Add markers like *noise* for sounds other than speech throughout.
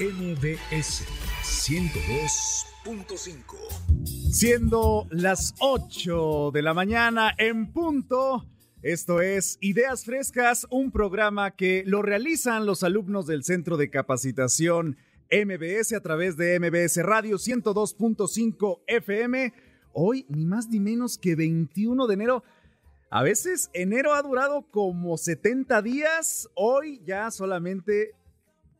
MBS 102.5. Siendo las 8 de la mañana en punto. Esto es Ideas Frescas, un programa que lo realizan los alumnos del Centro de Capacitación MBS a través de MBS Radio 102.5 FM. Hoy, ni más ni menos que 21 de enero. A veces enero ha durado como 70 días, hoy ya solamente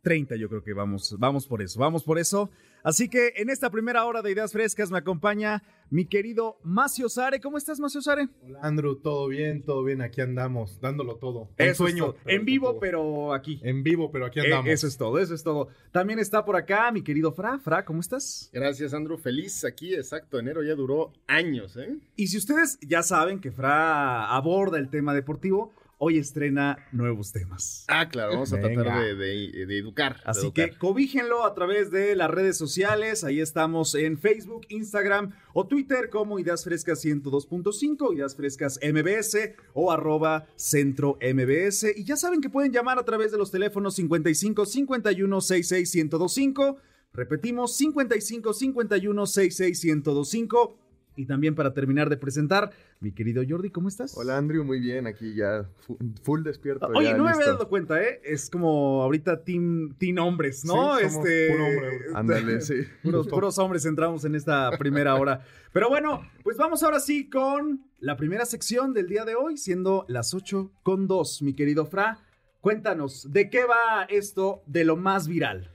30 yo creo que vamos, vamos por eso, vamos por eso. Así que en esta primera hora de Ideas Frescas me acompaña mi querido Macio Sare. ¿Cómo estás, Macio Sare? Hola, Andrew, todo bien, todo bien, aquí andamos, dándolo todo. En sueño, en vivo, pero aquí. En vivo, pero aquí andamos. Eh, eso es todo, eso es todo. También está por acá mi querido Fra. Fra, ¿cómo estás? Gracias, Andrew. Feliz aquí, exacto. Enero ya duró años, ¿eh? Y si ustedes ya saben que Fra aborda el tema deportivo, hoy estrena nuevos temas. Ah, claro, vamos a tratar de, de, de educar. Así de educar. que cobíjenlo a través de las redes sociales. Ahí estamos en Facebook, Instagram o Twitter como Ideas Frescas 102.5, Ideas Frescas MBS o arroba Centro MBS. Y ya saben que pueden llamar a través de los teléfonos 55 51 66 1025. Repetimos, 55 51 66 1025. Y también para terminar de presentar, mi querido Jordi, ¿cómo estás? Hola Andrew, muy bien, aquí ya fu- full despierto. Oye, ya no me había dado cuenta, ¿eh? Es como ahorita team, team hombres, ¿no? Sí, somos este, puro hombre. Ándale, sí. *laughs* puros, puros hombres entramos en esta primera hora. Pero bueno, pues vamos ahora sí con la primera sección del día de hoy, siendo las 8 con 2, mi querido Fra. Cuéntanos, ¿de qué va esto de lo más viral?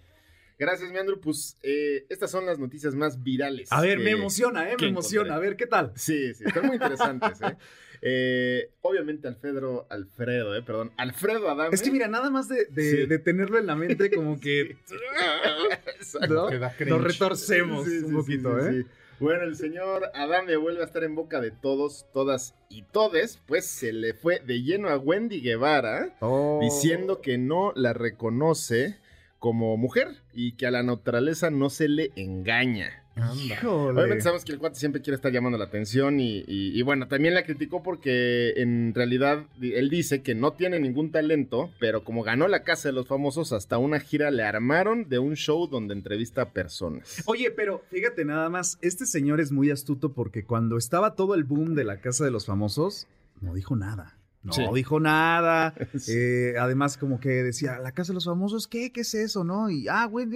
Gracias, mi Andrew. Pues eh, estas son las noticias más virales. A ver, que- me emociona, ¿eh? Me emociona. A ver, ¿qué tal? Sí, sí, están muy interesantes, ¿eh? *laughs* Eh, obviamente Alfredo, Alfredo, eh, perdón, Alfredo Adame. Es que mira, nada más de, de- Sí. de tenerlo en la mente, como que *laughs* Exacto. ¿no? Que da lo cringe. retorcemos Sí, sí, un sí, poquito, sí, ¿eh? sí. Bueno, el señor Adame vuelve a estar en boca de todos, todas y todes, pues se le fue de lleno a Wendy Guevara Oh. diciendo que no la reconoce como mujer y que a la naturaleza no se le engaña. Híjole. Obviamente sabemos que el cuate siempre quiere estar llamando la atención y, y- y bueno, también la criticó porque en realidad él dice que no tiene ningún talento, pero como ganó la Casa de los Famosos, hasta una gira le armaron de un show donde entrevista a personas. Oye, pero fíjate nada más, este señor es muy astuto porque cuando estaba todo el boom de la Casa de los Famosos, no dijo nada. No Sí. dijo nada. *laughs* Sí. Eh, además, como que decía, la Casa de los Famosos, ¿qué? ¿Qué es eso? ¿No? Y, ah, güey,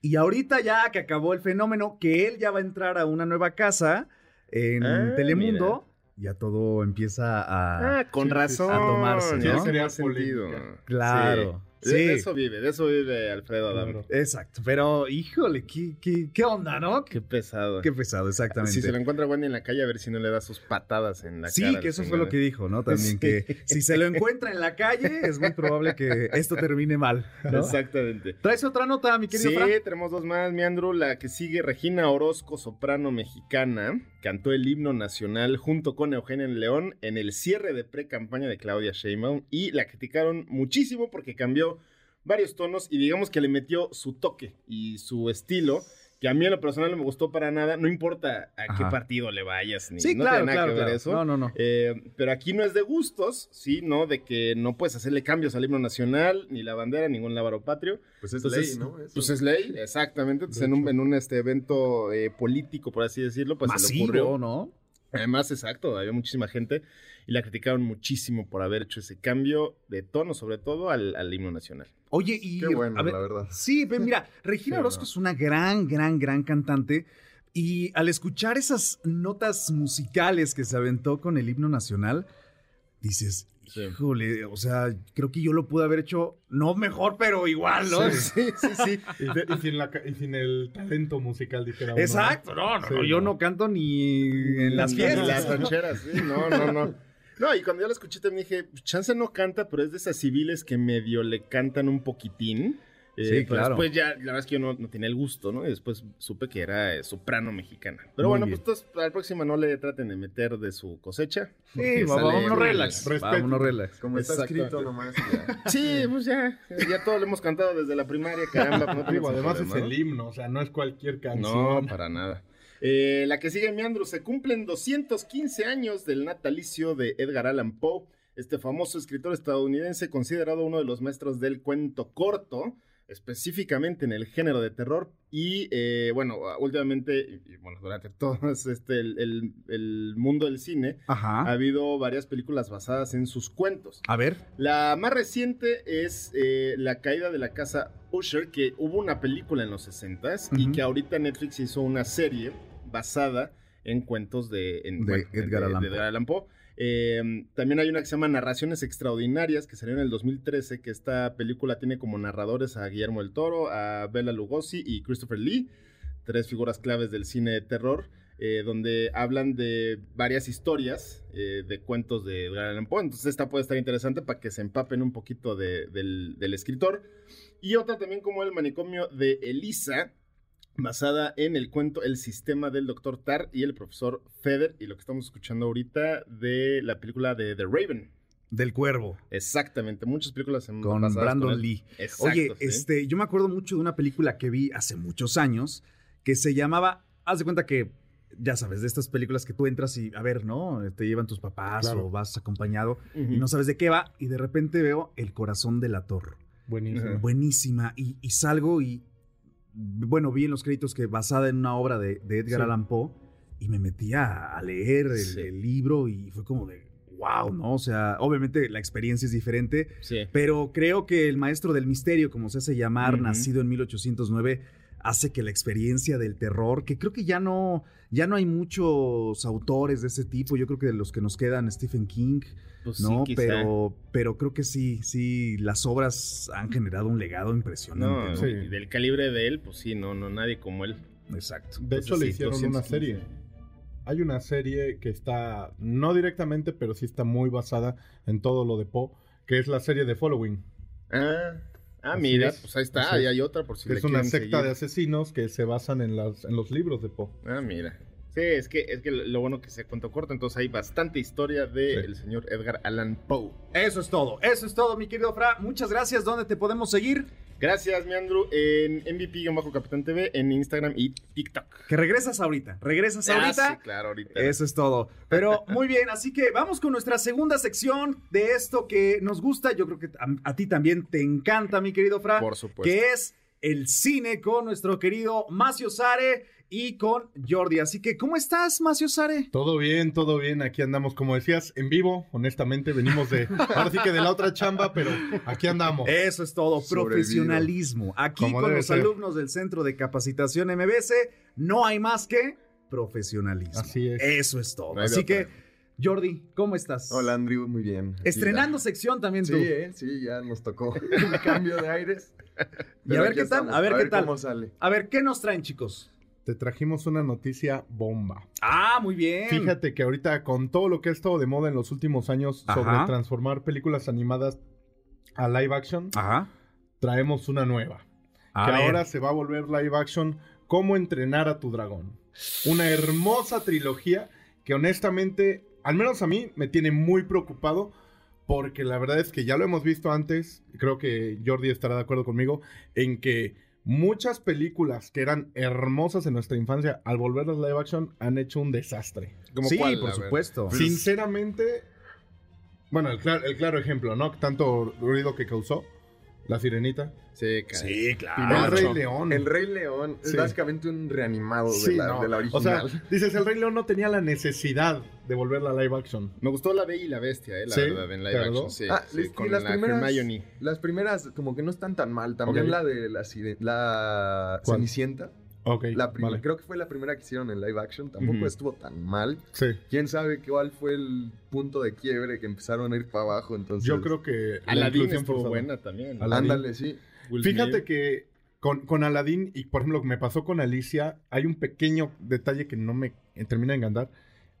Y ahorita ya que acabó el fenómeno, que él ya va a entrar a una nueva casa en Ah, Telemundo, ya todo empieza a... Ah, con sí, razón. a tomarse, ¿no? Sería. Claro, Sí. De, sí. de eso vive, de eso vive Alfredo Adame. Claro. Exacto, pero híjole, ¿qué, qué, qué onda, no? Qué pesado. Qué pesado, exactamente. Si se lo encuentra Wendy en la calle, a ver si no le da sus patadas en la Sí, cara. que al eso fue lo que dijo, ¿no? También Sí. que si se lo encuentra en la calle, es muy probable que esto termine mal. ¿no? Exactamente. ¿Traes otra nota, mi querido Sí, Fran? tenemos dos más, mi Andrew. La que sigue, Regina Orozco, soprano mexicana, cantó el himno nacional junto con Eugenia León en el cierre de pre-campaña de Claudia Sheinbaum y la criticaron muchísimo porque cambió varios tonos y digamos que le metió su toque y su estilo. Que a mí en lo personal no me gustó para nada, no importa a Ajá. qué partido le vayas, ni Sí, no claro, tiene nada claro, que ver claro. eso. No, no, no. Eh, pero aquí no es de gustos, sí, ¿no? De que no puedes hacerle cambios al himno nacional, ni la bandera, ningún lábaro patrio. Pues es Entonces, ley, ¿no? Eso. Pues es ley, exactamente. Entonces, en un, en un este, evento eh, político, por así decirlo, pues se le Masivo, ocurrió. ¿no? Además, exacto, había muchísima gente y la criticaron muchísimo por haber hecho ese cambio de tono, sobre todo al, al himno nacional. Oye, y. Qué bueno, a ver, la verdad. Sí, pues mira, *laughs* Regina Sí, Orozco no. es una gran, gran, gran cantante. Y al escuchar esas notas musicales que se aventó con el himno nacional, dices, Sí. híjole, o sea, creo que yo lo pude haber hecho, no mejor, pero igual, ¿no? Sí, sí, sí. *laughs* Y, y sin la y sin el talento musical, dijera. Exacto, no, no, Sí, no, yo no. no canto ni en las Ni fiestas. Las rancheras, sí, no, no, no. *laughs* No, y cuando yo la escuché también dije, chance no canta, pero es de esas civiles que medio le cantan un poquitín. Eh, Sí, pero claro. Después ya, la verdad es que yo no, no tenía el gusto, ¿no? Y después supe que era eh, soprano mexicana. Pero Muy bueno, bien. pues entonces, a la próxima no le traten de meter de su cosecha. Sí, vámonos relax. Vámonos relax. Como está escrito nomás. ya. *laughs* Sí, pues ya, ya todo lo hemos cantado desde la primaria, caramba. pues no Digo, además es el himno, o sea, no es cualquier canción. No, para nada. Eh, la que sigue, Meandro, se cumplen 215 años del natalicio de Edgar Allan Poe, este famoso escritor estadounidense considerado uno de los maestros del cuento corto, específicamente en el género de terror. Y eh, bueno, últimamente, y, y, bueno, durante *laughs* todo este, el, el- el mundo del cine, ha habido varias películas basadas en sus cuentos. A ver. La más reciente es eh, La caída de la casa Usher, que hubo una película en los 60s y que ahorita Netflix hizo una serie basada en cuentos de, en- De Edgar Allan de Poe. Edgar Allan Poe. Eh, también hay una que se llama Narraciones Extraordinarias, que salió en el 2013, que esta película tiene como narradores a Guillermo del Toro, a Bela Lugosi y Christopher Lee, tres figuras claves del cine de terror, eh, donde hablan de varias historias eh, de cuentos de Edgar Allan Poe. Entonces esta puede estar interesante para que se empapen un poquito de- del, del escritor. Y otra también como el manicomio de Elisa, basada en el cuento El sistema del Dr. Tar y el profesor Feder, y lo que estamos escuchando ahorita de la película de The Raven. Del cuervo. Exactamente, muchas películas en Con Brandon. Lee. Exacto, Oye, sí. este, yo me acuerdo mucho de una película que vi hace muchos años que se llamaba, haz de cuenta que, ya sabes, de estas películas que tú entras y, a ver, ¿no? Te llevan tus papás Claro. o vas acompañado y no sabes de qué va y de repente veo El corazón de la torre. Buenísimo. Ajá. Buenísima. Y, y salgo y, bueno, vi en los créditos que basada en una obra de, de Edgar Sí. Allan Poe y me metí a, leer el, Sí. el libro y fue como de, wow, ¿no? O sea, obviamente la experiencia es diferente, Sí. pero creo que el maestro del misterio, como se hace llamar, nacido en 1809, hace que la experiencia del terror, que creo que ya no, ya no hay muchos autores de ese tipo, yo creo que de los que nos quedan Stephen King, Pues sí, ¿no? quizá. pero, pero creo que sí, sí, las obras han generado un legado impresionante. No, ¿no? Sí. y del calibre de él, pues sí, no, no, nadie como él. Exacto. De hecho, le sí, hicieron 215. una serie. Hay una serie que está, no directamente, pero sí está muy basada en todo lo de Poe, que es la serie de Following. Ah, ah Así mira, es. pues ahí está, ahí hay otra por si le es una secta seguir. de asesinos que se basan en, las, en los libros de Poe. Ah, mira. Sí, es que, es que lo bueno que se cuento corto, entonces hay bastante historia del Sí. señor Edgar Allan Poe. Eso es todo, eso es todo, mi querido Fra. Muchas gracias. ¿Dónde te podemos seguir? Gracias, mi Andrew, en MVP-Capitán TV, en Instagram y TikTok. Que regresas ahorita. Regresas Ah, ahorita. sí, claro, ahorita. Eso es todo. Pero muy bien, así que vamos con nuestra segunda sección de esto que nos gusta. Yo creo que a, a ti también te encanta, mi querido Fra. Por supuesto. Que es el cine con nuestro querido Macio Sare y con Jordi. Así que, ¿cómo estás, Macio Sare? Todo bien, todo bien. Aquí andamos, como decías, en vivo. Honestamente, venimos de. Ahora sí que de la otra chamba, pero aquí andamos. Eso es todo, Sobrevivido. profesionalismo. Aquí Como con los ser. alumnos del Centro de Capacitación MBS no hay más que profesionalismo. Así es. Eso es todo. Así que, Jordi, ¿cómo estás? Hola, Andrew, muy bien. Estrenando ya- sección también tú. Sí, eh, sí, ya nos tocó *laughs* un cambio de aires. Y a ver qué tal, estamos, a ver qué tal. cómo sale. A ver, ¿qué nos traen, chicos? Te trajimos una noticia bomba. Ah, muy bien. Fíjate que ahorita con todo lo que ha estado de moda en los últimos años Ajá. sobre transformar películas animadas a live action, Ajá. traemos una nueva. A que ver. ahora se va a volver live action Cómo entrenar a tu dragón. Una hermosa trilogía que honestamente, al menos a mí, me tiene muy preocupado porque la verdad es que ya lo hemos visto antes, creo que Jordi estará de acuerdo conmigo, en que muchas películas que eran hermosas en nuestra infancia, al volverlas live action, han hecho un desastre. ¿Cómo Sí, cuál? por supuesto. Sinceramente, bueno, el, clar- el claro ejemplo, ¿no? Tanto ruido que causó La Sirenita. Sí, caray. Sí, claro. El. Rey León. El Rey León es Sí. básicamente un reanimado de, Sí, la, no. de la O original. sea, dices, el Rey León no tenía la necesidad de volverla live action. Me gustó La Bella y la Bestia, eh, la Sí, verdad, en ¿te live action. Sí, Ah, les- con las la primeras, Hermione. las primeras como que no están tan mal. También la de la, la. Cenicienta. Ok, La vale. Creo que fue la primera que hicieron en live action. Tampoco estuvo tan mal. Sí. Quién sabe cuál fue el punto de quiebre que empezaron a ir para abajo. Entonces, Yo creo que la Aladdin estuvo forzada. buena también. Aladdin. Ándale, sí. Will Fíjate Smith. que con, con Aladdin, y por ejemplo, lo que me pasó con Alicia, hay un pequeño detalle que no me termina de encantar.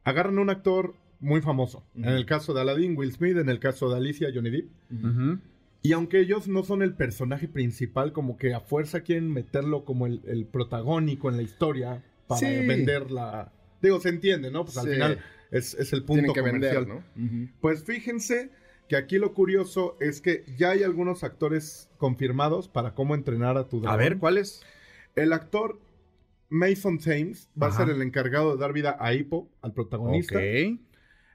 Agarran un actor muy famoso. En el caso de Aladdin, Will Smith. En el caso de Alicia, Johnny Depp. Ujú. Y aunque ellos no son el personaje principal, como que a fuerza quieren meterlo como el, el protagónico en la historia para Sí. vender la... Digo, se entiende, ¿no? Pues al Sí. final es, es el punto que comercial. vender, ¿no? Pues fíjense que aquí lo curioso es que ya hay algunos actores confirmados para cómo entrenar a tu A dragón. ver, ¿cuál es? El actor Mason Thames va Ajá. a ser el encargado de dar vida a Hippo, al protagonista. Ok.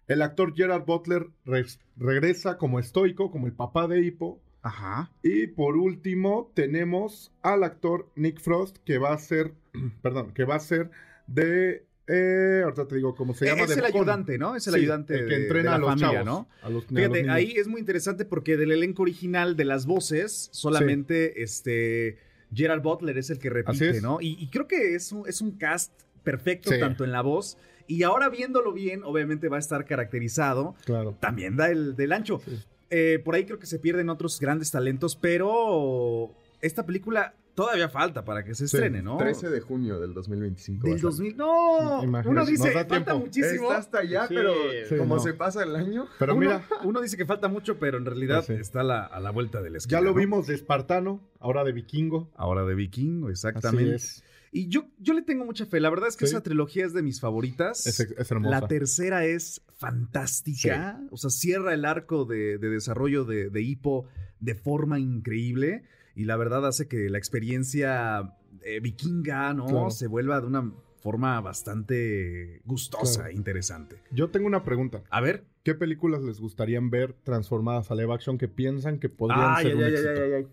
El actor Gerard Butler re- regresa como estoico, como el papá de Hippo. Ajá. Y por último tenemos al actor Nick Frost que va a ser, *clears throat* perdón, que va a ser de, eh, ahorita te digo cómo se llama. es el ayudante, ¿no? Es el Sí, ayudante el que entrena de la a los familia, chavos, ¿no? a los- a los Fíjate, ahí es muy interesante porque del elenco original de las voces, solamente este Gerald Butler es el que repite. ¿no? Y, y creo que es un, es un cast perfecto, Sí. tanto en la voz. Y ahora viéndolo bien, obviamente va a estar caracterizado. Claro. También da el del ancho. Sí. Eh, por ahí creo que se pierden otros grandes talentos, pero esta película todavía falta para que se Sí, estrene, ¿no? 13 de junio del 2025. va a Del salir. 2000. No, Imagínate, uno dice, falta tiempo. muchísimo. Está hasta allá, Sí, pero sí, como no. se pasa el año. Pero uno, mira, uno dice que falta mucho, pero en realidad sí. está a la, a la vuelta de la esquina. ya lo ¿no? vimos de espartano, ahora de vikingo. Ahora de vikingo, Así exactamente. es. Y yo, yo le tengo mucha fe. La verdad es que Sí. esa trilogía es de mis favoritas. Es, es hermosa. La tercera es fantástica. O sea, cierra el arco de, de desarrollo de, de Hippo de forma increíble. Y la verdad hace que la experiencia eh, vikinga, ¿no? Claro. Se vuelva de una forma bastante gustosa, Claro. e interesante. Yo tengo una pregunta. A ver. ¿Qué películas les gustarían ver transformadas a live action que piensan que podrían ser ay, un ay, éxito? ay, ay, ay.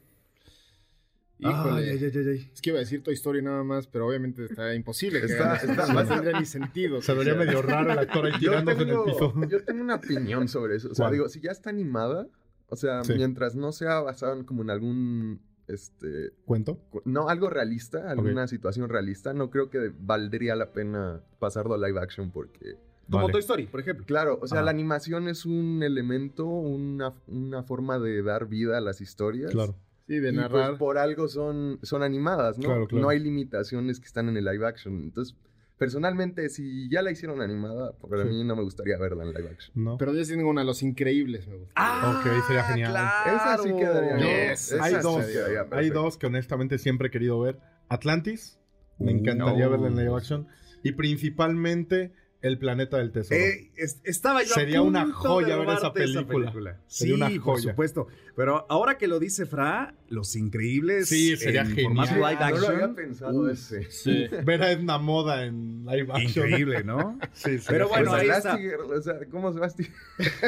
Híjole. Ay, ay, ay, ay, ay. Es que iba a decir Toy Story nada más, pero obviamente está imposible. que Está- está- no tendría ni sentido. Se vería medio raro el actor ahí tirándose en el tengo, piso. yo tengo una opinión sobre eso. O sea, ¿Cuál? digo, si ya está animada, o sea, Sí. mientras no sea basado en como en algún, este, ¿Cuento? cu- no, algo realista, alguna situación realista, no creo que valdría la pena pasarlo a live action porque, Como Vale. Toy Story, por ejemplo. claro, o sea, Ah. la animación es un elemento, una, una forma de dar vida a las historias. Claro. Sí, de Y pues narrar. por algo son, son animadas, ¿no? Claro, claro. No hay limitaciones que están en el live action. Entonces, personalmente, si ya la hicieron animada, para Sí. mí no me gustaría verla en live action. ¿No? Pero yo sí tengo una, Los Increíbles, me gusta. Ah, Ok, sería genial. Esa sí quedaría. Yes. Esa hay sí dos, quedaría hay dos que honestamente siempre he querido ver. Atlantis, me Uh, encantaría no. verla en live action. Y principalmente El Planeta del Tesoro. Eh, es- estaba yo a Sería una punto joya de ver esa película. Sí, Sería una por joya. supuesto. Pero ahora que lo dice Fra, Los Increíbles Sí, sería en genial. formato live Ah, no lo había action. pensado Uf, ese. Sí. Ver a Edna Moda en live action. Increíble, ¿no? *laughs* Sí, sí, Pero sí. bueno, ahí Elastigirl, o sea, ¿cómo se va a estirar?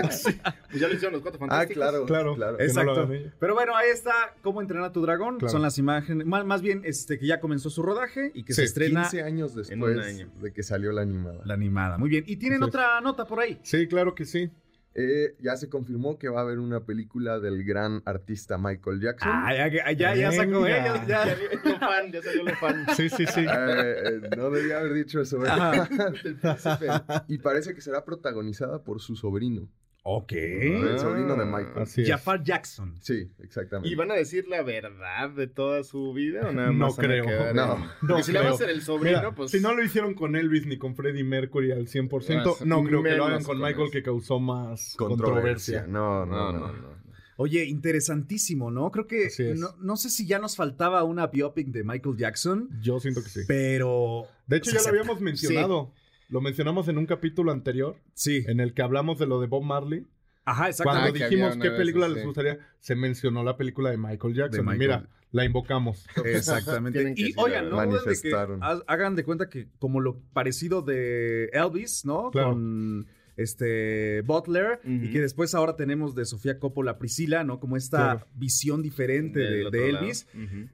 Pues *laughs* ya lo hicieron los cuatro Ah, fantásticos. claro, Claro, claro. no lo Exacto. ellos. Pero bueno, ahí está cómo entrenar a tu dragón. Claro. Son las imágenes, más, más bien este, que ya comenzó su rodaje y que Sí, se estrena 15 años En después un año. de que salió la animada. la animada. Muy bien. Y tienen otra nota por ahí. Sí, claro que sí. Eh, ya se confirmó que va a haber una película del gran artista Michael Jackson. Ah, ya, ya, ya, ya sacó ellos. Ya. Ya salió lo fan, ya salió lo fan. Sí, sí, sí. Eh, eh, no debía haber dicho eso. ¿verdad? *laughs* Del príncipe. y parece que será protagonizada por su sobrino. Ok. El sobrino de Michael. Así es. Jafar Jackson. Sí, exactamente. ¿Y van a decir la verdad de toda su vida o nada No más? van a creo. quedar No, en- no Porque si le va a creo. hacer el sobrino, Mira, pues. si no lo hicieron con Elvis ni con Freddie Mercury al 100%, Ah, no creo que lo menos hagan con con Michael eso. que causó más controversia. controversia. No, no, No, no. no, no. Oye, interesantísimo, ¿no? Creo que Así es. no, no sé si ya nos faltaba una biopic de Michael Jackson, Yo siento que sí. pero De hecho, se ya lo acepta. habíamos mencionado. Lo mencionamos en un capítulo anterior, sí, en el que hablamos de lo de Bob Marley. ajá, exacto. Cuando Ah, dijimos qué película les sí. gustaría, se mencionó la película de Michael Jackson. De Y Michael. mira, la invocamos. *laughs* Exactamente. Y oigan, no duden de que hagan de cuenta que como lo parecido de Elvis, ¿no? Claro. Con este Butler y que después ahora tenemos de Sofía Coppola Priscila, ¿no? Como esta Claro. visión diferente de. Elvis.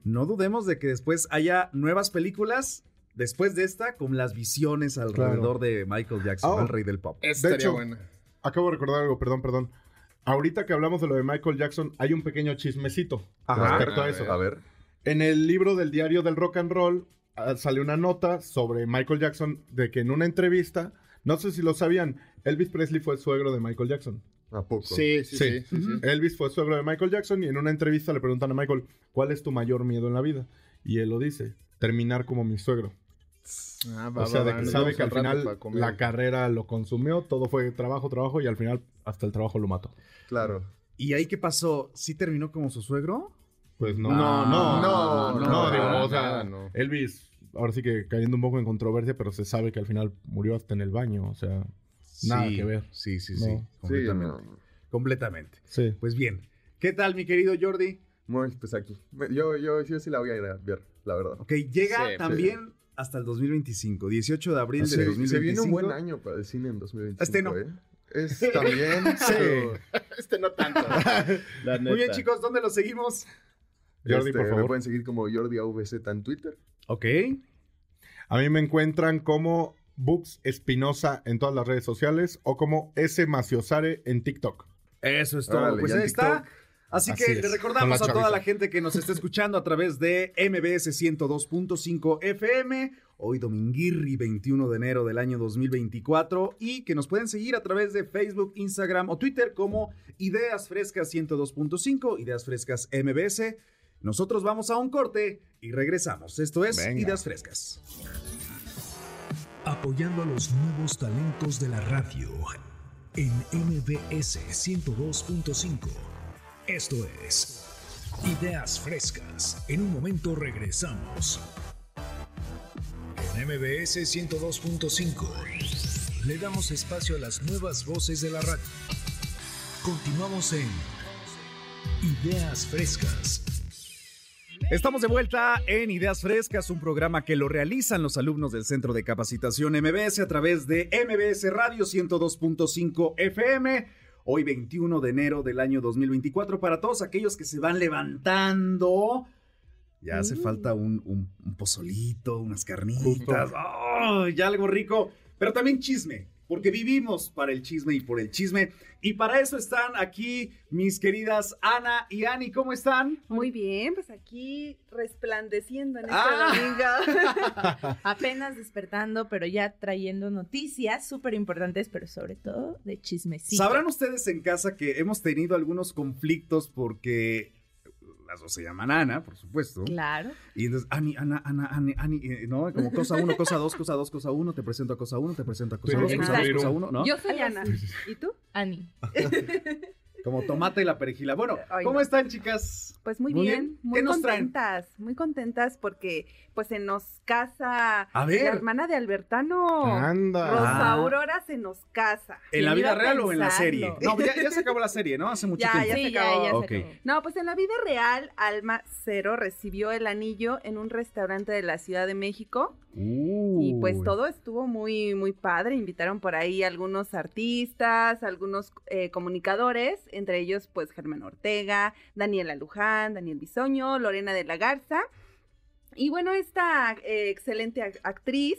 No dudemos de que después haya nuevas películas después de esta con las visiones alrededor de Michael Jackson, Ah. el rey del pop. De estaría hecho, buena. Acabo de recordar algo, perdón, perdón. Ahorita que hablamos de lo de Michael Jackson, hay un pequeño chismecito Ajá. respecto a A eso. ver. A ver. En el libro del diario del rock and roll ah, salió una nota sobre Michael Jackson de que en una entrevista, no sé si lo sabían, Elvis Presley fue suegro de Michael Jackson. ¿A poco? Sí, sí, sí. Sí. sí, sí. Elvis fue suegro de Michael Jackson y en una entrevista le preguntan a Michael, ¿cuál es tu mayor miedo en la vida? Y él lo dice, terminar como mi suegro. Ah, va, O sea, va, de que sabe que al final la carrera lo consumió, todo fue trabajo, trabajo y al final hasta el trabajo lo mató. Claro. ¿Y ahí qué pasó? ¿Sí terminó como su suegro? Pues no. No, no, no, no, no, digo, nada, o sea, nada, no. Elvis, ahora sí que cayendo un poco en controversia, pero se sabe que al final murió hasta en el baño, o sea, nada que ver. Sí, sí, No. sí. Sí, Completamente. no. Completamente. Sí. Pues bien. ¿Qué tal, mi querido Jordi? Muy, pues aquí. Yo, yo, yo sí la voy a ir a ver, la verdad. Ok, llega Sí, también hasta el 2025, 18 de abril Se, de se 2025. viene un buen año para el cine en 2025. Este no. ¿eh? Es *laughs* también. Sí. pero, *laughs* Este no tanto. *laughs* La Muy bien, neta. chicos, ¿dónde lo seguimos? Jordi, este, por Me favor. pueden seguir como Jordi AVZ en Twitter. Ok. A mí me encuentran como Bux Espinosa en todas las redes sociales o como S. Maciosare en TikTok. Eso es todo. Órale, pues ahí está. Así, Así que es, le recordamos a toda la gente que nos está escuchando a través de MBS 102.5 FM, hoy dominguirri 21 de enero del año 2024, y que nos pueden seguir a través de Facebook, Instagram o Twitter como Ideas Frescas 102.5, Ideas Frescas MBS. Nosotros vamos a un corte y regresamos. Esto es Venga. Ideas Frescas. Apoyando a los nuevos talentos de la radio en MBS 102.5. Esto es Ideas Frescas. En un momento regresamos. En MBS 102.5 le damos espacio a las nuevas voces de la radio. Continuamos en Ideas Frescas. Estamos de vuelta en Ideas Frescas, un programa que lo realizan los alumnos del Centro de Capacitación MBS a través de MBS Radio 102.5 FM. Hoy 21 de enero del año 2024 para todos aquellos que se van levantando. Ya hace falta un, un- un pozolito, unas carnitas, ¡oh! ya algo rico, pero también chisme, porque vivimos para el chisme y por el chisme. Y para eso están aquí mis queridas Ana y Ani, ¿cómo están? Muy bien, pues aquí resplandeciendo en este Ah. domingo. *laughs* Apenas despertando, pero ya trayendo noticias súper importantes, pero sobre todo de chismecito. Sabrán ustedes en casa que hemos tenido algunos conflictos porque las dos se llaman Ana, por supuesto. Claro. Y entonces, Ani, Ana, Ana, Ani, Ani, eh, ¿no? Como cosa uno, cosa dos, cosa dos, cosa uno, te presento a cosa uno, te presento a cosa dos, cosa dos, cosa uno, ¿no? Yo soy Ana. ¿Y tú? Ani. *laughs* Como tomate y la perejila. Bueno, ¿cómo están, chicas? Pues muy, Muy bien, bien. muy ¿Qué nos traen? contentas, muy contentas porque pues se nos casa A la ver, hermana de Albertano. Anda. Rosa Ah. Aurora se nos casa. ¿en la ¿quién vida real o en la serie? No, ya, ya se acabó la *laughs* serie, ¿no? Hace mucho Ya, tiempo. ya Sí, se ya, acabó. se. No, pues en la vida real, Alma Cero recibió el anillo en un restaurante de la Ciudad de México. Y pues todo estuvo muy, muy padre. Invitaron por ahí algunos artistas, algunos eh, comunicadores, entre ellos pues Germán Ortega, Daniela Luján, Daniel Bisoño, Lorena de la Garza. Y bueno, esta eh, excelente ac- actriz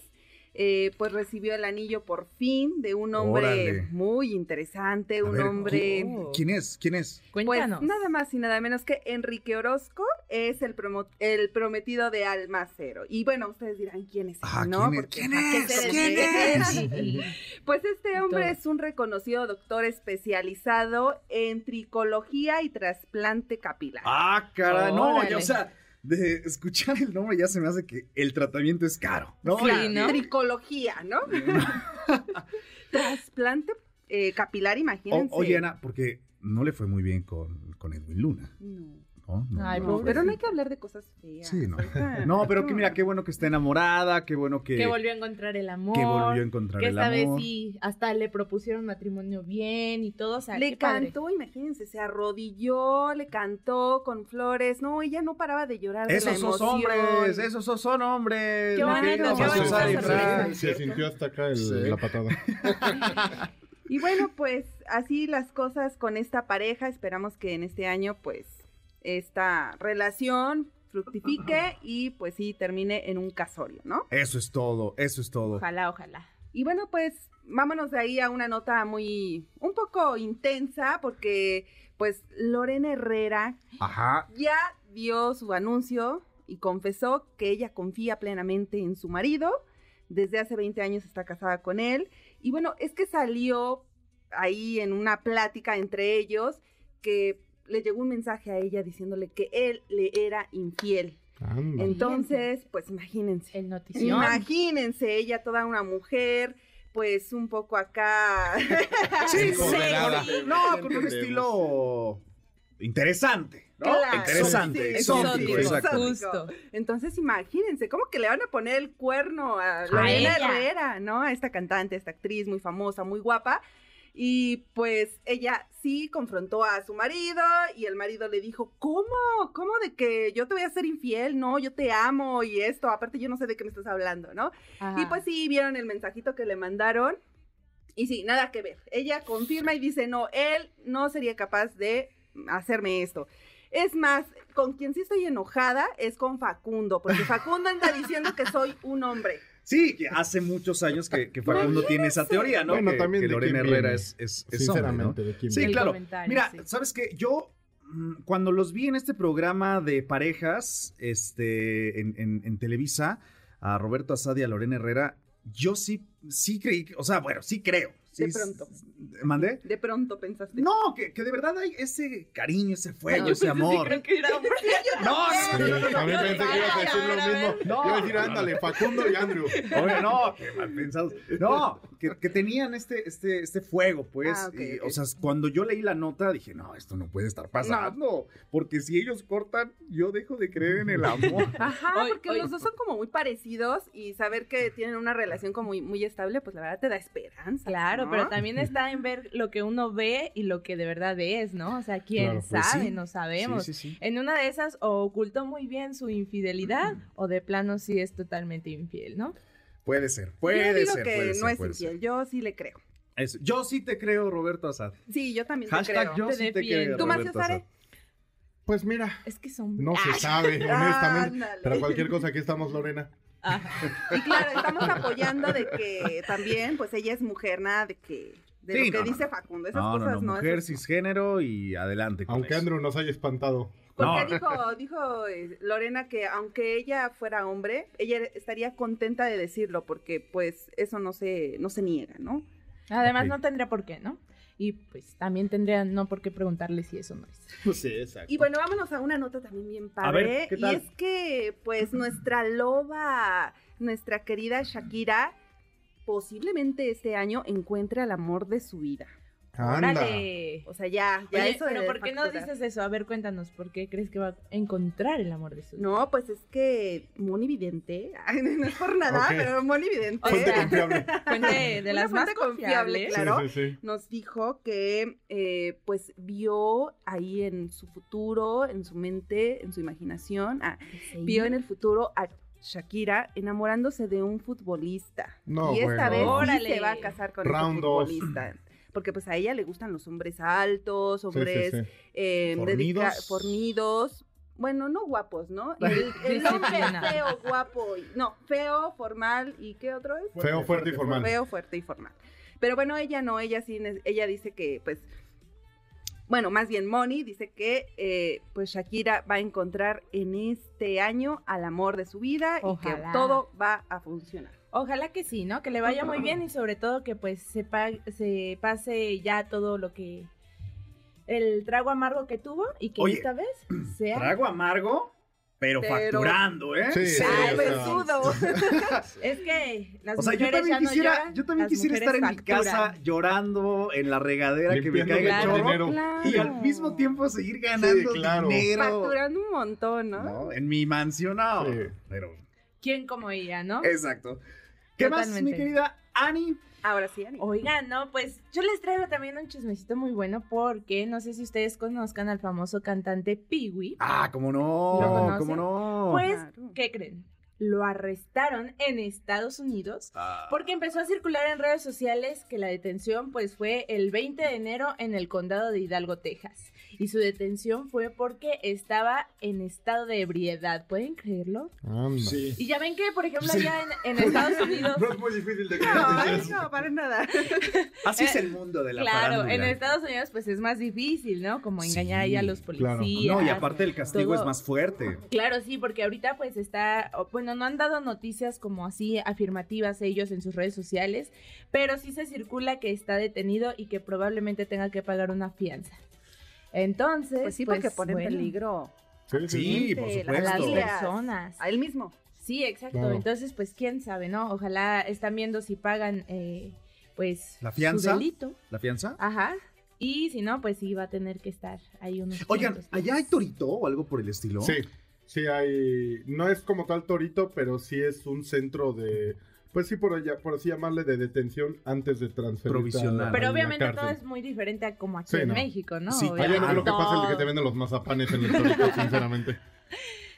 eh, pues recibió el anillo por fin de un hombre Órale. muy interesante, A un ver, hombre... ¿quién- ¿Quién es? ¿Quién es? Pues Cuéntanos. nada más y nada menos que Enrique Orozco es el, promo- el prometido de Alma Cero. Y bueno, ustedes dirán quién es, Ah, ¿no? ¿quién? Porque, ¿Quién ¿a qué es? *laughs* *laughs* Pues este hombre es un reconocido doctor especializado en tricologia y trasplante capilar. Ah, cara, no, o sea, de escuchar el nombre ya se me hace que el tratamiento es caro. ¿no? Sí, ¿no? Tricología, ¿no? *laughs* trasplante eh, capilar, O- imagínense. oye, Ana, porque no le fue muy bien con, con Edwin Luna. No, ¿no? No, Ay, no. no, pobrecito. pero no hay que hablar de cosas feas. Sí, no. *laughs* No, pero que mira, qué bueno que está enamorada, qué bueno que, Que volvió a encontrar el amor. que volvió a encontrar que el esta vez amor. sí, hasta le propusieron matrimonio bien y todo. O sea, Le qué padre. cantó, imagínense, se arrodilló, le cantó con flores. No, ella no paraba de llorar. de la Esos son hombres, esos son- son hombres. Qué bonito, qué. Se sintió hasta acá el- Sí. la patada. *laughs* Y bueno, pues así las cosas con esta pareja. Esperamos que en este año, pues, esta relación fructifique y pues sí termine en un casorio, ¿no? Eso es todo, eso es todo. Ojalá, ojalá. Y bueno, pues vámonos de ahí a una nota muy, un poco intensa, porque pues Lorena Herrera Ajá. ya dio su anuncio y confesó que ella confía plenamente en su marido. Desde hace 20 años está casada con él. Y bueno, es que salió ahí en una plática entre ellos que le llegó un mensaje a ella diciéndole que él le era infiel. Anda. Entonces, pues imagínense. El notición. Imagínense, ella toda una mujer, pues un poco acá. *laughs* Sí, con- no, con un estilo interesante, ¿no? Claro, interesante, sí, exótico, exótico. Justo. Entonces imagínense, ¿cómo que le van a poner el cuerno a A Lorena. Herrera, ¿no? A esta cantante, a esta actriz muy famosa, muy guapa. Y pues ella sí confrontó a su marido y el marido le dijo, ¿cómo? ¿Cómo de que yo te voy a ser infiel? No, yo te amo y esto, aparte yo no sé de qué me estás hablando, ¿no? Ajá. Y pues sí, vieron el mensajito que le mandaron. Y sí, nada que ver. Ella confirma y dice, no, él no sería capaz de hacerme esto. Es más, con quien sí estoy enojada es con Facundo, porque *laughs* Facundo anda diciendo que soy un hombre. Sí, que hace muchos años que, que Facundo tiene esa teoría, ¿no? Bueno, que, también que de Lorena Herrera es, es, es hombre, ¿no? Sinceramente, ¿de quién Sí, claro. Mira, sí. ¿sabes qué? Yo, mm, cuando los vi en este programa de parejas, este, en, en- en Televisa, a Roberto Asad y a Lorena Herrera, yo sí, sí creí, o sea, bueno, sí creo. Sí, De pronto. ¿Mandé? De pronto pensaste. No, que, que de verdad hay ese cariño, ese fuego, Yo ese sí, amor. creo que era hombre. No, Sí, no, no, no, no, pensé que ibas a decir lo mismo. No. Iba a decir, ándale, Facundo y Andrew. Oye, no, qué mal pensados. No, que, que tenían este, este, este fuego, pues. Ah, ok, y, ok. O sea, cuando yo leí la nota, dije, no, esto no puede estar pasando. Porque si ellos cortan, yo dejo de creer en el amor. *laughs* Ajá, porque los dos son como muy parecidos y saber que tienen una relación como muy, muy estable, pues la verdad te da esperanza. Claro, ¿no? pero también está en ver lo que uno ve y lo que de verdad es, ¿no? O sea, quién Claro, pues sabe, sí. no sabemos. Sí, sí, sí. En una de esas o ocultó muy bien su infidelidad o de plano sí es totalmente infiel, ¿no? Puede ser, Yo puede digo ser, que puede no ser, es infiel, ser. yo sí le creo. Eso. Yo sí te creo, Roberto Asad. Sí, yo también te Hashtag creo. yo Te sí te defiendo. creo, ¿Tú, Roberto. Sare? Pues mira, Es que son no se *laughs* sabe, honestamente. Ándale. Pero cualquier cosa, aquí estamos, Lorena. Ajá. Y claro, estamos apoyando de que también, pues ella es mujer, nada de que de Sí, lo que no, dice. Facundo. Esas No, cosas no, no. mujer esas- cisgénero y adelante con Aunque eso. Andrew nos haya espantado. Porque No. dijo, dijo eh, Lorena que aunque ella fuera hombre, ella estaría contenta de decirlo, porque pues eso no se, no se niega, ¿no? Además no tendría por qué, ¿no? Y pues también tendría no por qué preguntarle si eso no es. Pues sí, exacto. Y bueno, vámonos a una nota también bien A ver, padre. ¿qué tal? Y es que, pues, nuestra loba, nuestra querida Shakira, posiblemente este año encuentre al amor de su vida. Anda. ¡Órale! O sea, ya, ya Oye, eso pero ¿por qué no dices eso? A ver, cuéntanos, ¿por qué crees que va a encontrar el amor de su vida? No, pues es que Moni Vidente, *laughs* ay, no es por nada, pero Moni Vidente. Fuente confiable. Fuente de las más fuente confiable, confiables. claro. Sí, sí, sí. nos dijo que eh, pues vio ahí en su futuro, en su mente, en su imaginación, ah, vio en el futuro a Shakira enamorándose de un futbolista. No, y esta bueno. vez sí se va a casar con ese dos. futbolista. Porque pues a ella le gustan los hombres altos, Sí, hombres sí, sí. eh, Fornidos. dedica- fornidos. Bueno, no guapos, ¿no? *laughs* El, el hombre feo, guapo. y- no, feo, formal. ¿Y qué otro es? Feo, fuerte y formal. Feo, fuerte y formal. Pero bueno, ella no, ella sí, ella dice que, pues, bueno, más bien Moni dice que, eh, pues Shakira va a encontrar en este año al amor de su vida y que todo va a funcionar. Ojalá que sí, ¿no? Que le vaya muy bien y sobre todo que pues se, pa- se pase ya todo lo que... El trago amargo que tuvo y que Oye, esta vez *clears throat* sea... Trago amargo, pero, Pero- facturando, ¿eh? Sí, sí. *laughs* *laughs* Es que las O sea, yo también ya no quisiera, lloran, yo también quisiera estar en mi casa llorando en la regadera que me caiga el chorro dinero. y al mismo tiempo seguir ganando Sí, claro. dinero. Facturando un montón, ¿no? ¿no? En mi mansión, no. Sí. Pero, ¿Quién como ella, no? exacto. ¿Qué más, mi querida Ani? Ahora sí, Ani. Oigan, no, pues yo les traigo también un chismecito muy bueno porque no sé si ustedes conozcan al famoso cantante Peewee. Ah, cómo no, cómo no. Pues, Claro. ¿qué creen? Lo arrestaron en Estados Unidos Ah, porque empezó a circular en redes sociales que la detención pues fue el 20 de enero en el condado de Hidalgo, Texas. Y su detención fue porque estaba en estado de ebriedad, ¿pueden creerlo? Sí. Y ya ven que, por ejemplo, allá en, en Estados Unidos... *laughs* No es muy difícil de No, creer. ay, no, para nada. *laughs* Así es el mundo de la Claro, en Estados Unidos pues es más difícil, ¿no? Como engañar ahí a los claro. policías. No, y aparte el castigo todo. es más fuerte. Claro, sí, porque ahorita pues está, bueno, no han dado noticias como así afirmativas ellos en sus redes sociales, pero sí se circula que está detenido y que probablemente tenga que pagar una fianza. Entonces, Pues sí, porque pone en bueno, peligro Sí, por las supuesto. familias. personas. a él mismo. Sí, exacto. Claro. Entonces, pues quién sabe, ¿no? Ojalá están viendo si pagan eh, pues ¿La fianza? su delito. ¿La fianza? Ajá. Y si no, pues sí va a tener que estar ahí unos Oigan, ¿allá hay torito o algo por el estilo? Sí, sí hay. No es como tal Torito, pero sí es un centro de. Pues sí, por allá, por así llamarle, de detención antes de transferir. Provisional. Pero obviamente todo es muy diferente a como aquí Sí, en no. México, ¿no? Sí, Allá no creo que pasa el que te venden los mazapanes en el Torito, sinceramente. *laughs*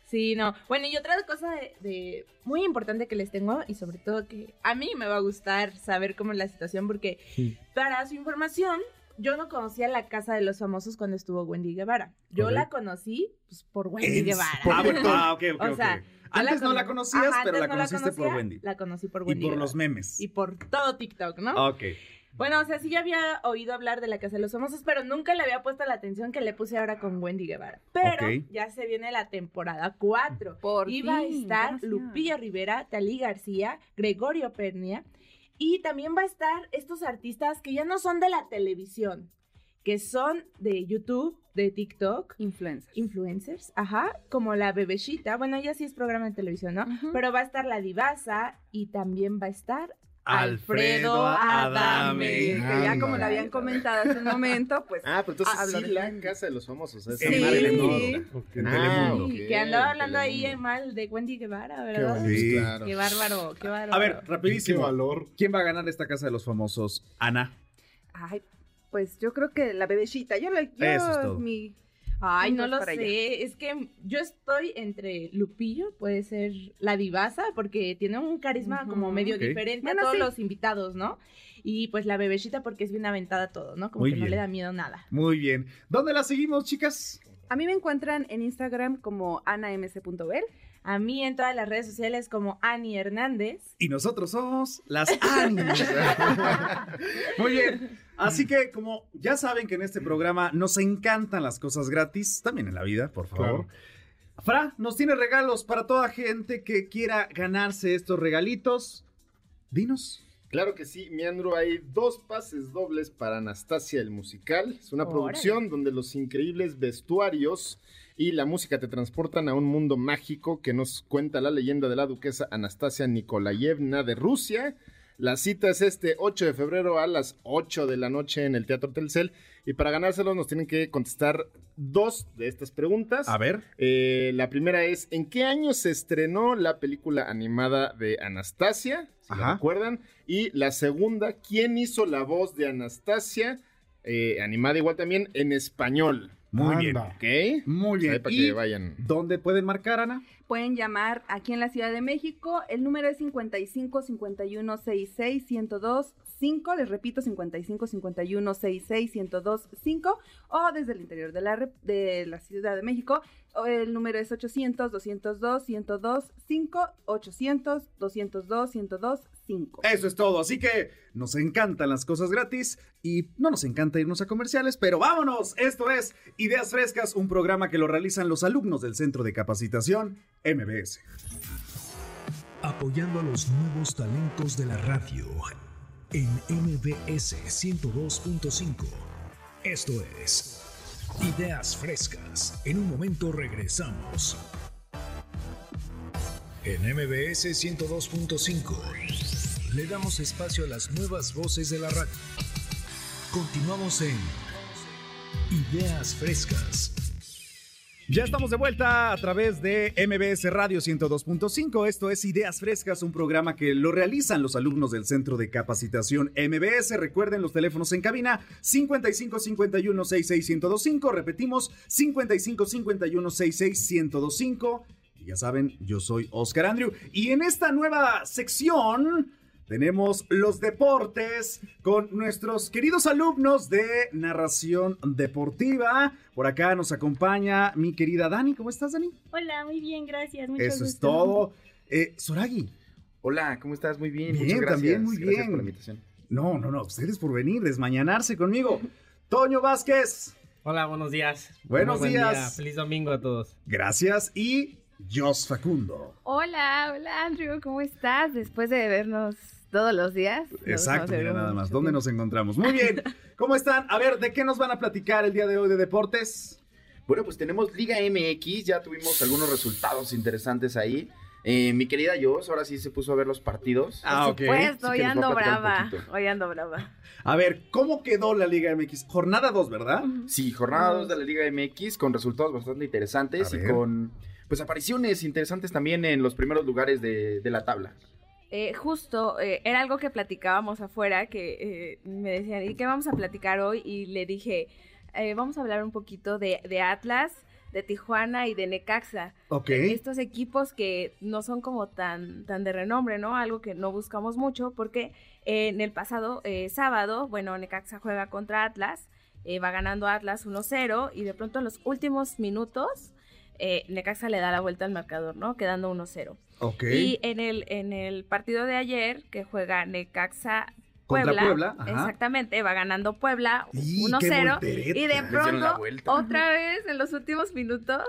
Sí, no. Bueno, y otra cosa de, de- muy importante que les tengo, y sobre todo que a mí me va a gustar saber cómo es la situación, porque Sí. para su información, yo no conocía la casa de los famosos cuando estuvo Wendy Guevara. Yo la conocí pues, por Wendy En- Guevara. Ah, bueno, ah, ok, ok, O sea, Antes no la cono- conocías, Ajá, pero la no conociste por conocía, Wendy. La conocí por Y Wendy. por Guevara. los memes. Y por todo TikTok, ¿no? Ok. Bueno, o sea, sí ya había oído hablar de la Casa de los Famosos, pero nunca le había puesto la atención que le puse ahora con Wendy Guevara. Pero ya se viene la temporada 4. Por Iba a fin, estar. Lupillo Rivera, Talí García, Gregorio Pernia y también va a estar estos artistas que ya no son de la televisión, que son de YouTube, de TikTok, Influencers. influencers, ajá, como la Bebeshita, bueno, ella sí es programa de televisión, ¿no? Pero va a estar la Divasa y también va a estar Alfredo Alfredo Adame. Que ya como lo habían comentado hace un momento, pues Ah, pero entonces Hablo sí de la casa de los famosos. es En Sí, Telemundo. sí. En Ah, Telemundo. ok, que andaba hablando ahí mal de Wendy Guevara, Qué ¿verdad? bonito. Sí. Claro. Qué bárbaro, qué bárbaro. A ver, Qué rapidísimo. valor. ¿Quién va a ganar esta casa de los famosos? Ana. Ay, pues yo creo que la bebecita. Yo la yo, Eso es todo. mi Ay, no lo sé. Es que yo estoy entre Lupillo, puede ser la divasa, porque tiene un carisma como medio diferente Bueno, a todos sí. los invitados, ¿no? Y pues la bebecita porque es bien aventada todo, ¿no? Como Muy que no le da miedo nada. Muy bien. ¿Dónde la seguimos, chicas? A mí me encuentran en Instagram como anamc.bel. A mí en todas las redes sociales como Ani Hernández. Y nosotros somos las Anis. *laughs* Muy bien. Así que, como ya saben que en este programa nos encantan las cosas gratis, también en la vida, por favor. Fra, nos tiene regalos para toda gente que quiera ganarse estos regalitos. Dinos. Claro que sí, Meandro, hay dos pases dobles para Anastasia el musical. Es una Órale. producción donde los increíbles vestuarios y la música te transportan a un mundo mágico que nos cuenta la leyenda de la duquesa Anastasia Nikolayevna de Rusia. La cita es este 8 de febrero a las 8 de la noche en el Teatro Telcel. Y para ganárselos nos tienen que contestar dos de estas preguntas. A ver. Eh, la primera es, ¿en qué año se estrenó la película animada de Anastasia? Si la Ajá. recuerdan. Y la segunda, ¿quién hizo la voz de Anastasia? Eh, animada igual también en español. Muy Anda. bien. ¿Ok? Muy Ahí bien. para ¿Y que vayan. dónde pueden marcar, Ana? Pueden llamar aquí en la Ciudad de México. El número es 55 51 66 102 5. Les repito, 55 51 66 102 5. O desde el interior de la, de la Ciudad de México. El número es 800 202 102 5. 800 202 102 5. Eso es todo. Así que nos encantan las cosas gratis y no nos encanta irnos a comerciales, pero vámonos. Esto es Ideas Frescas, un programa que lo realizan los alumnos del Centro de Capacitación MBS. apoyando a los nuevos talentos de la radio en MBS 102.5. Esto es Ideas Frescas. En un momento regresamos. En MBS 102.5 le damos espacio a las nuevas voces de la radio. Continuamos en Ideas Frescas. Ya estamos de vuelta a través de MBS Radio 102.5. Esto es Ideas Frescas, un programa que lo realizan los alumnos del Centro de Capacitación MBS. Recuerden los teléfonos en cabina 55 51 66 1025. Repetimos 55 51 66 1025. Y ya saben, yo soy Oscar Andrew. Y en esta nueva sección tenemos los deportes con nuestros queridos alumnos de narración deportiva. Por acá nos acompaña mi querida Dani. ¿Cómo estás, Dani? Hola, muy bien, gracias. Mucho Eso es todo. Eh, Soragi. Hola, ¿cómo estás? Muy bien, Bien, muchas gracias. también muy Gracias bien. por la invitación. No, no, no. Ustedes por venir, desmañanarse conmigo. Toño Vázquez. Hola, buenos días. Buenos Muy buen días. día. Feliz domingo a todos. Gracias. Y Jos Facundo. Hola, hola Andrew, ¿cómo estás? Después de vernos todos los días. Exacto, mira nada más. ¿Dónde tiempo. nos encontramos? Muy bien. ¿Cómo están? A ver, ¿de qué nos van a platicar el día de hoy de deportes? Bueno, pues tenemos Liga MX, ya tuvimos algunos resultados interesantes ahí. Eh, mi querida Jos, ahora sí se puso a ver los partidos. Ah, ok. Pues, hoy ando brava. Hoy ando brava. A ver, ¿cómo quedó la Liga MX? Jornada 2, ¿verdad? Sí, jornada 2 de la Liga MX con resultados bastante interesantes y con pues apariciones interesantes también en los primeros lugares de, de la tabla. Eh, justo, eh, era algo que platicábamos afuera, que eh, me decían, ¿y qué vamos a platicar hoy? Y le dije, eh, vamos a hablar un poquito de, de Atlas, de Tijuana y de Necaxa. Ok. Estos equipos que no son como tan, tan de renombre, ¿no? Algo que no buscamos mucho, porque eh, en el pasado eh, sábado, bueno, Necaxa juega contra Atlas, eh, va ganando Atlas 1-0 y de pronto en los últimos minutos... eh, Necaxa le da la vuelta al marcador, ¿no? Quedando 1-0. Ok. Y en el, en el partido de ayer, que juega Necaxa Puebla, exactamente, va ganando Puebla Y qué 1-0 voltereta. y de pronto otra vez en los últimos minutos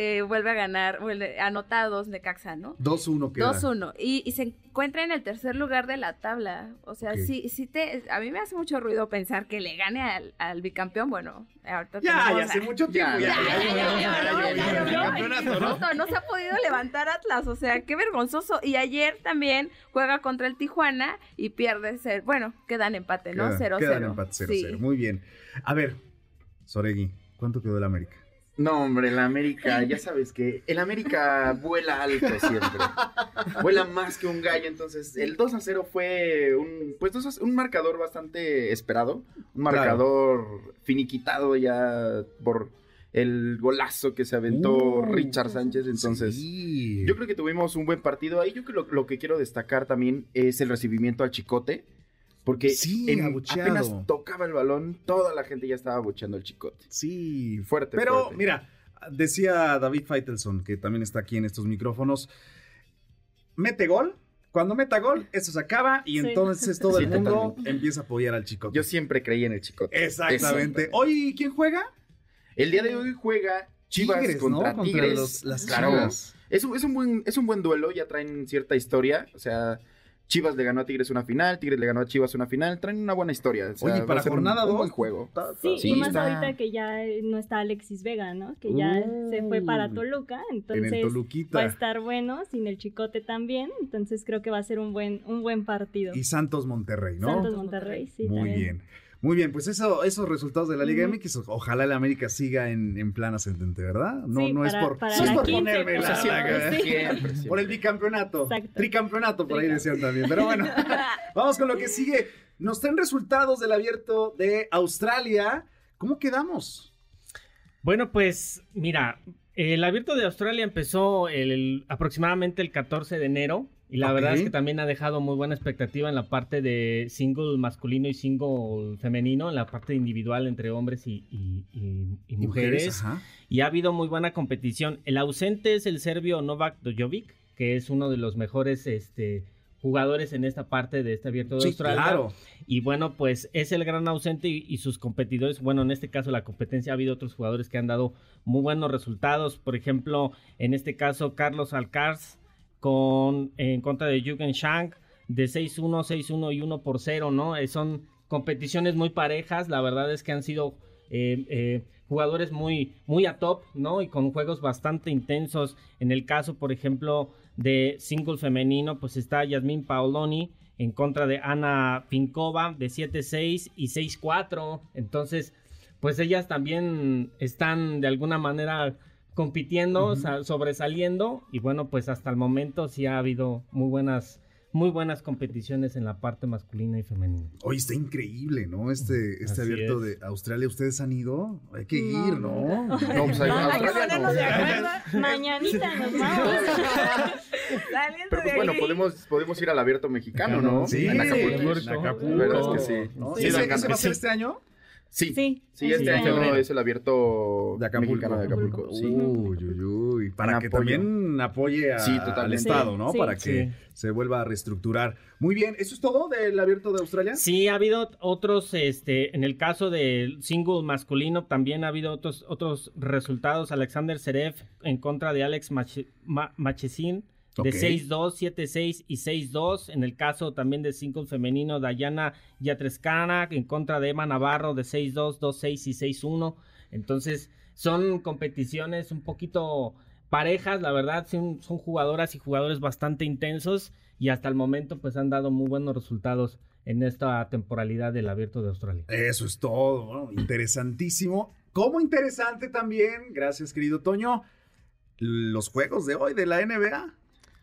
eh, vuelve a ganar, vuelve anotados Necaxa, ¿no? 2-1 queda. 2-1 y, y se encuentra en el tercer lugar de la tabla. O sea, sí, sí te, a mí me hace mucho ruido pensar que le gane al, al bicampeón. Bueno, ahorita Ya, tenemos ya a- hace mucho tiempo. Ya, Ya, ya, ya, ya, ya, ya, no, se ha podido levantar Atlas, o sea, qué vergonzoso. Y ayer también juega contra el Tijuana y pierde ser, bueno, quedan empate, ¿no? Queda- 0-0. Quedan empate 0-0. Sí. Muy bien. A ver, Soregui, ¿cuánto quedó el América? No, hombre, el América, ya *laughs* sabes que el América vuela alto siempre. vuela más que un gallo, entonces el 2 a 0 fue un pues 2 a 0, un marcador bastante esperado, un marcador finiquitado ya por el golazo que se aventó Uh, Richard Sánchez, entonces Sí. yo creo que tuvimos un buen partido ahí. Yo creo que lo, lo que quiero destacar también es el recibimiento al Chicote. Porque Sí, en- apenas tocaba el balón, toda la gente ya estaba abucheando al Chicote. Sí, Fuerte, Pero fuerte. mira, decía David Feitelson, que también está aquí en estos micrófonos, mete gol. Cuando meta gol, eso se acaba y Sí. entonces todo Sí, el mundo totalmente. empieza a apoyar al chico. Yo siempre creí en el Chicote. Exactamente. Hoy, ¿quién juega? El día de hoy juega Chivas Tigres, ¿no? contra Contra Tigres. los- las claro. Chivas. Es un, es, un buen, es un buen duelo, ya traen cierta historia. O sea, Chivas le ganó a Tigres una final, Tigres le ganó a Chivas una final. Traen una buena historia. o sea, Oye, para jornada un, 2. buen juego. Sí, Sí, y más está- ahorita que ya eh, no está Alexis Vega, ¿no? Que ya se fue para Toluca, En entonces Toluquita. va a estar bueno, sin el Chicote también, entonces creo que va a ser un buen un buen partido. Y Santos Monterrey, ¿no? Santos Monterrey, sí. Muy también. bien. Muy bien, pues eso, esos resultados de la Liga. MX, ojalá el América siga en, en plan ascendente, ¿verdad? No, Sí, no es por, para no es la por 15, ponerme por la- favor, la- sí. Siempre, siempre. por el bicampeonato. Exacto. Tricampeonato, por ahí decían también. Pero bueno, *laughs* vamos con lo que sigue. Nos traen resultados del abierto de Australia. ¿Cómo quedamos? Bueno, pues mira, el abierto de Australia empezó el, aproximadamente el 14 de enero y la verdad es que también ha dejado muy buena expectativa en la parte de single masculino y single femenino, en la parte individual entre hombres y, y- y- y Y mujeres. ajá. Y ha habido muy buena competición. El ausente es el serbio Novak Djokovic, que es uno de los mejores este, jugadores en esta parte de este abierto de Sí, Australia. claro. Y bueno, pues es el gran ausente y, y sus competidores, bueno, en este caso la competencia ha habido otros jugadores que han dado muy buenos resultados. Por ejemplo, en este caso Carlos Alcaraz con en contra de Jürgen Shank de 6-1, 6-1 y 1 por 0, ¿no? Eh, son competiciones muy parejas, la verdad es que han sido eh, eh, jugadores muy, muy a top, ¿no? Y con juegos bastante intensos. En el caso, por ejemplo, de single femenino, pues está Yasmin Paoloni en contra de Ana Finkova de 7-6 y 6-4. Entonces, pues ellas también están de alguna manera compitiendo, sa- sobresaliendo y bueno, pues hasta el momento sí ha habido muy buenas muy buenas competiciones en la parte masculina y femenina. Hoy está increíble, ¿no? Este, este Así abierto es. de Australia. ¿Ustedes han ido? Hay que No, ir, ¿no? No, pues ahí- Hay que no. ponernos de acuerdo. Mañanita nos vamos. Pero pues bueno, podemos, podemos ir al abierto mexicano, ¿no? Sí, en Acapulco. En Acapulco. La verdad es que sí. ¿No? Sí, ¿Ese, va a ser este año? Sí, Sí, sí, sí, este sí. año Febrero. es el abierto De Acapulco. mexicano de Acapulco. Sí. Uy, uy, uy. Para que apoyo. también apoye a- Sí, al. Estado, ¿no? Sí. Para que Sí. se vuelva a reestructurar. Muy bien, ¿eso es todo del abierto de Australia? Sí, ha habido otros, este, en el caso del single masculino también ha habido otros, otros resultados. Alexander Serev en contra de Alex Mache- Ma- Machesin de Ok. 6-2, 7-6 y 6-2. En el caso también del single femenino, Dayana Yatreskana en contra de Emma Navarro de 6-2, 2-6 y 6-1. Entonces, son competiciones un poquito parejas, la verdad, son, son jugadoras y jugadores bastante intensos y hasta el momento pues han dado muy buenos resultados en esta temporalidad del Abierto de Australia. Eso es todo, bueno, interesantísimo. Como interesante también, gracias querido Toño, los juegos de hoy de la NBA.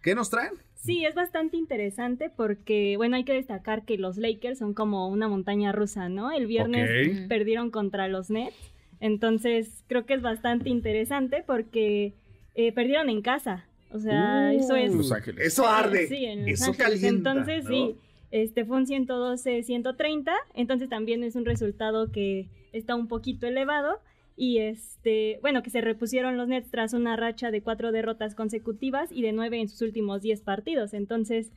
¿Qué nos traen? Sí, es bastante interesante porque, bueno, hay que destacar que los Lakers son como una montaña rusa, ¿no? El viernes perdieron contra los Nets, entonces creo que es bastante interesante porque eh, perdieron en casa. O sea, eso es... Los Ángeles. Eso arde. Sí, en Los Eso Ángeles. calienta. Entonces, ¿no? sí, este fue un 112-130, entonces también es un resultado que está un poquito elevado. Y este, bueno, que se repusieron los Nets tras una racha de cuatro derrotas consecutivas y de nueve en sus últimos diez partidos. Entonces,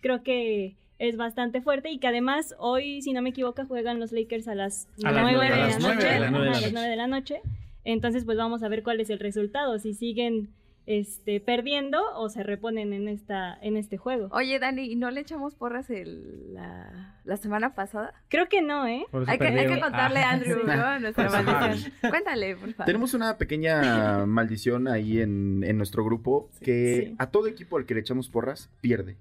creo que es bastante fuerte y que además hoy, si no me equivoco, juegan los Lakers a las A las nueve nueve, de a la las nueve noche. de la Ajá, noche. a las nueve de la noche. Entonces, pues vamos a ver cuál es el resultado, si siguen este, perdiendo o se reponen en, esta, en este juego. Oye, Dani, ¿y no le echamos porras el, la, la semana pasada? Creo que no, ¿eh? Hay que, hay que perdieron. contarle a Ah. Andrew, Sí. ¿no? Nuestra maldición. Cuéntale, por favor. Tenemos una pequeña *laughs* maldición ahí en, en nuestro grupo que Sí. a todo equipo al que le echamos porras pierde.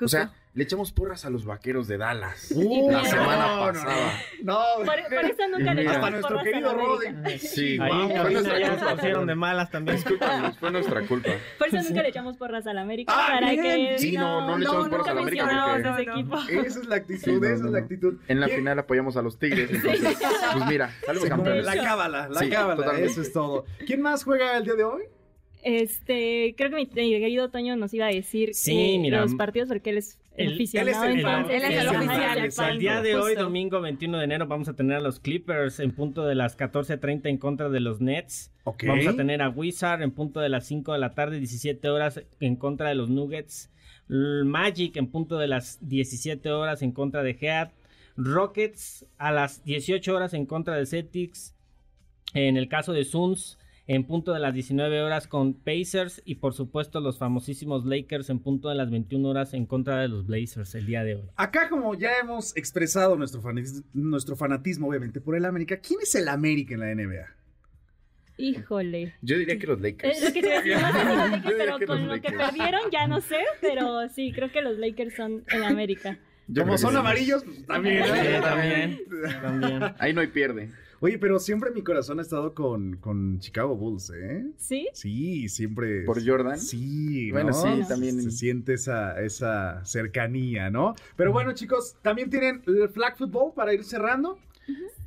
O sea, le echamos porras a los vaqueros de Dallas Uh, la no, semana no, pasada. No, Por, por eso nunca le hasta nuestro querido. Rodri. Sí, Ahí wow, fue nuestra ya culpa. se pusieron de malas también. Discúlpanos, fue nuestra culpa. Por eso nunca le echamos porras a la América. Ah, para bien. que Sí, no, no le echamos porras a la América mencionamos porque- ese equipo. Esa es la actitud, Sí, no, esa es no, la no. actitud. En la ¿Quién- final apoyamos a los Tigres, entonces, pues mira, como campeones. La cábala, la Sí, cábala, totalmente. eso es todo. ¿Quién más juega el día de hoy? Este, creo que mi, mi querido Toño nos iba a decir Sí, eh, mira, los partidos porque él es el, él- aficionado. él es el- entonces, él es el ajá, oficial, el exacto. El día de hoy, justo. domingo 21 de enero, vamos a tener a los Clippers en punto de las 14.30 en contra de los Nets. Ok. Vamos a tener a Wizard en punto de las 5 de la tarde, 17 horas en contra de los Nuggets. L- Magic en punto de las 17 horas en contra de Heat. Rockets a las 18 horas en contra de Celtics. En el caso de Suns en punto de las 19 horas con Pacers. Y por supuesto los famosísimos Lakers en punto de las 21 horas en contra de los Blazers el día de hoy. Acá, como ya hemos expresado nuestro fanatismo, nuestro fanatismo, obviamente, por el América, ¿quién es el América en la NBA? Híjole. Yo diría que los Es Lakers. lo que te iba a decir, no sé si los Lakers, *laughs* pero que con los lo que perdieron ya no sé, pero sí, creo que los Lakers son en América. Yo Como son amarillos, pues, también. Sí, también. *laughs* También. Ahí no hay pierde. Oye, pero siempre mi corazón ha estado con, con Chicago Bulls, ¿eh? ¿Sí? Sí, siempre. ¿Por Jordan? Sí, Bueno, ¿no? sí, Se- también. Se siente esa, esa cercanía, ¿no? Pero bueno, chicos, también tienen el flag football para ir cerrando.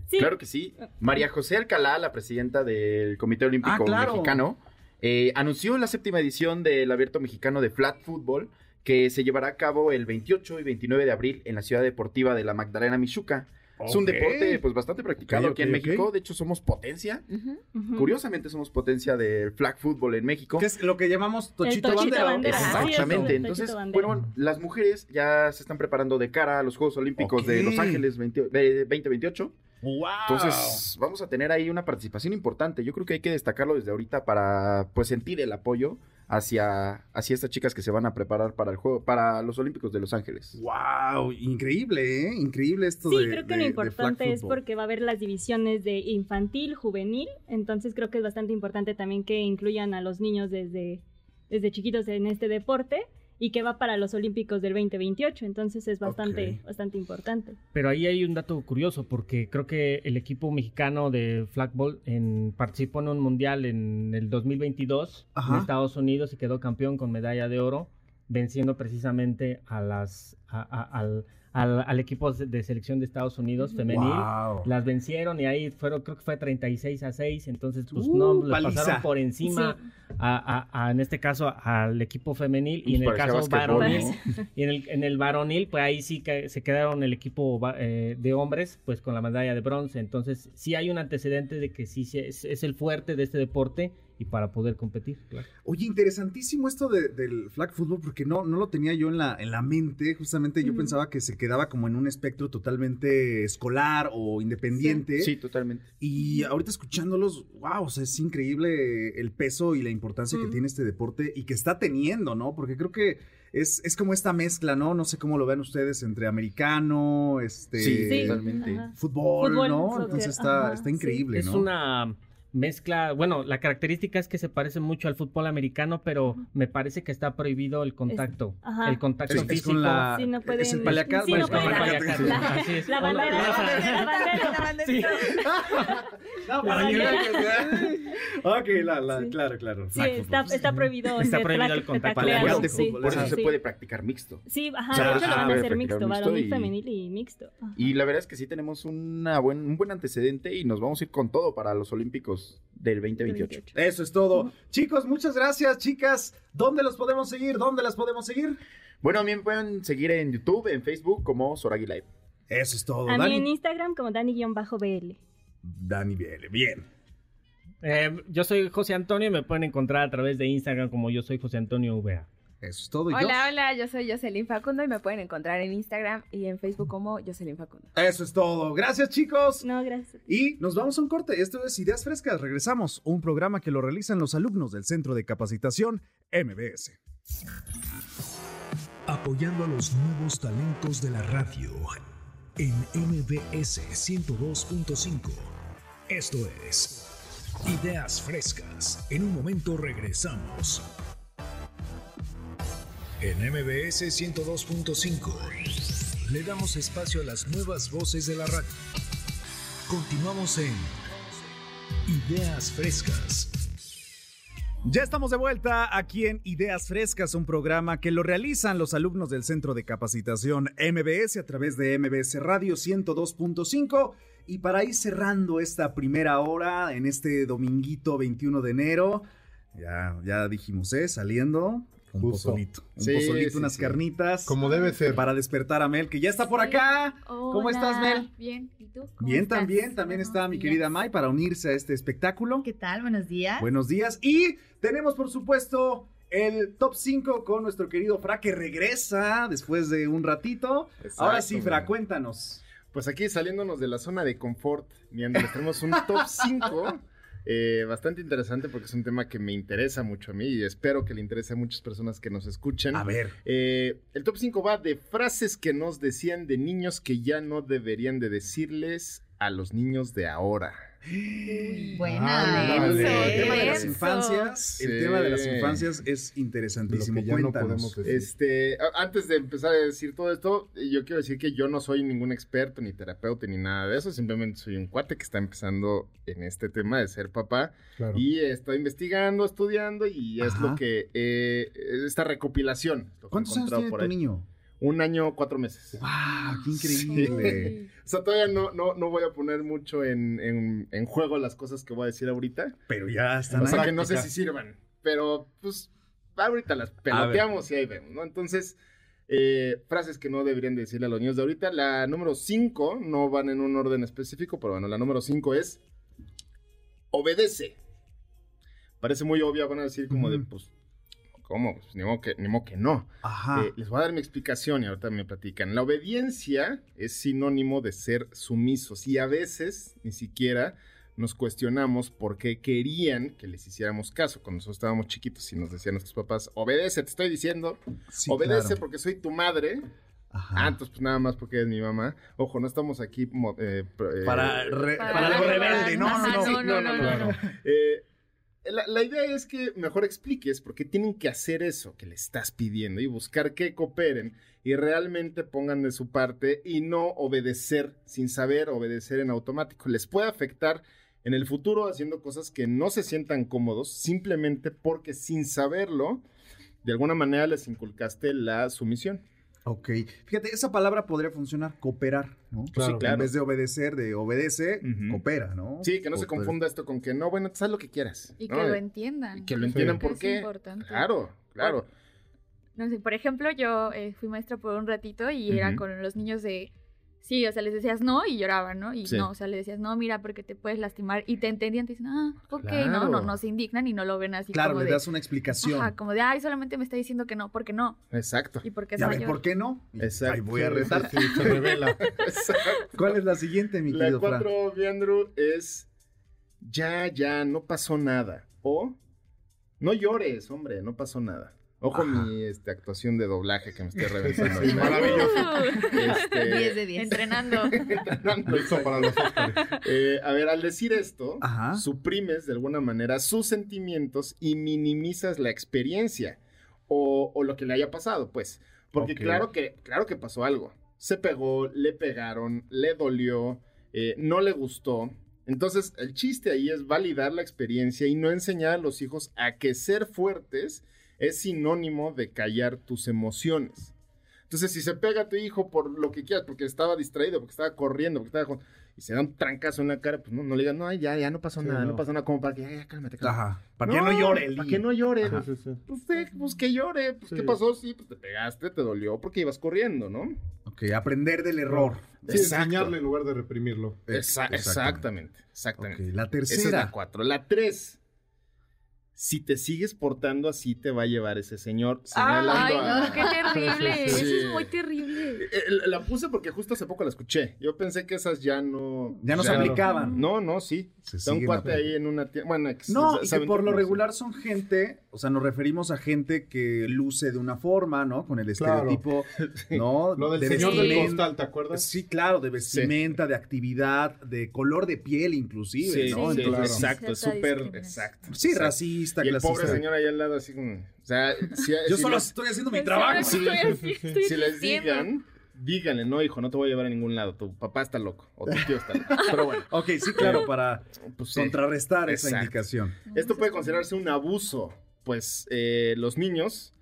Sí. Claro que sí. María José Alcalá, la presidenta del Comité Olímpico Ah, claro. Mexicano, eh, anunció la séptima edición del Abierto Mexicano de Flat Football que se llevará a cabo el 28 y 29 de abril en la ciudad deportiva de la Magdalena Michuca. Es un deporte pues bastante practicado aquí en México. De hecho, somos potencia. Curiosamente, somos potencia del flag football en México. Que es lo que llamamos Tochito, Tochito Bandera. Exactamente. Entonces, Bandera. bueno, las mujeres ya se están preparando de cara a los Juegos Olímpicos de. Los Ángeles 20 de 2028. ¡Wow! Entonces, vamos a tener ahí una participación importante. Yo creo que hay que destacarlo desde ahorita para pues sentir el apoyo hacia, hacia estas chicas que se van a preparar para el juego, para los Olímpicos de Los Ángeles. ¡Wow! Increíble, ¿eh? Increíble esto Sí, de. creo que de- lo importante es porque va a haber las divisiones de infantil, juvenil, entonces creo que es bastante importante también que incluyan a los niños desde, desde chiquitos en este deporte y que va para los Olímpicos del 2028, entonces es bastante, bastante importante. Pero ahí hay un dato curioso, porque creo que el equipo mexicano de flagball en, participó en un mundial en el 2022 Ajá. en Estados Unidos y quedó campeón con medalla de oro, venciendo precisamente a las, a- a- al, al- al equipo de selección de Estados Unidos femenil. ¡Wow! Las vencieron y ahí fueron, creo que fue 36 a 6, entonces pues Uh, no, les pasaron por encima a, a- a, en este caso al equipo femenil y en el caso varonil ¿no? y en el, en el varonil, pues ahí sí que se quedaron el equipo eh, de hombres, pues con la medalla de bronce. Entonces, sí hay un antecedente de que sí se- es, es el fuerte de este deporte y para poder competir. claro. Oye, interesantísimo esto de- del flag football porque no, no lo tenía yo en la, en la mente. Justamente yo pensaba que se quedaba como en un espectro totalmente escolar o independiente. Sí, totalmente. Y ahorita escuchándolos, wow, o sea, es increíble el peso y la importancia que tiene este deporte y que está teniendo, ¿no? Porque creo que es, es como esta mezcla, ¿no? No sé cómo lo ven ustedes entre americano, este, Sí, Sí, fútbol, Fútbol, ¿no? soccer, Entonces está, ajá, está sí. increíble, Es ¿no? una mezcla, bueno, la característica es que se parece mucho al fútbol americano, pero me parece que está prohibido el contacto, ajá. el contacto Es- es físico. con la- Sí, no pueden- es el paliacate, sí, no pueden- la- Así es. La bandera, la hola. bandera, la bandera. *laughs* No, La para bandera. que- Ok, la, la, Sí. claro, claro. Sí, está, está prohibido. Está prohibido el contacto. Paliacate sí, fútbol, Por eso sí. se puede practicar mixto. Sí, ajá, O sea, de hecho lo ah, van a puede hacer mixto, y- femenil y mixto. Y la verdad es que sí tenemos una buen, un buen antecedente y nos vamos a ir con todo para los Olímpicos del 2028. Eso es todo. Chicos, muchas gracias, chicas. ¿Dónde los podemos seguir? ¿Dónde las podemos seguir? Bueno, también pueden seguir en YouTube, en Facebook como Soragi Live. Eso es todo. A mí en. Instagram como Dani-BL. Dani Biele, bien. Eh, yo soy José Antonio y me pueden encontrar a través de Instagram como yo soy José Antonio VA. Eso es todo. ¿Y Hola, hola, yo soy Jocelyn Facundo y me pueden encontrar en Instagram y en Facebook como Jocelyn Facundo. Eso es todo. Gracias, chicos. No, gracias. Y nos vamos a un corte. Esto es Ideas Frescas. Regresamos. Un programa que lo realizan los alumnos del Centro de Capacitación MBS. Apoyando a los nuevos talentos de la radio en MBS 102.5. Esto es Ideas Frescas. En un momento regresamos. En MBS 102.5 le damos espacio a las nuevas voces de la radio. Continuamos en Ideas Frescas. Ya estamos de vuelta aquí en Ideas Frescas, un programa que lo realizan los alumnos del Centro de Capacitación MBS a través de MBS Radio 102.5. Y para ir cerrando esta primera hora en este dominguito 21 de enero, ya, ya dijimos, ¿eh? Saliendo. Un Justo. pozolito. Un Sí, pozolito, sí, unas sí. carnitas. Como debe ser. Para despertar a Mel, que ya está por acá. ¿Cómo estás, Mel? Bien, ¿y tú? ¿Cómo Bien, estás? también. También está mi querida Mai para unirse a este espectáculo. ¿Qué tal? Buenos días. Buenos días. Y tenemos, por supuesto, el top 5 con nuestro querido Fra, que regresa después de un ratito. Ahora sí, Fra, man. cuéntanos. Pues aquí saliéndonos de la zona de confort, Miandra, les tenemos un top *laughs* 5 eh, bastante interesante porque es un tema que me interesa mucho a mí y espero que le interese a muchas personas que nos escuchen. A ver. Eh, el top 5 va de frases que nos decían de niños que ya no deberían de decirles a los niños de ahora. Buena. El tema de las infancias, el tema de las infancias es interesantísimo. Lo que ya no podemos decir. Este, antes de empezar a decir todo esto, yo quiero decir que yo no soy ningún experto, ni terapeuta, ni nada de eso. Simplemente soy un cuate que está empezando en este tema de ser papá. Claro. Y estoy investigando, estudiando, y es Ajá. lo que. eh, esta recopilación. lo que he ¿Cuántos años encontrado tiene por tu ahí. niño? Un año, cuatro meses. ¡Wow! ¡Qué increíble! O sea, todavía no, no, no voy a poner mucho en, en- en juego las cosas que voy a decir ahorita. Pero ya están O sea, que no sé si sirvan. Pero, pues, ahorita las peloteamos y ahí vemos, ¿no? Entonces, eh, frases que no deberían decirle a los niños de ahorita. La número 5, no van en un orden específico, pero bueno, la número 5 es obedece. Parece muy obvia, van a decir como de, pues, ¿cómo? Pues, ni modo que, ni modo que no. Ajá. Eh, les voy a dar mi explicación y ahorita me platican. La obediencia es sinónimo de ser sumisos y a veces ni siquiera nos cuestionamos por qué querían que les hiciéramos caso. Cuando nosotros estábamos chiquitos y nos decían nuestros papás, obedece, te estoy diciendo, Sí, obedece claro. porque soy tu madre. Ajá. Ah, entonces pues nada más porque eres mi mamá. Ojo, no estamos aquí eh, eh, Para, re- Para para lo la rebelde. No, no, no. no, no, no, no, no. Eh, la, idea es que mejor expliques por qué tienen que hacer eso que le estás pidiendo y buscar que cooperen y realmente pongan de su parte y no obedecer sin saber, obedecer en automático. Les puede afectar en el futuro haciendo cosas que no se sientan cómodos simplemente porque sin saberlo, de alguna manera les inculcaste la sumisión. Ok. Fíjate, esa palabra podría funcionar, cooperar, ¿no? Claro. Sí, claro. En vez de obedecer, de obedece, coopera, ¿no? Sí, que no se confunda esto con que no, bueno, haz lo que quieras. Y ¿no? que lo entiendan. Y que lo entiendan Creo por que es qué. importante. Claro, claro. No sé, por ejemplo, yo eh, fui maestra por un ratito y era con los niños de... Sí, o sea, les decías no y lloraban, ¿no? Y Sí. no, o sea, les decías no, mira, porque te puedes lastimar. Y te entendían, te dicen, ah, ok, no, Claro. no, no se indignan y no lo ven así Claro, como le de... das una explicación. Ajá, como de, ay, solamente me está diciendo que no, porque no. Exacto. Y Ya ves, mayor. ¿por qué no? Exacto. Ahí voy a retar. Sí, se revela. *laughs* Exacto. ¿Cuál es la siguiente, mi La querido Fran? cuatro, Biandru, es ya, ya, no pasó nada. O no llores, hombre, no pasó nada. Ojo Ajá. mi este, actuación de doblaje que me estoy *laughs* reventando. Sí, maravilloso. *laughs* Este, 10 de 10. Entrenando. *laughs* entrenando. Listo para los. Eh, a ver, al decir esto, Ajá. suprimes de alguna manera sus sentimientos y minimizas la experiencia o, o lo que le haya pasado, pues. Porque claro, que, claro que pasó algo. Se pegó, le pegaron, le dolió, eh, no le gustó. Entonces, el chiste ahí es validar la experiencia y no enseñar a los hijos a que ser fuertes es sinónimo de callar tus emociones. Entonces, si se pega a tu hijo por lo que quieras, porque estaba distraído, porque estaba corriendo, porque estaba... Y se da un trancazo en la cara, pues no, no le digas, no, ya, ya no pasó Sí, nada, no. no. pasó nada, como para que, ya, ya, cálmate, cálmate. Ajá. Para que no llore el Para que no llore. Ajá. Sí, sí. Pues, de- pues que llore. Pues, Sí. ¿Qué pasó? Sí, pues te pegaste, te dolió porque ibas corriendo, ¿no? Ok, aprender del error. Sí, enseñarle en lugar de reprimirlo. Exa- Exactamente. exactamente, exactamente. Ok, la Esa es tercera. la cuatro. La tres. Si te sigues portando así, te va a llevar ese señor. Ay, señalando a- no, qué terrible. *laughs* Sí. Eso es muy terrible. Eh, La puse porque justo hace poco la escuché. Yo pensé que esas ya no... Ya no se aplicaban. No, no, sí. Se Está un cuate ahí en una tienda. Bueno, No, y que por lo regular son gente, o sea, nos referimos a gente que luce de una forma, ¿no? Con el Claro. estereotipo, *laughs* ¿no? Lo del De señor del vestimenta. costal, ¿te acuerdas? Sí, claro, de vestimenta, de actividad, de color de piel inclusive, Sí, ¿no? sí, Entonces, exacto, es Cierta súper... Exacto. sí, exacto. racista, Y el pobre señor ahí al lado así como... O sea, *laughs* si, Yo si solo les- estoy haciendo mi trabajo. sí, estoy así, estoy si les digan, díganle, no, hijo, no te voy a llevar a ningún lado. Tu papá está loco. O tu tío está loco. *laughs* Pero bueno, Ok, sí, claro, para pues sí. contrarrestar esa indicación. Esto puede considerarse un abuso, pues eh, los niños,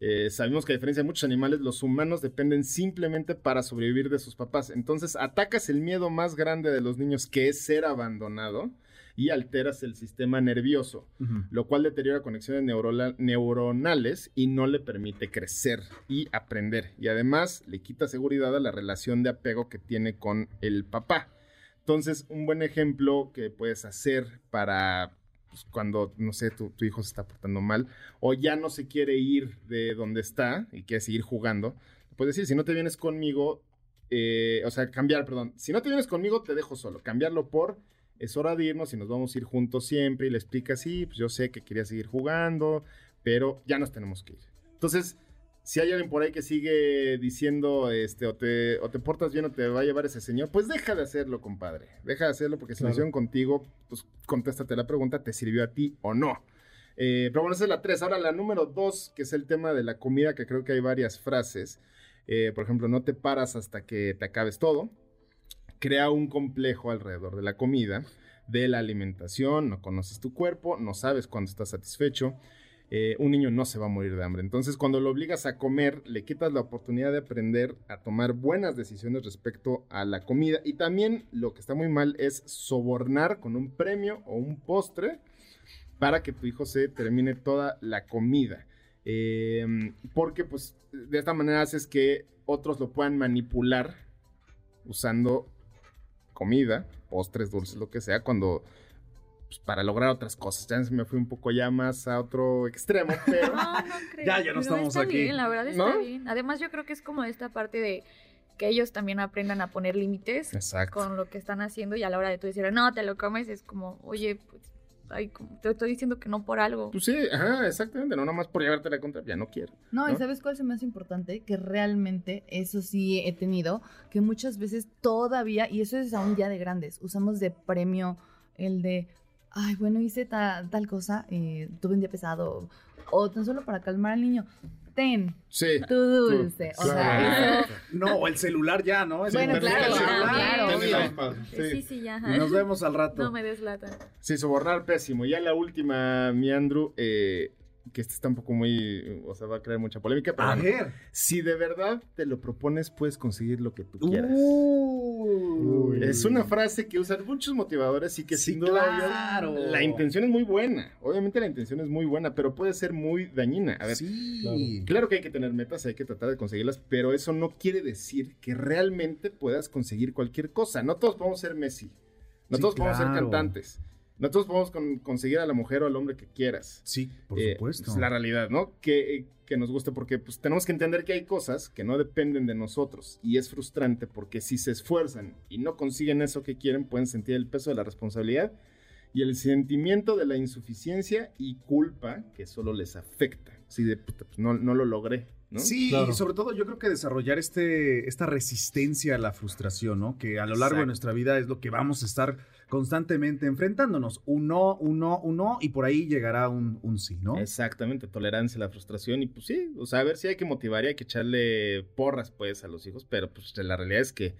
eh, sabemos que a diferencia de muchos animales, los humanos dependen simplemente para sobrevivir de sus papás. Entonces atacas el miedo más grande de los niños, que es ser abandonado, y alteras el sistema nervioso, lo cual deteriora conexiones neuronales y no le permite crecer y aprender. Y además le quita seguridad a la relación de apego que tiene con el papá. Entonces, un buen ejemplo que puedes hacer para pues, cuando, no sé, tu, tu hijo se está portando mal o ya no se quiere ir de donde está y quiere seguir jugando, puedes decir, si no te vienes conmigo, eh, o sea, cambiar, perdón, si no te vienes conmigo, te dejo solo. Cambiarlo por, es hora de irnos y nos vamos a ir juntos siempre y le explicas, sí, pues yo sé que quería seguir jugando, pero ya nos tenemos que ir. Entonces, si hay alguien por ahí que sigue diciendo, este, o te, o te portas bien o te va a llevar ese señor, pues deja de hacerlo, compadre. Deja de hacerlo porque si lo Claro. hicieron contigo, pues contéstate la pregunta, ¿te sirvió a ti o no? Eh, pero bueno, esa es la tres. Ahora la número dos, que es el tema de la comida, que creo que hay varias frases. Eh, por ejemplo, no te paras hasta que te acabes todo. Crea un complejo alrededor de la comida, de la alimentación, no conoces tu cuerpo, no sabes cuándo estás satisfecho. Eh, un niño no se va a morir de hambre. Entonces, cuando lo obligas a comer, le quitas la oportunidad de aprender a tomar buenas decisiones respecto a la comida. Y también lo que está muy mal es sobornar con un premio o un postre para que tu hijo se termine toda la comida. Eh, porque, pues, de esta manera haces que otros lo puedan manipular usando comida, postres, dulces, lo que sea, cuando pues, para lograr otras cosas. Ya me fui un poco ya más a otro extremo, *laughs* pero No, no creo. Ya, ya no Pero estamos está aquí. bien, la verdad está ¿No? bien. Además, yo creo que es como esta parte de que ellos también aprendan a poner límites Exacto. con lo que están haciendo y a la hora de tú decir, no, te lo comes, es como, oye, pues, ay, como- te estoy diciendo que no por algo. Pues sí, ajá, exactamente, no nada más por llevarte la contra, ya no quiero. No, y. ¿sabes cuál es más importante? Que realmente, eso sí he tenido, que muchas veces todavía, y eso es aún ya de grandes, usamos de premio el de, ay, bueno, hice ta- tal cosa, eh, tuve un día pesado, o tan solo para calmar al niño, ten, Sí. tu dulce. O sea, eso, No, o el celular ya, ¿no? Es Bueno, claro, celular, claro, Sí, sí. sí, ya. Y nos vemos al rato. No me deslatan. Sí, sobornar pésimo. Ya la última, mi Andrew, eh, que este está un poco muy, o sea, va a crear mucha polémica, pero A bueno, ver. si de verdad te lo propones, puedes conseguir lo que tú quieras. Uy. Es una frase que usan muchos motivadores y que Sí, sin duda claro. la intención es muy buena. Obviamente la intención es muy buena, pero puede ser muy dañina. A ver, Sí. Claro que hay que tener metas, hay que tratar de conseguirlas, pero eso no quiere decir que realmente puedas conseguir cualquier cosa. No todos podemos ser Messi, no Sí, todos podemos ser cantantes, no todos podemos con- conseguir a la mujer o al hombre que quieras. Sí, por Eh, supuesto. Es la realidad, ¿no? Que, eh, que nos guste porque pues, tenemos que entender que hay cosas que no dependen de nosotros y es frustrante porque si se esfuerzan y no consiguen eso que quieren, pueden sentir el peso de la responsabilidad y el sentimiento de la insuficiencia y culpa que solo les afecta. así de, puta, pues no, no lo logré, ¿no? Sí, y sobre todo yo creo que desarrollar este, esta resistencia a la frustración, ¿no? Que a lo largo de Exacto. nuestra vida es lo que vamos a estar constantemente enfrentándonos. Un no, un no, un no, y por ahí llegará un, un sí, ¿no? Exactamente, tolerancia a la frustración y pues sí, o sea, a ver si hay que motivar y hay que echarle porras pues a los hijos, pero pues la realidad es que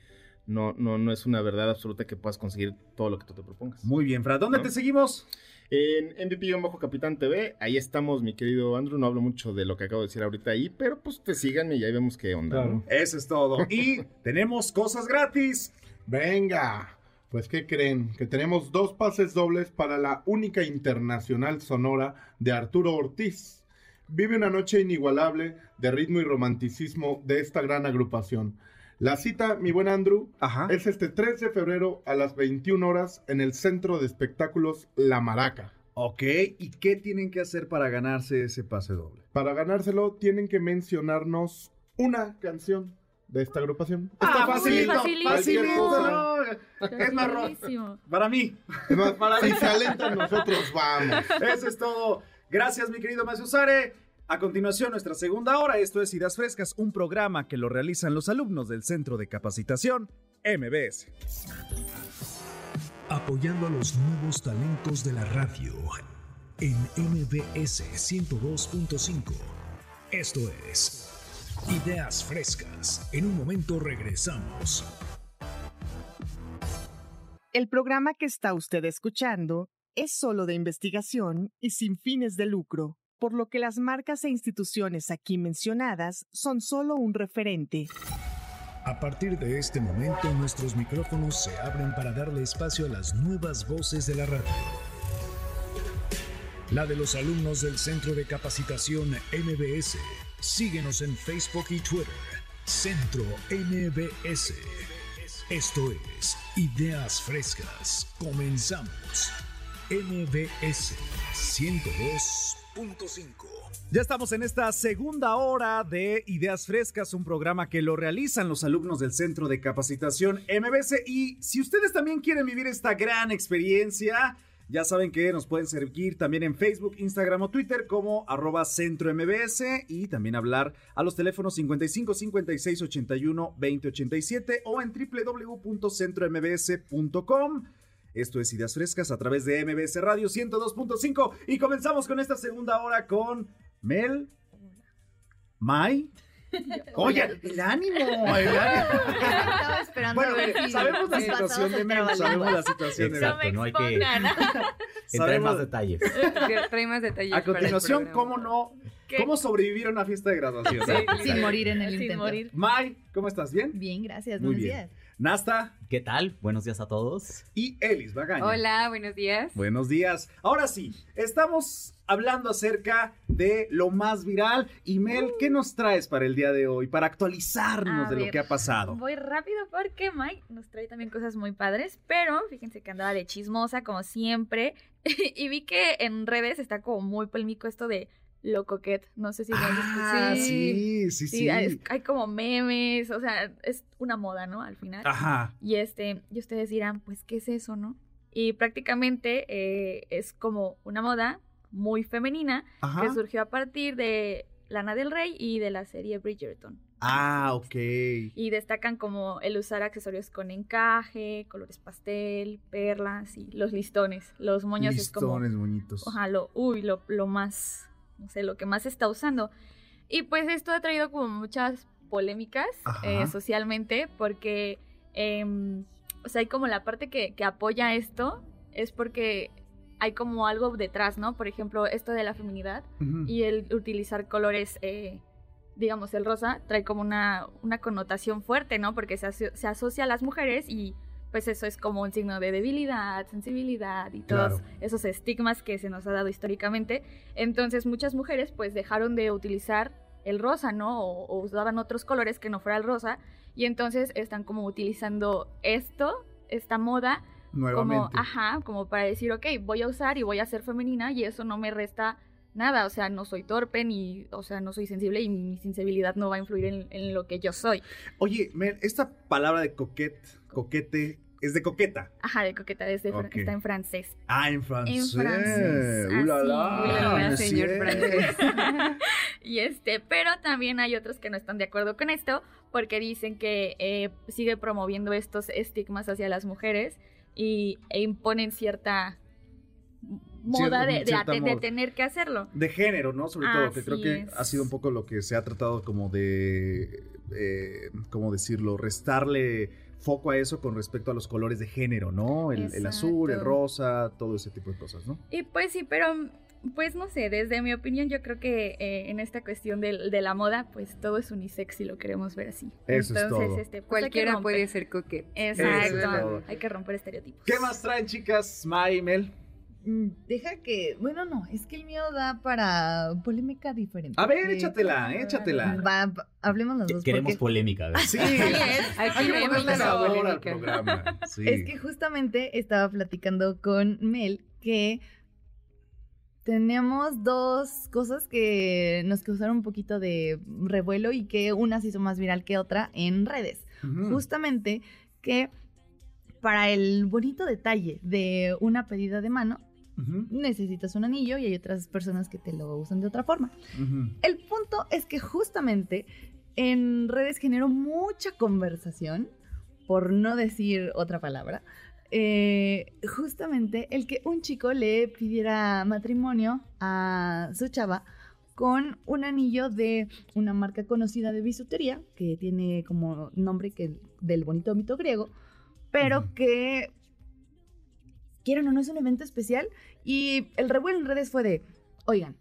no, no, no es una verdad absoluta que puedas conseguir todo lo que tú te propongas. Muy bien, Fra, ¿dónde ¿No? te seguimos? En MVP-Capitán TV, ahí estamos, mi querido Andrew. No hablo mucho de lo que acabo de decir ahorita ahí, pero pues te síganme y ahí vemos qué onda. ¿no? Eso es todo. Y tenemos cosas gratis. Venga. Pues, ¿qué creen? Que tenemos dos pases dobles para la única internacional sonora de Arturo Ortiz. Vive una noche inigualable de ritmo y romanticismo de esta gran agrupación. La cita, mi buen Andrew, es este 3 de febrero a las 21 horas en el Centro de Espectáculos La Maraca. Ok, ¿y qué tienen que hacer para ganarse ese pase doble? Para ganárselo tienen que mencionarnos una canción de esta agrupación. Está Ah, facilito, facilito, cualquier facilito, no. Es más, para mí. Es más, Para si se alentan nosotros vamos. Eso es todo. Gracias, mi querido Macio Sare. A continuación, nuestra segunda hora. Esto es Ideas Frescas, un programa que lo realizan los alumnos del Centro de Capacitación MBS. Apoyando a los nuevos talentos de la radio en MBS 102.5. Esto es Ideas Frescas. En un momento regresamos. El programa que está usted escuchando es solo de investigación y sin fines de lucro, por lo que las marcas e instituciones aquí mencionadas son solo un referente. A partir de este momento, nuestros micrófonos se abren para darle espacio a las nuevas voces de la radio. La de los alumnos del Centro de Capacitación MBS. Síguenos en Facebook y Twitter. Centro MBS. Esto es Ideas Frescas. Comenzamos. MBS 102.5. Ya estamos en esta segunda hora de Ideas Frescas, un programa que lo realizan los alumnos del Centro de Capacitación MBS. Y si ustedes también quieren vivir esta gran experiencia, ya saben que nos pueden seguir también en Facebook, Instagram o Twitter como arroba Centro MBS y también hablar a los teléfonos 55 56 81 20 87 o en www.centrombs.com. Esto es Ideas Frescas a través de MBS Radio 102.5 y comenzamos con esta segunda hora con Mel, Mai. *laughs* Oye, el ánimo, *laughs* el ánimo. Estaba esperando Bueno, a ver si sabemos la situación de trabajar. sabemos la situación de Exacto, Mel. no hay que *laughs* entrar más detalles. Trae más detalles. A continuación. ¿cómo no? ¿Qué? ¿Cómo sobrevivir a una fiesta de graduación? Sin morir en el Sin intento. morir. Mai, ¿cómo estás? ¿Bien? Bien, gracias. Muy buenos bien. días. Nasta ¿Qué tal? Buenos días a todos. y Elis Bagaña. Hola, buenos días. Buenos días. Ahora sí, estamos hablando acerca de lo más viral. Y Mel, ¿qué nos traes para el día de hoy? Para actualizarnos A de lo que ha pasado. Voy rápido porque Mike nos trae también cosas muy padres, pero fíjense que andaba de chismosa como siempre *laughs* y vi que en redes está como muy polémico esto de lo coquet, no sé si Ah, escuchado. sí, sí, sí. Hay, hay como memes, o sea, es una moda, ¿no? Al final. Ajá. Y este, y ustedes dirán, pues, ¿qué es eso, no? Y prácticamente eh, es como una moda muy femenina Ajá. que surgió a partir de Lana del Rey y de la serie Bridgerton. Ah, ok. Y destacan como el usar accesorios con encaje, colores pastel, perlas y los listones. Los moños es como Listones bonitos. Ojalá, uy, lo, lo más, no sé, lo que más se está usando. Y pues esto ha traído como muchas polémicas eh, socialmente porque, em, o sea, hay como la parte que, que apoya esto es porque hay como algo detrás, ¿no? Por ejemplo, esto de la feminidad Ujú. y el utilizar colores, eh, digamos, el rosa trae como una, una connotación fuerte, ¿no? Porque se, aso- se asocia a las mujeres y pues eso es como un signo de debilidad, sensibilidad y todos Claro. esos estigmas que se nos ha dado históricamente. Entonces muchas mujeres pues dejaron de utilizar el rosa, ¿no? O, o usaban otros colores que no fuera el rosa y entonces están como utilizando esto, esta moda, como, ajá, como para decir, ok, voy a usar y voy a ser femenina y eso no me resta nada, o sea, no soy torpe ni, o sea, no soy sensible y mi sensibilidad no va a influir en, en lo que yo soy. Oye, esta palabra de coquet, coquete, es de coqueta. Ajá, de coqueta, es de fr- Ok. está en francés. Ah, en francés. En francés. ¡Uh, la, así, la! uy, la ¿no verdad, es señor francés. *laughs* Y este, pero también hay otros que no están de acuerdo con esto porque dicen que eh, sigue promoviendo estos estigmas hacia las mujeres y, e imponen cierta moda de, tener que hacerlo. De género, ¿no? Sobre todo, que creo que es. ha sido un poco lo que se ha tratado como de, eh, ¿cómo decirlo? Restarle foco a eso con respecto a los colores de género, ¿no? El, el azul, el rosa, todo ese tipo de cosas, ¿no? Y pues sí, pero pues no sé, desde mi opinión yo creo que eh, en esta cuestión de, la moda, pues todo es unisex si lo queremos ver así. Eso es Entonces, todo. este, pues, Cualquiera puede ser coquete. Es. Exacto. Hay que romper estereotipos. ¿Qué más traen, chicas? May, Mel. Mm, Deja que, bueno, no, es que el mío da para polémica diferente. A ver, échatela, échatela. Va, va, hablemos los dos. Queremos porque- polémica. ¿verdad? Sí, *laughs* Aquí hay sabor al programa. Sí. Es que justamente estaba platicando con Mel que tenemos dos cosas que nos causaron un poquito de revuelo y que una se hizo más viral que otra en redes. Justamente que para el bonito detalle de una pedida de mano Necesitas un anillo y hay otras personas que te lo usan de otra forma. El punto es que justamente en redes generó mucha conversación, por no decir otra palabra, eh, justamente el que un chico le pidiera matrimonio a su chava con un anillo de una marca conocida de bisutería, que tiene como nombre que del bonito mito griego, pero que quieran o no es un evento especial y el revuelo en redes fue de, oigan,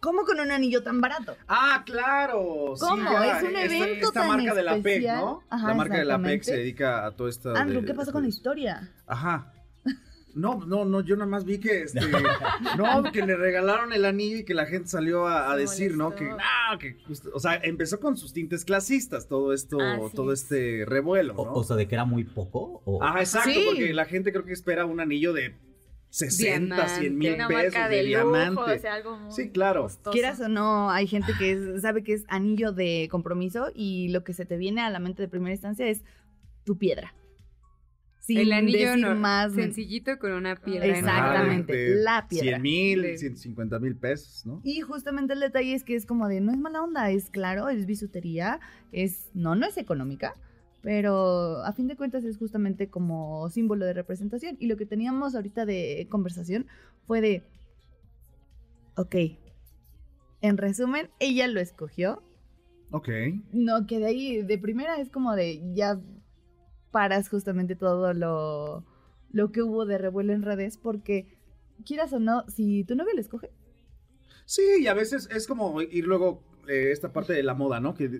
¿cómo con un anillo tan barato? Ah, claro. sí, ¿Cómo? ya, Es un esta- evento Esta tan marca de la PEC, especial. ¿no? Ajá, la marca de la PEC se dedica a todo esto. Andrew, de- ¿qué pasó con la historia? Ajá. No, no, no, yo nada más vi que este. *laughs* no, que le regalaron el anillo y que la gente salió a, decir, ¿no? Que, no, que justo- o sea, empezó con sus tintes clasistas todo esto, todo es. este revuelo, O, ¿no? o sea, de que era muy poco. O... Ajá, exacto, Sí. porque la gente creo que espera un anillo de 60, 100 mil Una pesos marca de, de lujo, diamante. o sea, algo muy Sí, claro. costoso. Quieras o no, hay gente que es- sabe que es anillo de compromiso y lo que se te viene a la mente de primera instancia es tu piedra. Sin el anillo no- más. sencillito con una piedra. en Exactamente, de la piedra. 100 mil, De- 150 mil pesos, ¿no? Y justamente el detalle es que es como de, no es mala onda, es claro, es bisutería, es, no, no es económica, pero a fin de cuentas es justamente como símbolo de representación. Y lo que teníamos ahorita de conversación fue de, ok, en resumen, ella lo escogió, Ok. no, que de ahí, de primera es como de, ya paras justamente todo lo, lo que hubo de revuelo en redes, porque quieras o no, si tu novio lo escoge, Sí, y a veces es como ir luego eh, esta parte de la moda, ¿no? Que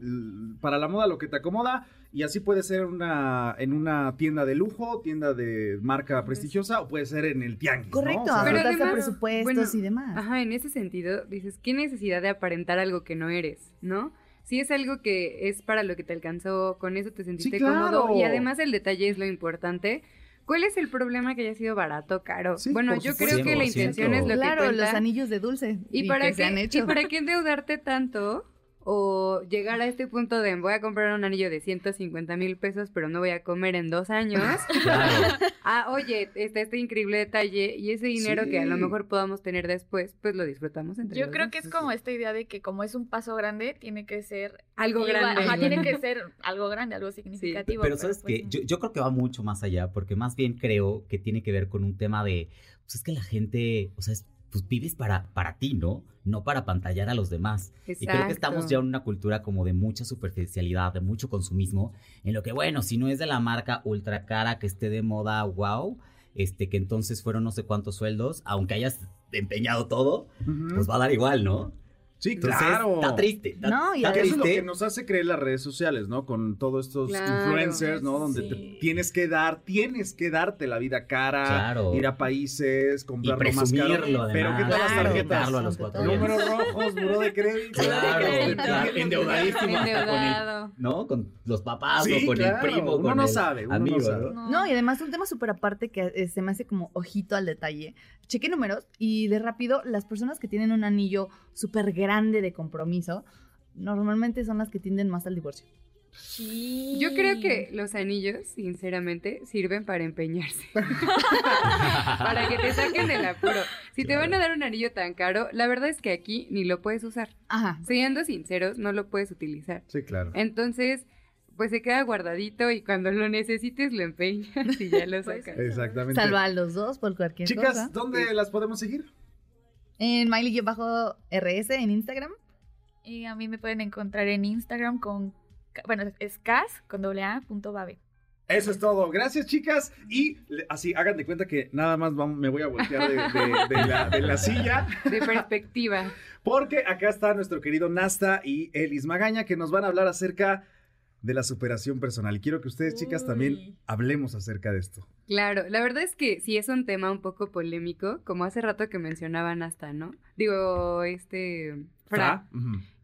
para la moda lo que te acomoda y así puede ser una, en una tienda de lujo, tienda de marca prestigiosa o puede ser en el tianguis, ¿no? correcto, O sea, Pero ajustarse a además, presupuestos bueno, y demás. Ajá, en ese sentido, dices, ¿qué necesidad de aparentar algo que no eres, no? Si es algo que es para lo que te alcanzó, con eso te sentiste claro. cómodo y además el detalle es lo importante. ¿Cuál es el problema que haya sido barato, caro? Sí, bueno, yo creo que la 100%. intención es lo claro, que cuenta. los anillos de dulce. ¿Y, para que se han hecho. ¿Y para qué endeudarte tanto? O llegar a este punto de voy a comprar un anillo de 150 mil pesos, pero no voy a comer en dos años. *laughs* Claro. ah, oye, está este increíble detalle y ese dinero que a lo mejor podamos tener después, pues lo disfrutamos entre Yo los creo dos. que es como esta idea de que como es un paso grande, tiene que ser Algo igual- grande. Ajá, tiene que *laughs* ser algo grande, algo significativo. Pero sabes pues que no. yo, yo creo que va mucho más allá, porque más bien creo que tiene que ver con un tema de, pues es que la gente, o sea, es- pues vives para, para ti, ¿no? No para pantallar a los demás. Y creo que estamos Exacto. ya en una cultura como de mucha superficialidad, de mucho consumismo, en lo que, bueno, si no es de la marca ultra cara que esté de moda, wow, este, que entonces fueron no sé cuántos sueldos, aunque hayas empeñado todo, Ujú. pues va a dar igual, ¿no? Sí, Entonces, claro. Está triste. Está, No, y está Que eso es lo que nos hace creer las redes sociales, ¿no? Con todos estos Claro, influencers, ¿no? Donde sí. te tienes que dar, tienes que darte la vida cara, Claro. ir a países, Y comprar lo más caro. Pero. ¿qué tal las Claro. tarjetas? A los. Números rojos, buró de crédito. Claro, Crédito. claro, endeudadísimo hasta con el, Endeudado. ¿no? Con los papás Sí, o con claro, el primo, uno con no el sabe, uno no amigo, sabe. ¿no? No, y además un tema súper aparte que eh, se me hace como ojito al detalle. Chequé números y de rápido, las personas que tienen un anillo súper grande de compromiso, normalmente son las que tienden más al divorcio. Yo creo que los anillos, sinceramente, sirven para empeñarse. *laughs* para que te saquen del apuro. Si te van a dar un anillo tan caro, la verdad es que aquí ni lo puedes usar. Ajá. Siendo sinceros, no lo puedes utilizar. Sí, claro. Entonces, pues se queda guardadito y cuando lo necesites lo empeñas y ya lo sacas. Exactamente. Salva a los dos por cualquier Chicas, cosa. ¿dónde las podemos seguir? En Miley-RS en Instagram. Y a mí me pueden encontrar en Instagram con, bueno, es cas con doble a punto babe. Eso es todo. Gracias, chicas. Y así, hagan de cuenta que nada más vamos- me voy a voltear de, de- de la, de la silla. De perspectiva. Porque acá está nuestro querido Nasta y Elis Magaña que nos van a hablar acerca de la superación personal. Y quiero que ustedes, chicas, también hablemos acerca de esto. Claro, la verdad es que sí es un tema un poco polémico, como hace rato que mencionaban hasta, ¿no? Digo, este, Fra,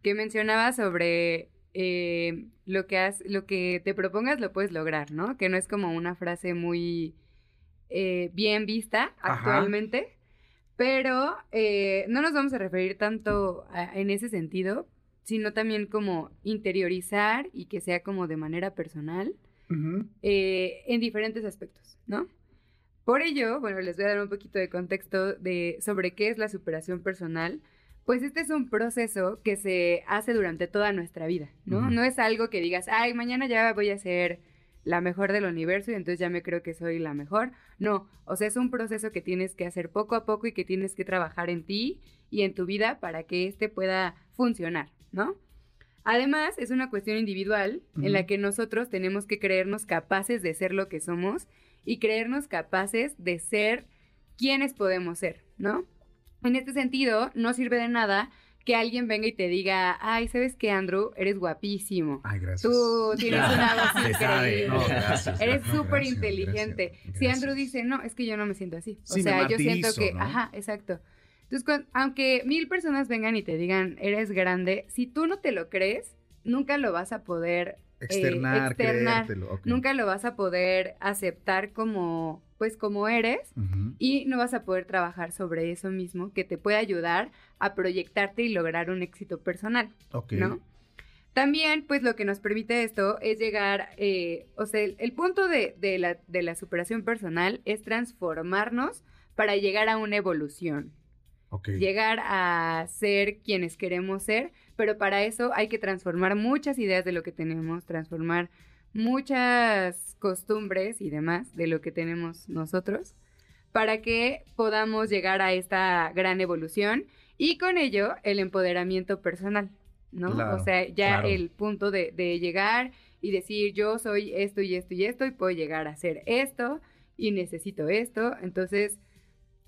que mencionaba sobre eh, lo que has, lo que te propongas lo puedes lograr, ¿no? Que no es como una frase muy eh, bien vista Ajá. actualmente, pero eh, no nos vamos a referir tanto a- en ese sentido, sino también como interiorizar y que sea como de manera personal eh, en diferentes aspectos, ¿no? Por ello, bueno, les voy a dar un poquito de contexto de, sobre qué es la superación personal. Pues este es un proceso que se hace durante toda nuestra vida, ¿no? No es algo que digas, ay, mañana ya voy a ser la mejor del universo y entonces ya me creo que soy la mejor. No, o sea, es un proceso que tienes que hacer poco a poco y que tienes que trabajar en ti y en tu vida para que este pueda funcionar, ¿no? Además, es una cuestión individual en la que nosotros tenemos que creernos capaces de ser lo que somos y creernos capaces de ser quienes podemos ser, ¿no? En este sentido, no sirve de nada que alguien venga y te diga, ay, ¿sabes qué, Andrew? Eres guapísimo. Ay, gracias. Tú tienes una voz *laughs* increíble. No, gracias. Eres No, súper inteligente. gracias, Si Andrew dice, no, es que yo no me siento así. O Sí, sea, yo siento que, ¿no? ajá, exacto. Entonces, aunque mil personas vengan y te digan, eres grande, si tú no te lo crees, nunca lo vas a poder eh, Externar, ok. Nunca lo vas a poder aceptar como, pues, como eres y no vas a poder trabajar sobre eso mismo que te puede ayudar a proyectarte y lograr un éxito personal. ¿no? También, pues lo que nos permite esto es llegar, eh, o sea, el, el punto de, de la, de la superación personal es transformarnos para llegar a una evolución. Ok. Llegar a ser quienes queremos ser, pero para eso hay que transformar muchas ideas de lo que tenemos, transformar muchas costumbres y demás de lo que tenemos nosotros para que podamos llegar a esta gran evolución y con ello el empoderamiento personal, ¿no? Claro, o sea, ya claro. el punto de, de llegar y decir yo soy esto y esto y esto y puedo llegar a hacer esto y necesito esto, entonces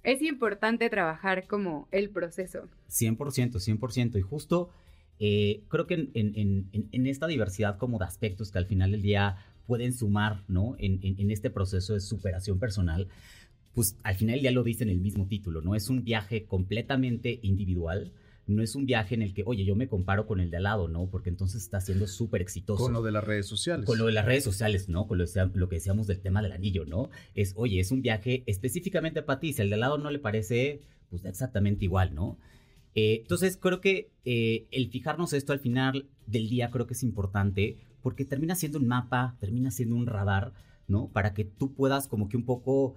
es importante trabajar como el proceso. 100%, 100%. Y justo eh, creo que en, esta diversidad como de aspectos que al final del día pueden sumar, ¿no? En, este proceso de superación personal, pues al final día lo dice en el mismo título, ¿no? Es un viaje completamente individual. No es un viaje en el que, oye, yo me comparo con el de al lado, ¿no? Porque entonces está siendo súper exitoso. Con lo de las redes sociales. Con lo de las redes sociales, ¿no? Con lo, que decíamos del tema del anillo, ¿no? Es, oye, es un viaje específicamente para ti. Si al de al lado no le parece, pues exactamente igual, ¿no? Eh, entonces, creo que eh, el fijarnos esto al final del día creo que es importante porque termina siendo un mapa, termina siendo un radar, ¿no? Para que tú puedas como que un poco...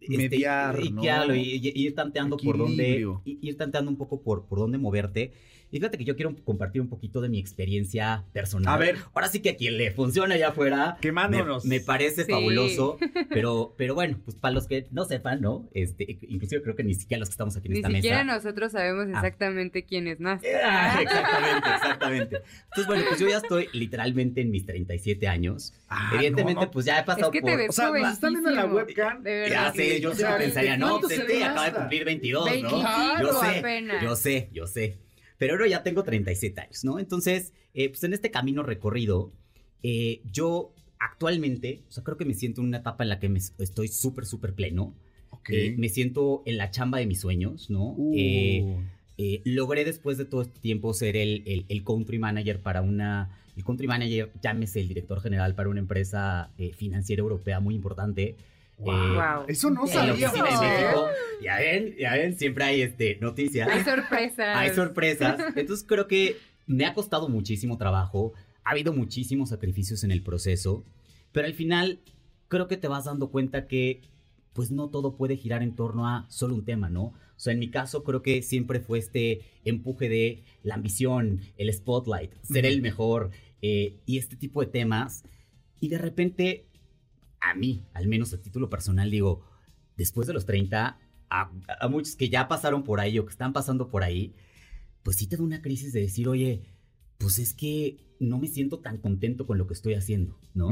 este, Mediar, y- ¿no? claro, y, y- y ir tanteando por dónde, Equilibrio. ir tanteando un poco por, por dónde moverte. Y fíjate que yo quiero compartir un poquito de mi experiencia personal. A ver. Ahora sí que a quien le funciona allá afuera. Quemándonos. Me, me parece Sí. fabuloso. *laughs* Pero, pero bueno, pues para los que no sepan, ¿no? Este, inclusive creo que ni siquiera los que estamos aquí en Ni esta siquiera mesa. nosotros sabemos exactamente quién es más. Ah, *laughs* exactamente, exactamente. Entonces, bueno, pues yo ya estoy literalmente en mis 37 años. Evidentemente, Ah, no. pues ya he pasado Es que te por... ves O sea, nos están viendo en la webcam. De Ya verdad. sé, yo O sí sea, pensaría, ¿de no, pues este le acaba de cumplir 22, ¿no? 25 Yo sé, apenas. yo sé, yo sé. Pero ahora ya tengo 37 años, ¿no? Entonces, eh, pues en este camino recorrido, eh, yo actualmente, o sea, creo que me siento en una etapa en la que me estoy súper, súper pleno. Eh, me siento en la chamba de mis sueños, ¿no? Uh. Eh, eh, logré después de todo este tiempo ser el, el- el country manager para una... El country manager, llámese el director general para una empresa eh, financiera europea muy importante. Wow. Wow. Eso no en ¿eh? México. Ya ven, ya ven, siempre hay este, noticias. Hay sorpresas. Hay sorpresas. Entonces creo que me ha costado muchísimo trabajo ha habido muchísimos sacrificios en el proceso, pero al final creo que te vas dando cuenta que pues no todo puede girar en torno a solo un tema, ¿no? O sea, en mi caso creo que siempre fue este empuje de la ambición, el spotlight, ser el mejor eh, y este tipo de temas. Y de repente, a mí, al menos a título personal, digo, después de los 30, a, a muchos que ya pasaron por ahí o que están pasando por ahí, pues sí te da una crisis de decir, oye, pues es que no me siento tan contento con lo que estoy haciendo, ¿no?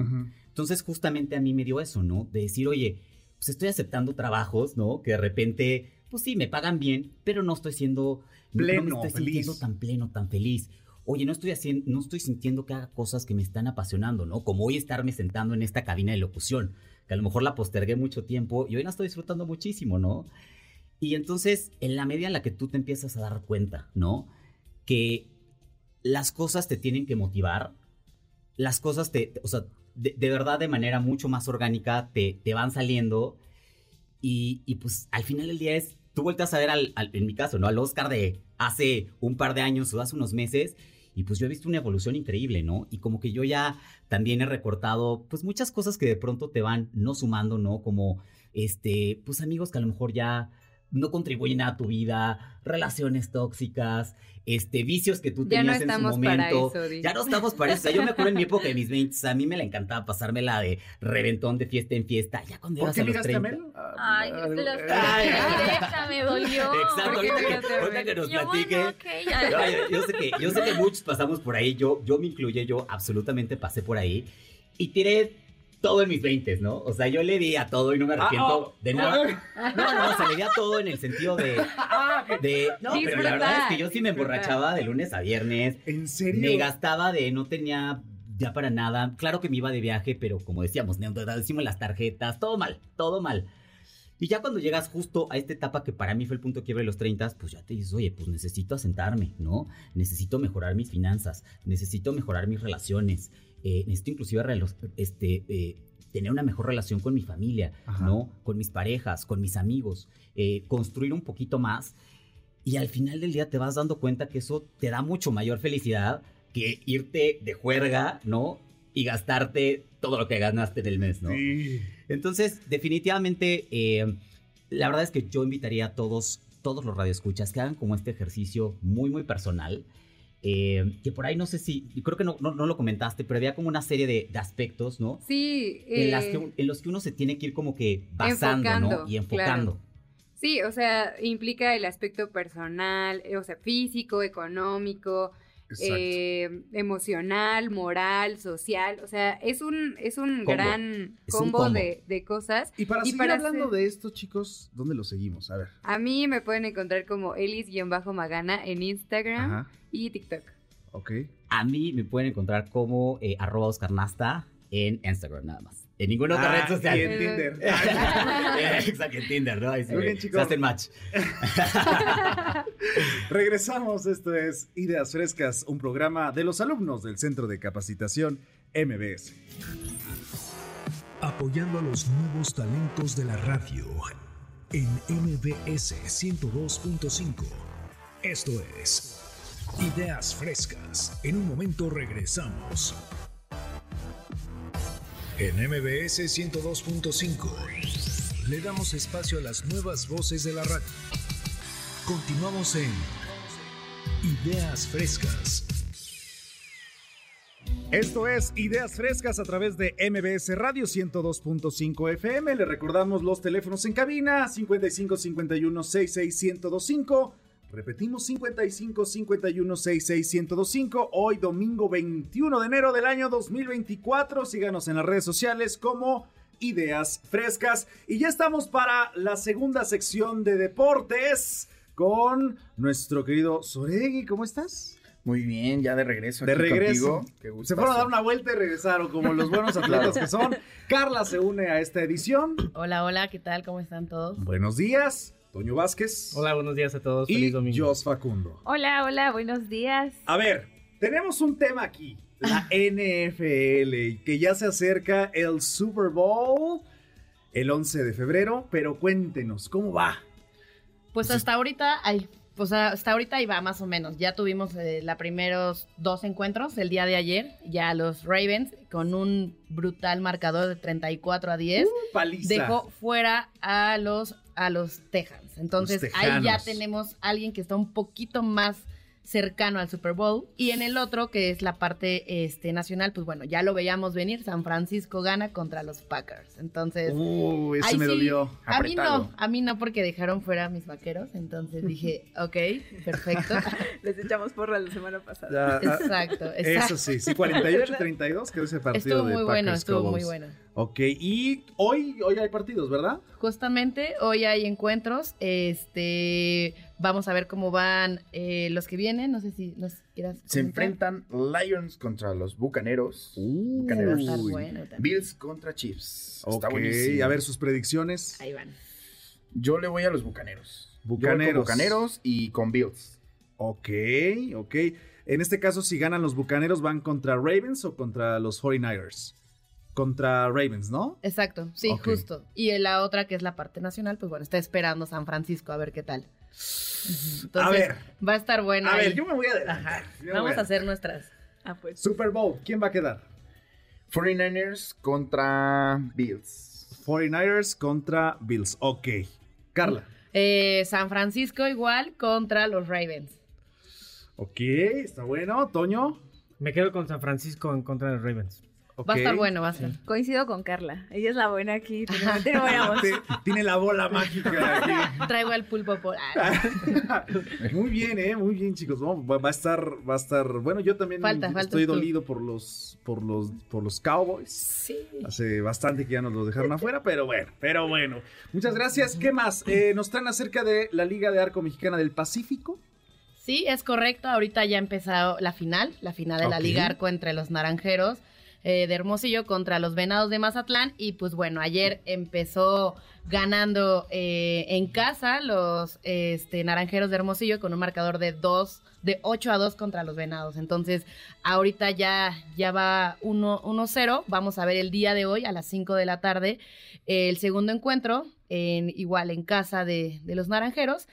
Entonces justamente a mí me dio eso, ¿no? De decir, oye, pues estoy aceptando trabajos, ¿no? Que de repente, pues sí, me pagan bien, pero no estoy siendo Pleno, no me estoy feliz. sintiendo tan pleno, tan feliz. Oye, no estoy haciendo, no estoy sintiendo que haga cosas que me están apasionando, ¿no? Como hoy estarme sentando en esta cabina de locución, que a lo mejor la postergué mucho tiempo y hoy la estoy disfrutando muchísimo, ¿no? Y entonces, en la medida en la que tú te empiezas a dar cuenta, ¿no? Que las cosas te tienen que motivar, las cosas te, o sea, de, de verdad de manera mucho más orgánica te, te van saliendo y, y, pues al final del día es, tú vueltas a ver al, al- en mi caso, ¿no? Al Oscar de hace un par de años o hace unos meses y pues yo he visto una evolución increíble, ¿no? Y como que yo ya también he recortado pues muchas cosas que de pronto te van no sumando, ¿no? Como este, pues amigos que a lo mejor ya no contribuyen a tu vida, relaciones tóxicas, este, vicios que tú Ya no tenías en su estamos para momento. eso, ya no estamos para eso. O sea, yo me acuerdo en mi época de mis 20, a mí me la encantaba pasármela de reventón de fiesta en fiesta. Ya cuando ¿Por qué a los ligaste a 30. Mel? Ay, es de las Ay, directa me dolió. Exacto, ahorita que, ahorita que nos yo, platique. bueno, ok, ya. No, yo, yo sé que, yo sé que muchos pasamos por ahí, yo, yo me incluye, yo absolutamente pasé por ahí y tiré todo en mis 20, ¿no? O sea, yo le di a todo y no me arrepiento Ah, oh. de nada. No, no, o sea, le di a todo en el sentido de... de no, pero la verdad es que yo sí me emborrachaba de lunes a viernes. ¿En serio? Me gastaba de, no tenía ya para nada. Claro que me iba de viaje, pero como decíamos, decimos las tarjetas, todo mal, todo mal. Y ya cuando llegas justo a esta etapa que para mí fue el punto de quiebre de los 30, pues ya te dices, oye, pues necesito asentarme, ¿no? Necesito mejorar mis finanzas, necesito mejorar mis relaciones, eh, necesito inclusive este, eh, tener una mejor relación con mi familia, ¿no? Con mis parejas, con mis amigos, eh, construir un poquito más. Y al final del día te vas dando cuenta que eso te da mucho mayor felicidad que irte de juerga, ¿no? Y gastarte todo lo que ganaste en el mes, ¿no? Entonces, definitivamente, eh, la verdad es que yo invitaría a todos, todos los radioescuchas que hagan como este ejercicio muy, muy personal. Eh, que por ahí no sé si, creo que no, no, no lo comentaste, pero había como una serie de, de aspectos, ¿no? Sí, En, las eh, que, en los que uno se tiene que ir como que basando, ¿no? Y enfocando. Sí, o sea, implica el aspecto personal, eh, o sea, físico, económico. Eh, emocional, moral, social. O sea, es un, es un Combo. gran Es un combo. De, de cosas. Y para seguir hablando de esto, chicos, ¿dónde lo seguimos? A ver. A mí me pueden encontrar como Elis-Magana en Instagram Ajá. y TikTok. Ok. A mí me pueden encontrar como eh, arroba Oscar Nasta en Instagram nada más. En ninguna otra Ah, red social. y en Tinder. *laughs* *laughs* Exacto, en Tinder, ¿no? Ahí se, Muy bien, se chicos. hacen match. *laughs* Regresamos, esto es Ideas Frescas, un programa de los alumnos del Centro de Capacitación MBS. Apoyando a los nuevos talentos de la radio en MBS 102.5. Esto es Ideas Frescas. En un momento regresamos. En MBS 102.5 le damos espacio a las nuevas voces de la radio. Continuamos en Ideas Frescas. Esto es Ideas Frescas a través de MBS Radio 102.5 FM. Le recordamos los teléfonos en cabina 55 51 66 1025. Repetimos 55 51 66 1025. Hoy domingo 21 de enero del año 2024. Síganos en las redes sociales como Ideas Frescas. Y ya estamos para la segunda sección de deportes con nuestro querido Soregui. ¿Cómo estás? Muy bien, ya de regreso. De aquí regreso. contigo. Se fueron a dar una vuelta y regresaron como los buenos *laughs* atletas Claro. que son. Carla se une a esta edición. Hola, hola, ¿qué tal? ¿Cómo están todos? Buenos días, Toño Vázquez. Hola, buenos días a todos. Y Feliz domingo. Jos Facundo. Hola, hola, buenos días. A ver, tenemos un tema aquí. La NFL, y que ya se acerca el Super Bowl el 11 de febrero, pero cuéntenos, ¿cómo va? Pues hasta ahorita hay pues hasta ahorita iba más o menos. Ya tuvimos eh, los primeros dos encuentros el día de ayer. Ya los Ravens, con un brutal marcador de 34 a 10, paliza. dejó fuera a los, a los Texans. Entonces Los ahí ya tenemos alguien que está un poquito más cercano al Super Bowl. Y en el otro, que es la parte este, nacional, pues bueno, ya lo veíamos venir. San Francisco gana contra los Packers. Entonces... Uh, ahí me sí, dolió. A mí no, a mí no porque dejaron fuera a mis vaqueros, entonces dije, *laughs* ok, perfecto. *laughs* Les echamos porra la semana pasada. Ya, ah, Exacto, exacto. Eso sí, sí, 48-32 quedó *laughs* ese partido Estuvo de muy bueno, estuvo muy bueno. Ok, y hoy, hoy hay partidos, ¿verdad? Justamente hoy hay encuentros, este, vamos a ver cómo van eh, los que vienen, no sé si nos quieras Se enfrentan Lions contra los Bucaneros. Bucaneros. a estar bueno. Bills contra Chiefs. Está Ok, buenísimo. a ver sus predicciones. Ahí van. Yo le voy a los Bucaneros. Yo voy con Bucaneros. Bucaneros y con Bills. Ok, ok. En este caso, si ganan los Bucaneros, ¿van contra Ravens o contra los 49ers? Contra Ravens, ¿no? Exacto, sí, justo. Y la otra que es la parte nacional, pues bueno, está esperando San Francisco a ver qué tal. Entonces, A ver. va a estar bueno. A ahí. ver, yo me voy a. Ajá. Me Vamos voy a a hacer nuestras. Ah, pues. Super Bowl, ¿quién va a quedar? 49ers contra Bills. 49ers contra Bills. Ok. Carla. Eh, San Francisco igual contra los Ravens. Ok, está bueno. Toño. Me quedo con San Francisco en contra de los Ravens. Va a estar bueno, va a estar. Coincido con Carla. Ella es la buena aquí. Tiene, tiene buena *laughs* voz. Te- Tiene la bola mágica aquí. *laughs* Traigo el pulpo por. ah, *laughs* Muy bien, eh, muy bien, chicos. Vamos, va, va a estar, va a estar. Bueno, yo también Falta, estoy dolido por los, por los, por los Cowboys. Sí. Hace bastante que ya nos los dejaron afuera, pero bueno, pero bueno. Muchas gracias. ¿Qué más? Eh, nos traen acerca de la Liga de Arco Mexicana del Pacífico. Sí, es correcto. Ahorita ya ha empezado la final, la final de la. Liga Arco entre los Naranjeros eh, de Hermosillo contra los Venados de Mazatlán. Y pues bueno, ayer empezó ganando eh, en casa los este, Naranjeros de Hermosillo con un marcador de dos, de 8 a 2 contra los Venados. Entonces, ahorita ya, ya va 1 1-0. Vamos a ver el día de hoy a las 5 de la tarde el segundo encuentro, en, igual en casa de los Naranjeros.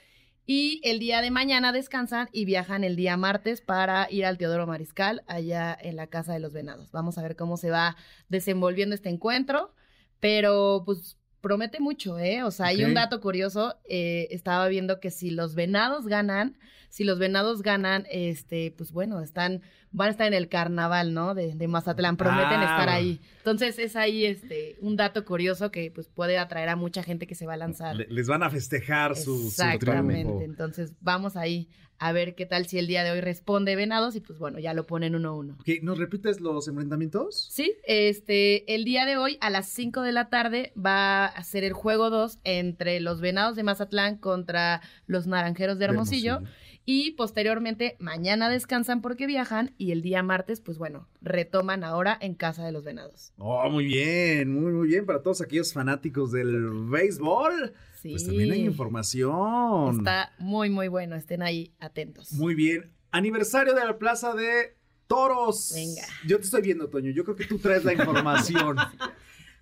Y el día de mañana descansan y viajan el día martes para ir al Teodoro Mariscal, allá en la Casa de los Venados. Vamos a ver cómo se va desenvolviendo este encuentro, pero pues promete mucho, ¿eh? O sea, hay un dato curioso, eh, estaba viendo que si los Venados ganan, si los Venados ganan, este, pues bueno, están, van a estar en el carnaval, ¿no? De, de Mazatlán, prometen Ah, estar ahí. Entonces es ahí, este, un dato curioso que pues puede atraer a mucha gente que se va a lanzar. Le- les van a festejar su, su Exactamente. triunfo. Entonces vamos ahí a ver qué tal si el día de hoy responde Venados y pues bueno, ya lo ponen uno a uno. ¿Nos repites los enfrentamientos? Sí, este, el día de hoy a las 5 de la tarde va a ser el juego 2 entre los Venados de Mazatlán contra los Naranjeros de De Hermosillo. Y posteriormente, mañana descansan porque viajan y el día martes, pues bueno, retoman ahora en casa de los Venados. Oh, muy bien, muy, muy bien. Para todos aquellos fanáticos del béisbol, Sí. pues también hay información. Está muy, muy bueno, estén ahí atentos. Muy bien. Aniversario de la Plaza de Toros. Venga. Yo te estoy viendo, Toño. Yo creo que tú traes la información. *laughs*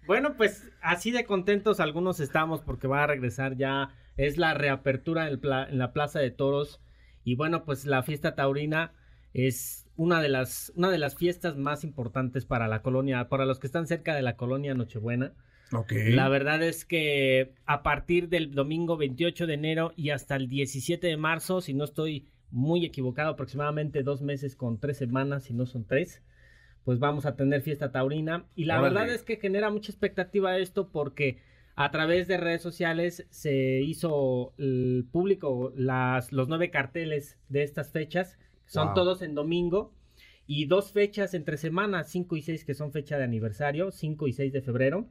Bueno, pues así de contentos algunos estamos porque va a regresar ya, es la reapertura en, el pla- en la Plaza de Toros y bueno, pues la fiesta taurina es una de las una de las fiestas más importantes para la colonia, para los que están cerca de la colonia Nochebuena. Ok. La verdad es que a partir del domingo 28 de enero y hasta el 17 de marzo, si no estoy muy equivocado, aproximadamente dos meses con tres semanas, si no son tres, pues vamos a tener fiesta taurina. Y la Órale. verdad es que genera mucha expectativa esto porque a través de redes sociales se hizo el público las, los nueve carteles de estas fechas, son Wow. todos en domingo. Y dos fechas entre semanas, 5 y 6, que son fecha de aniversario, 5 y 6 de febrero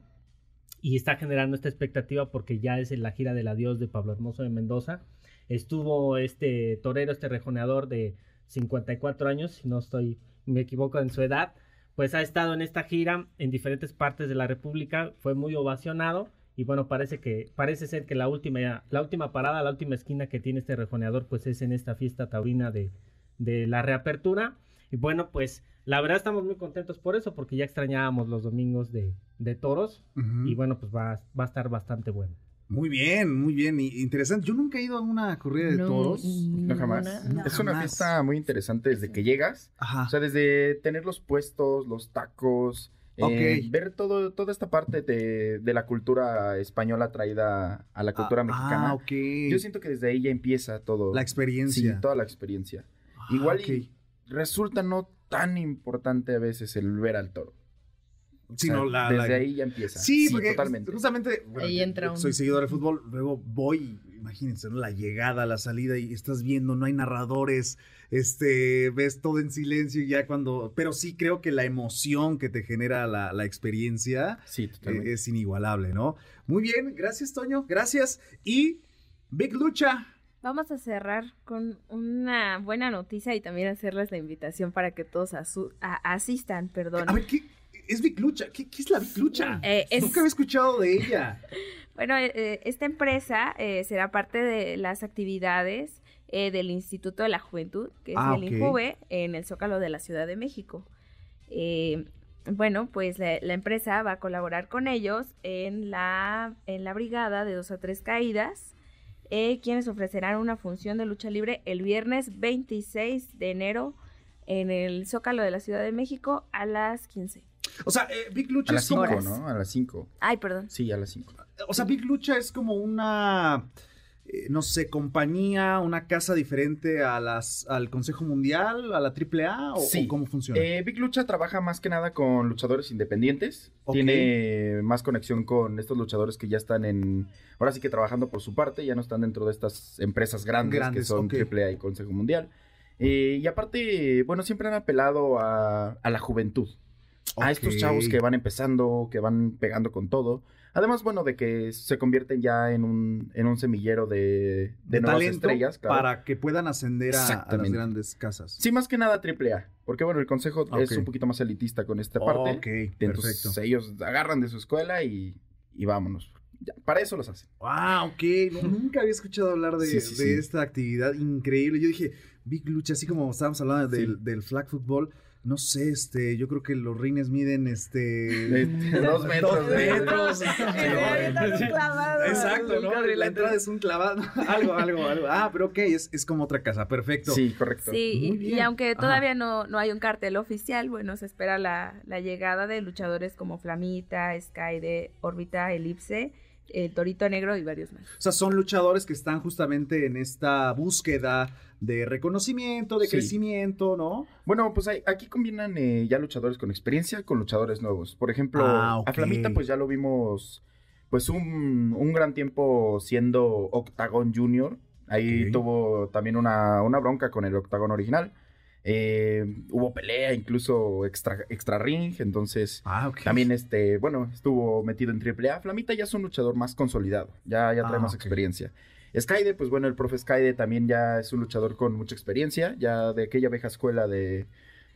y está generando esta expectativa porque ya es en la gira del adiós de Pablo Hermoso de Mendoza. Estuvo este torero, este rejoneador de 54 años, si no estoy, me equivoco en su edad, pues ha estado en esta gira en diferentes partes de la República, fue muy ovacionado y bueno, parece que parece ser que la última la última parada, la última esquina que tiene este rejoneador pues es en esta fiesta taurina de, de la reapertura y bueno, pues la verdad estamos muy contentos por eso porque ya extrañábamos los domingos de, de toros Ujú. y bueno, pues va, va a estar bastante bueno. Muy bien, muy bien. y- Interesante. Yo nunca he ido a una corrida de No, toros. No, jamás. No, es una fiesta muy interesante desde que llegas. O sea, desde tener los puestos, los tacos, eh, Ok. ver todo, toda esta parte de, de la cultura española traída a la cultura Ah, mexicana. ah, ok. Yo siento que desde ahí ya empieza todo. La experiencia. Sí, toda la experiencia. Igual ok. y resulta no tan importante a veces el ver al toro. Sí, O sea, no, la- desde la- ahí ya empieza. Sí, porque totalmente. justamente bueno, Ahí yo- entra yo un- soy seguidor de fútbol, luego voy, imagínense, ¿no? la llegada, la salida y estás viendo, no hay narradores, este, ves todo en silencio y ya cuando, pero sí creo que la emoción que te genera la, la experiencia sí, eh, es inigualable, ¿no? Muy bien, gracias Toño, gracias y Big Lucha. Vamos a cerrar con una buena noticia y también hacerles la invitación para que todos asistan, perdón. A ver, ¿qué es Big Lucha? ¿Qué, qué es la Big Lucha? Eh, es- Nunca había escuchado de ella. *laughs* Bueno, eh, eh, esta empresa eh, será parte de las actividades eh, del Instituto de la Juventud, que es Ah, el. INJUVE, en el Zócalo de la Ciudad de México. Eh, bueno, pues la, la empresa va a colaborar con ellos en la, en la brigada de dos a tres caídas, eh, quienes ofrecerán una función de lucha libre el viernes 26 de enero en el Zócalo de la Ciudad de México a las 15. O sea, eh, Big Lucha A es las como... 5, ¿no? A las 5. Ay, perdón. Sí, a las 5. O sea, Big Lucha es como una, eh, no sé, compañía, una casa diferente a las, al Consejo Mundial, a la AAA, o, Sí. o cómo funciona. Eh, Big Lucha trabaja más que nada con luchadores independientes. Ok. Tiene más conexión con estos luchadores que ya están en. Ahora sí que trabajando por su parte, ya no están dentro de estas empresas grandes, que son ok. AAA y Consejo Mundial. Eh, y aparte, bueno, siempre han apelado a, a la juventud. A estos chavos que van empezando, que van pegando con todo. Además, bueno, de que se convierten ya en un, en un semillero de, de, de nuevas estrellas. claro. para que puedan ascender a- a, las grandes casas. Sí, más que nada AAA. Porque bueno, el consejo es un poquito más elitista con esta parte. Ok, Entonces perfecto. ellos agarran de su escuela y, y vámonos. Ya, para eso los hacen. Ah, ok. No, nunca había escuchado hablar de, Sí, sí, de sí. esta actividad increíble. Yo dije, Big Lucha, así como estábamos hablando del, del flag football. No sé, este, yo creo que los rines miden este *laughs* dos metros, Dos metros. *laughs* Sí, Sí, clavado. Exacto, ¿no? La entrada es un clavado. *laughs* algo, algo, algo. Ah, pero ok, es, es como otra casa, perfecto. Sí, correcto. Sí, y- aunque todavía no, no hay un cartel oficial, bueno, se espera la, la llegada de luchadores como Flamita, Sky de Órbita, Elipse, el Torito Negro y varios más. O sea, son luchadores que están justamente en esta búsqueda de reconocimiento, de Sí. crecimiento, ¿no? Bueno, pues hay- aquí combinan eh, ya luchadores con experiencia con luchadores nuevos. Por ejemplo, Ah, a Flamita pues ya lo vimos pues un, un gran tiempo siendo Octagon Junior. Ahí tuvo también una, una bronca con el Octagon original. Eh, hubo pelea incluso extra, extra ring, entonces Ah, también este, bueno, estuvo metido en AAA. Flamita ya es un luchador más consolidado, ya, ya trae Ah, más experiencia. Skyde, pues bueno, el profe Skyde también ya es un luchador con mucha experiencia, ya de aquella vieja escuela de,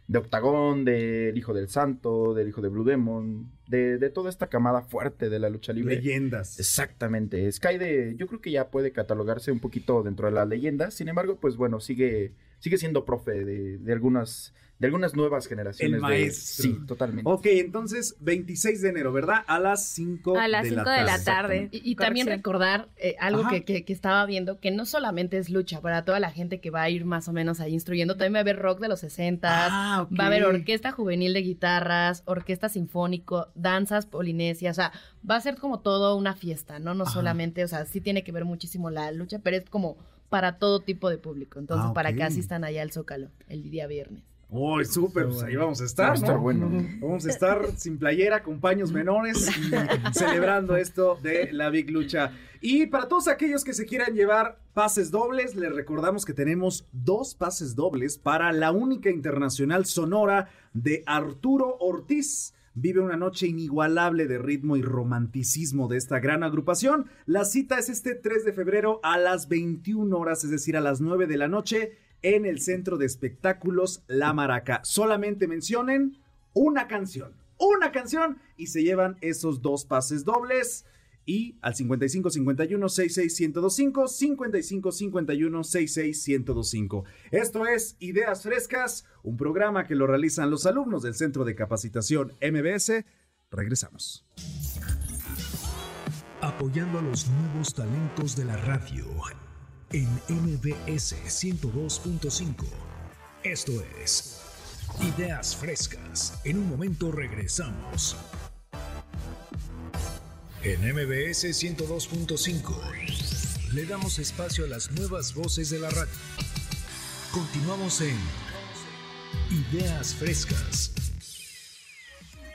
de Octagón, del Hijo del Santo, del Hijo de Blue Demon, de, de toda esta camada fuerte de la lucha libre. Leyendas. Exactamente. Skyde, yo creo que ya puede catalogarse un poquito dentro de las leyendas, sin embargo, pues bueno, sigue, sigue siendo profe de, de algunas, de algunas nuevas generaciones. El de- maestro. sí, totalmente. Ok, entonces 26 de enero, ¿verdad? A las 5 A las de, 5 la de la tarde. Y, y también recordar eh, algo que, que- que estaba viendo, que no solamente es lucha, para toda la gente que va a ir más o menos ahí instruyendo, también va a haber rock de los 60, Ah, ok. va a haber orquesta juvenil de guitarras, orquesta sinfónico, danzas polinesias, o sea, va a ser como todo una fiesta, ¿no? No Ajá. solamente, o sea, sí tiene que ver muchísimo la lucha, pero es como para todo tipo de público, entonces Ah, para ok. que asistan allá al Zócalo el día viernes. Uy, súper, pues ahí vamos a estar, a estar ¿no? bueno. Vamos a estar sin playera, con paños menores *laughs* celebrando esto de la Big Lucha. Y para todos aquellos que se quieran llevar pases dobles, les recordamos que tenemos dos pases dobles para la única internacional sonora de Arturo Ortiz. Vive una noche inigualable de ritmo y romanticismo de esta gran agrupación. La cita es este 3 de febrero a las 21 horas, es decir, a las 9 de la noche, en el Centro de Espectáculos La Maraca. Solamente mencionen una canción, una canción y se llevan esos dos pases dobles. Y al 55 51 66 1025, 55 51 66 1025. Esto es Ideas Frescas, un programa que lo realizan los alumnos del Centro de Capacitación MBS. Regresamos. apoyando a los nuevos talentos de la radio en MBS 102.5. Esto es Ideas Frescas. En un momento regresamos. En MBS 102.5 le damos espacio a las nuevas voces de la radio. Continuamos en Ideas Frescas.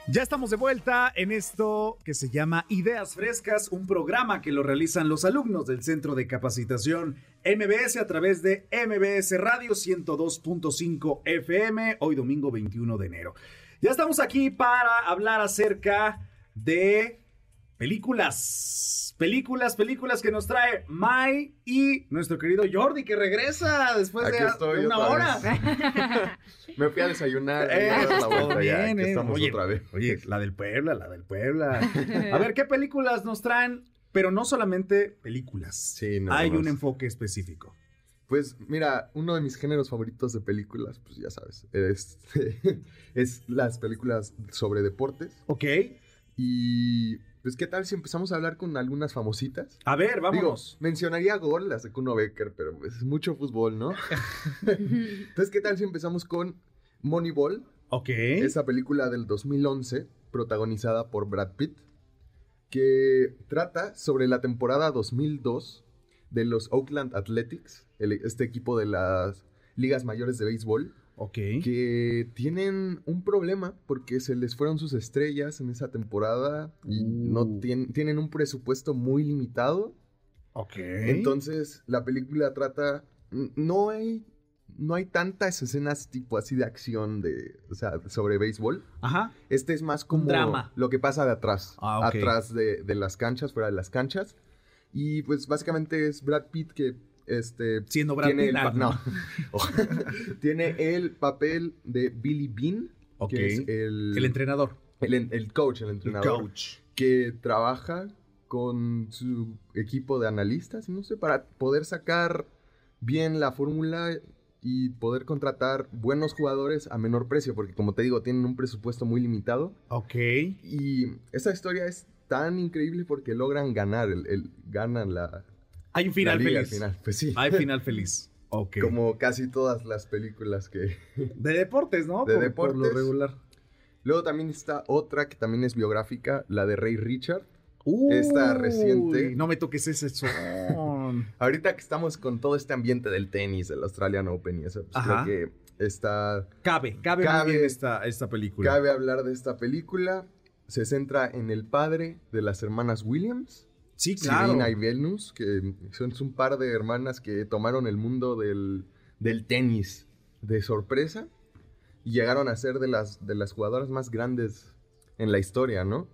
Ya estamos de vuelta en esto que se llama Ideas Frescas, un programa que lo realizan los alumnos del Centro de Capacitación MBS a través de MBS Radio 102.5 FM, hoy domingo 21 de enero. Ya estamos aquí para hablar acerca de películas. Películas, películas que nos trae Mai y nuestro querido Jordi que regresa después Aquí de estoy una hora. *laughs* Me fui a desayunar. Eh, a dar la todo vuelta ya, bien, eh. estamos Oye, otra vez. Oye, la del Puebla, la del Puebla. A ver, ¿qué películas nos traen? Pero no solamente películas. Sí, no, Hay un enfoque específico. Pues mira, uno de mis géneros favoritos de películas, pues ya sabes, es, *laughs* es las películas sobre deportes. Ok. Y pues qué tal si empezamos a hablar con algunas famositas. A ver. Digo, mencionaría Gol, las de Kuno Becker, pero es mucho fútbol, ¿no? *laughs* Entonces, ¿qué tal si empezamos con Moneyball? Ok. Esa película del 2011, protagonizada por Brad Pitt, que trata sobre la temporada 2002 de los Oakland Athletics, el- este equipo de las ligas mayores de béisbol. Ok. Que tienen un problema porque se les fueron sus estrellas en esa temporada y no tien- tienen un presupuesto muy limitado. Ok. Entonces, la película trata. No hay. No hay tantas escenas tipo así de acción de. O sea, sobre béisbol. Ajá. Este es más como drama. lo que pasa de atrás. Ah, ok. Atrás de, de las canchas, fuera de las canchas. Y pues básicamente es Brad Pitt que. Este, Siendo Brad tiene Pitt, el no. *laughs* *laughs* tiene el papel de Billy Bean, Ok. que es el, El entrenador. el, coach, el entrenador. coach. Que trabaja con su equipo de analistas, no sé, para poder sacar bien la fórmula y poder contratar buenos jugadores a menor precio, porque como te digo, tienen un presupuesto muy limitado. Ok. Y esta historia es tan increíble porque logran ganar, el, el- ganan la... Hay un final feliz. al final. Pues sí. Hay final feliz. *laughs* Como casi todas las películas que... *laughs* De deportes, ¿no? de Por- deportes. Por lo regular. Luego también está otra que también es biográfica, la de Rey Richard. Esta reciente. No me toques ese son. *laughs* Ahorita que estamos con todo este ambiente del tenis, del Australian Open y eso, pues Ajá. creo que está... Cabe, cabe, Cabe- bien esta, esta película. Cabe hablar de esta película. Se centra en el padre de las hermanas Williams. Sí, claro. Serena y Venus, que son un par de hermanas que tomaron el mundo del, del tenis de sorpresa y llegaron a ser de las, de las jugadoras más grandes en la historia, ¿no?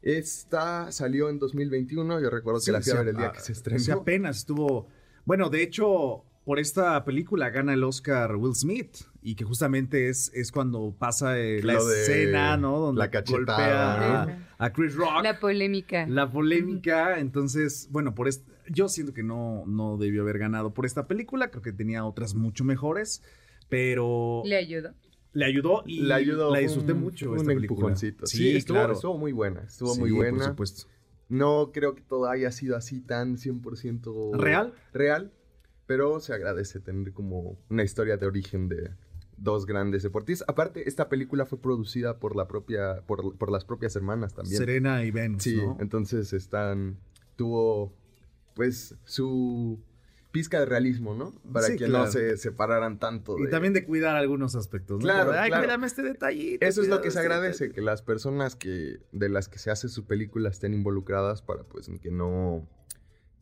Esta salió en 2021, yo recuerdo que la fui a ver el día que se sí, estrenó. apenas estuvo. Bueno, de hecho, por esta película gana el Oscar Will Smith. Y que justamente es, es cuando pasa eh, la escena, ¿no? Donde la golpea a, a Chris Rock. La polémica. La polémica, entonces, bueno, por est- yo siento que no, no debió haber ganado por esta película, creo que tenía otras mucho mejores, pero Le ayudó. le ayudó y Le ayudó, la disfruté un- mucho. esta un película. empujoncito. Sí, Sí, estuvo, claro. estuvo muy buena, estuvo Sí, muy por buena. supuesto. No creo que todo haya sido así tan 100% ¿Real? Real, pero se agradece tener como una historia de origen de dos grandes deportistas. Aparte, esta película fue producida por la propia por, por las propias hermanas también. Serena y Venus, Sí, ¿no? entonces están tuvo pues su pizca de realismo, ¿no? Para Sí, que claro. no se separaran tanto Y de- también de cuidar algunos aspectos, ¿no? Claro, Ay, claro. cuídame este detallito. Eso es lo que se este agradece, que las personas que de las que se hace su película estén involucradas para pues que no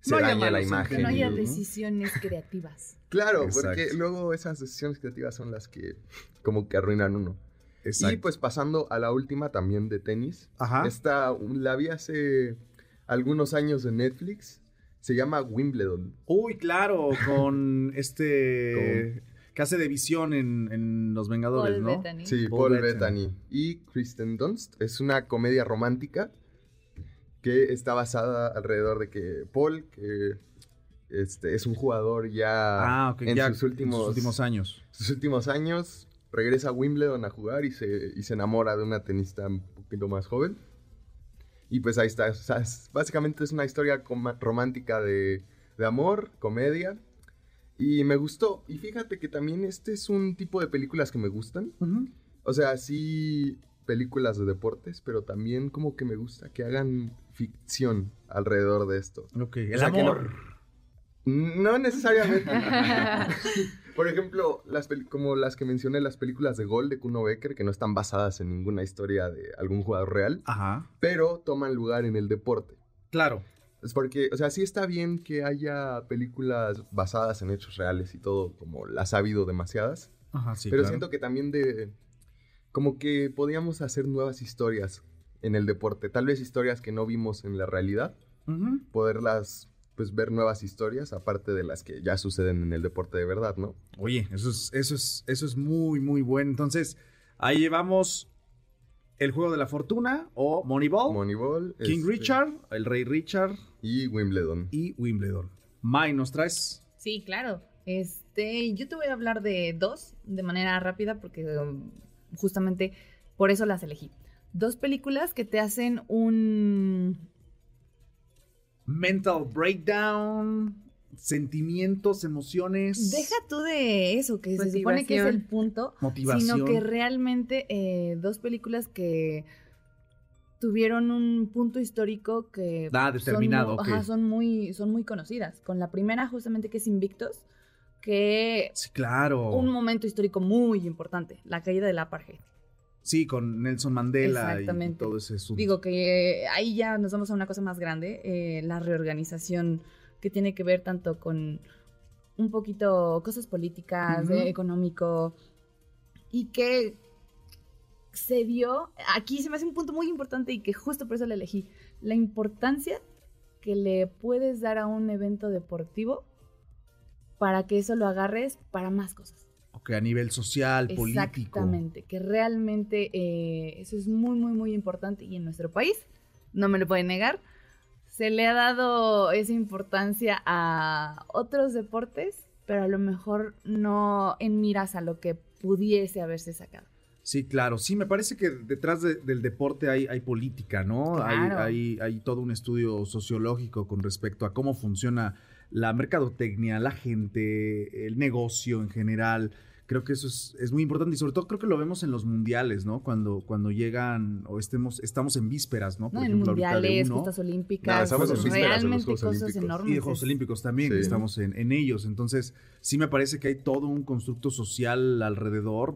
se No haya dañe la imagen. Que no haya decisiones creativas. *laughs* Claro, Exacto. porque luego esas decisiones creativas son las que como que arruinan uno. Y Exacto. pues pasando a la última también de tenis. Ajá. Esta la vi hace algunos años en Netflix. Se llama Wimbledon. Uy, claro, con *laughs* este que hace de visión en, en Los Vengadores, Paul ¿no? Bettany. Sí, Paul, Bettany. Y Kristen Dunst. Es una comedia romántica que está basada alrededor de que Paul, que este, es un jugador ya, Ah, en, ya sus últimos, en sus últimos años. sus últimos años, regresa a Wimbledon a jugar y se, y se enamora de una tenista un poquito más joven. Y pues ahí está. o sea, es- básicamente es una historia romántica de, de amor, comedia. Y me gustó. Y fíjate que también este es un tipo de películas que me gustan. O sea, sí películas de deportes, pero también como que me gusta que hagan ficción alrededor de esto. Ok, O el sea, que no- amor. no necesariamente. *laughs* Por ejemplo, las como las que mencioné, las películas de Gol de Kuno Becker, que no están basadas en ninguna historia de algún jugador real, Ajá. pero toman lugar en el deporte. Claro. Es porque, o sea, sí está bien que haya películas basadas en hechos reales y todo, como las ha habido demasiadas. Ajá, sí, pero claro. siento que también de... Como que podíamos hacer nuevas historias en el deporte. Tal vez historias que no vimos en la realidad. Poderlas, pues, ver nuevas historias, aparte de las que ya suceden en el deporte de verdad, ¿no? Oye, eso es, eso es, eso es muy, muy bueno. Entonces, ahí llevamos el juego de la fortuna o Moneyball. Moneyball. King este, Richard, el Rey Richard. Y Wimbledon. Y Wimbledon. Mai, ¿nos traes? Sí, claro. Este, yo te voy a hablar de dos de manera rápida porque um, justamente por eso las elegí. Dos películas que te hacen un Mental breakdown, sentimientos, emociones. Deja tú de eso, que se supone que es el punto, Motivación. sino que realmente eh, dos películas que tuvieron un punto histórico que Ah, determinado, son, ajá, son muy son muy conocidas. Con la primera justamente que es Invictos, que Sí, claro. un momento histórico muy importante, la caída del apartheid. Sí, con Nelson Mandela y todo ese asunto. Digo que eh, ahí ya nos vamos a una cosa más grande, eh, la reorganización que tiene que ver tanto con un poquito cosas políticas, de económico, y que se vio, aquí se me hace un punto muy importante y que justo por eso lo elegí, la importancia que le puedes dar a un evento deportivo para que eso lo agarres para más cosas. Ok, a nivel social, político. Exactamente, que realmente eh, eso es muy, muy, muy importante y en nuestro país, no me lo pueden negar, se le ha dado esa importancia a otros deportes, pero a lo mejor no en miras a lo que pudiese haberse sacado. Sí, claro. Sí, me parece que detrás de- del deporte hay, hay política, ¿no? Hay, Claro. hay, hay todo un estudio sociológico con respecto a cómo funciona la mercadotecnia, la gente, el negocio en general. Creo que eso es, es muy importante y sobre todo creo que lo vemos en los mundiales, ¿no? Cuando, cuando llegan o estemos, estamos en vísperas, ¿no? ¿no? En ahorita de mundiales, uno. justas olímpicas, estamos en vísperas de los Juegos cosas Olímpicos. enormes. Y de Juegos Olímpicos también, Sí. que estamos en, en ellos. Entonces, sí me parece que hay todo un constructo social alrededor.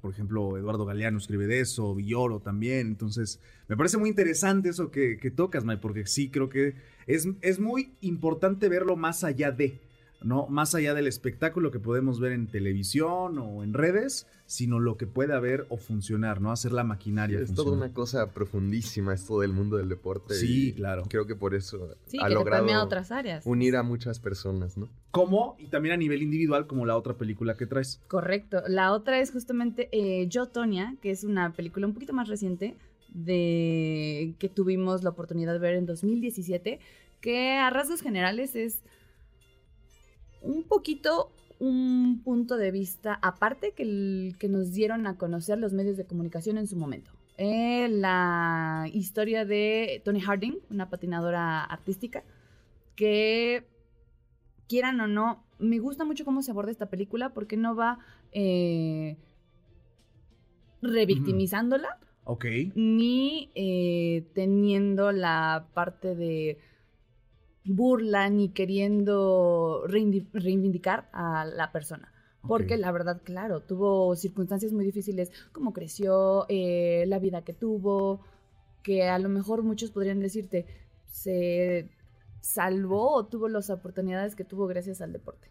Por ejemplo, Eduardo Galeano escribe de eso, Villoro también. Entonces, me parece muy interesante eso que, que tocas, May, porque sí creo que es, es muy importante verlo más allá de, ¿no? Más allá del espectáculo que podemos ver en televisión o en redes, sino lo que puede haber o funcionar, ¿no? Hacer la maquinaria. Es toda una cosa profundísima esto del mundo del deporte. Sí, claro. Creo que por eso Sí, ha que logrado permea otras áreas. unir a muchas personas, ¿no? Como, y también a nivel individual, como la otra película que traes. Correcto. La otra es justamente eh, Yo, Tonya, que es una película un poquito más reciente de que tuvimos la oportunidad de ver en 2017, que a rasgos generales es un poquito un punto de vista aparte que nos dieron a conocer los medios de comunicación en su momento. Eh, la historia de Tony Harding, una patinadora artística, que quieran o no, me gusta mucho cómo se aborda esta película porque no va eh, revictimizándola Ok. ni eh, teniendo la parte de burla ni queriendo reivindicar a la persona. Porque la verdad, claro, tuvo circunstancias muy difíciles, como creció, eh, la vida que tuvo, que a lo mejor muchos podrían decirte, se salvó o tuvo las oportunidades que tuvo gracias al deporte.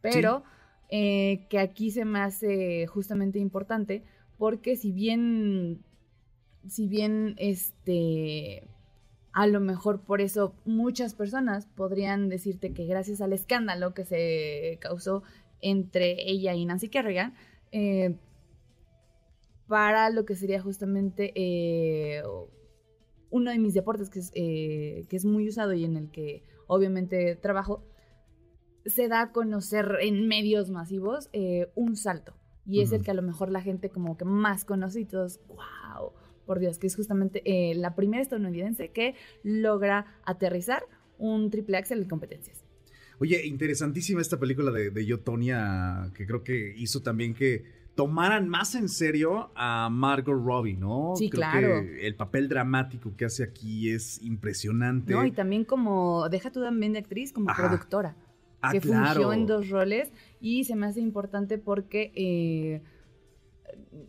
Pero eh, que aquí se me hace justamente importante porque si bien, si bien este, a lo mejor por eso muchas personas podrían decirte que gracias al escándalo que se causó entre ella y Nancy Kerrigan, eh, para lo que sería justamente eh, uno de mis deportes que es, eh, que es muy usado y en el que obviamente trabajo, se da a conocer en medios masivos eh, un salto. Y es el que a lo mejor la gente como que más conoce y todos, wow. por Dios, que es justamente eh, la primera estadounidense que logra aterrizar un triple axel en competencias. Oye, interesantísima esta película de, de Yo, Tonya, que creo que hizo también que tomaran más en serio a Margot Robbie, ¿no? Sí, Creo claro. que el papel dramático que hace aquí es impresionante. No, y también como, deja tú también de actriz, como Ajá. productora, Ah, que claro. fungió en dos roles y se me hace importante porque eh,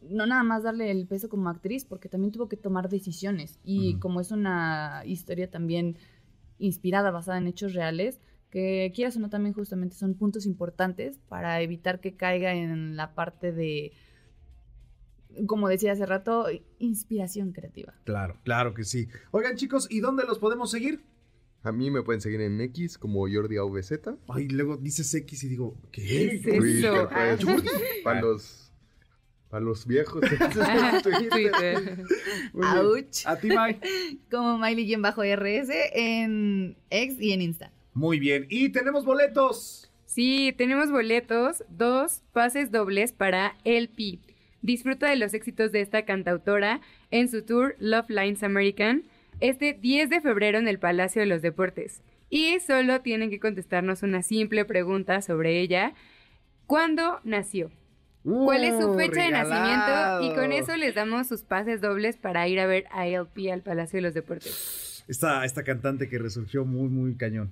no nada más darle el peso como actriz, porque también tuvo que tomar decisiones y como es una historia también inspirada, basada en hechos reales, que quieras o no también justamente son puntos importantes para evitar que caiga en la parte de, como decía hace rato, inspiración creativa. Claro, claro que sí. Oigan, chicos, ¿y dónde los podemos seguir? A mí me pueden seguir en X como Jordi AVZ. Ay, luego dices X y digo, ¿qué? ¿Qué es eso? Twitter, pues. Jordi. *laughs* Para los, para los viejos. *laughs* Twitter. Ouch. A ti, Mai. Como Miley-RS en X y en Insta. Muy bien. Y tenemos boletos. Sí, tenemos boletos, dos pases dobles para LP. Disfruta de los éxitos de esta cantautora en su tour Love Lines American este 10 de febrero en el Palacio de los Deportes. Y solo tienen que contestarnos una simple pregunta sobre ella. ¿Cuándo nació? ¿Cuál es su Uh, fecha de nacimiento? Y con eso les damos sus pases dobles para ir a ver a LP al Palacio de los Deportes. Esta, esta cantante que resurgió muy, muy cañón.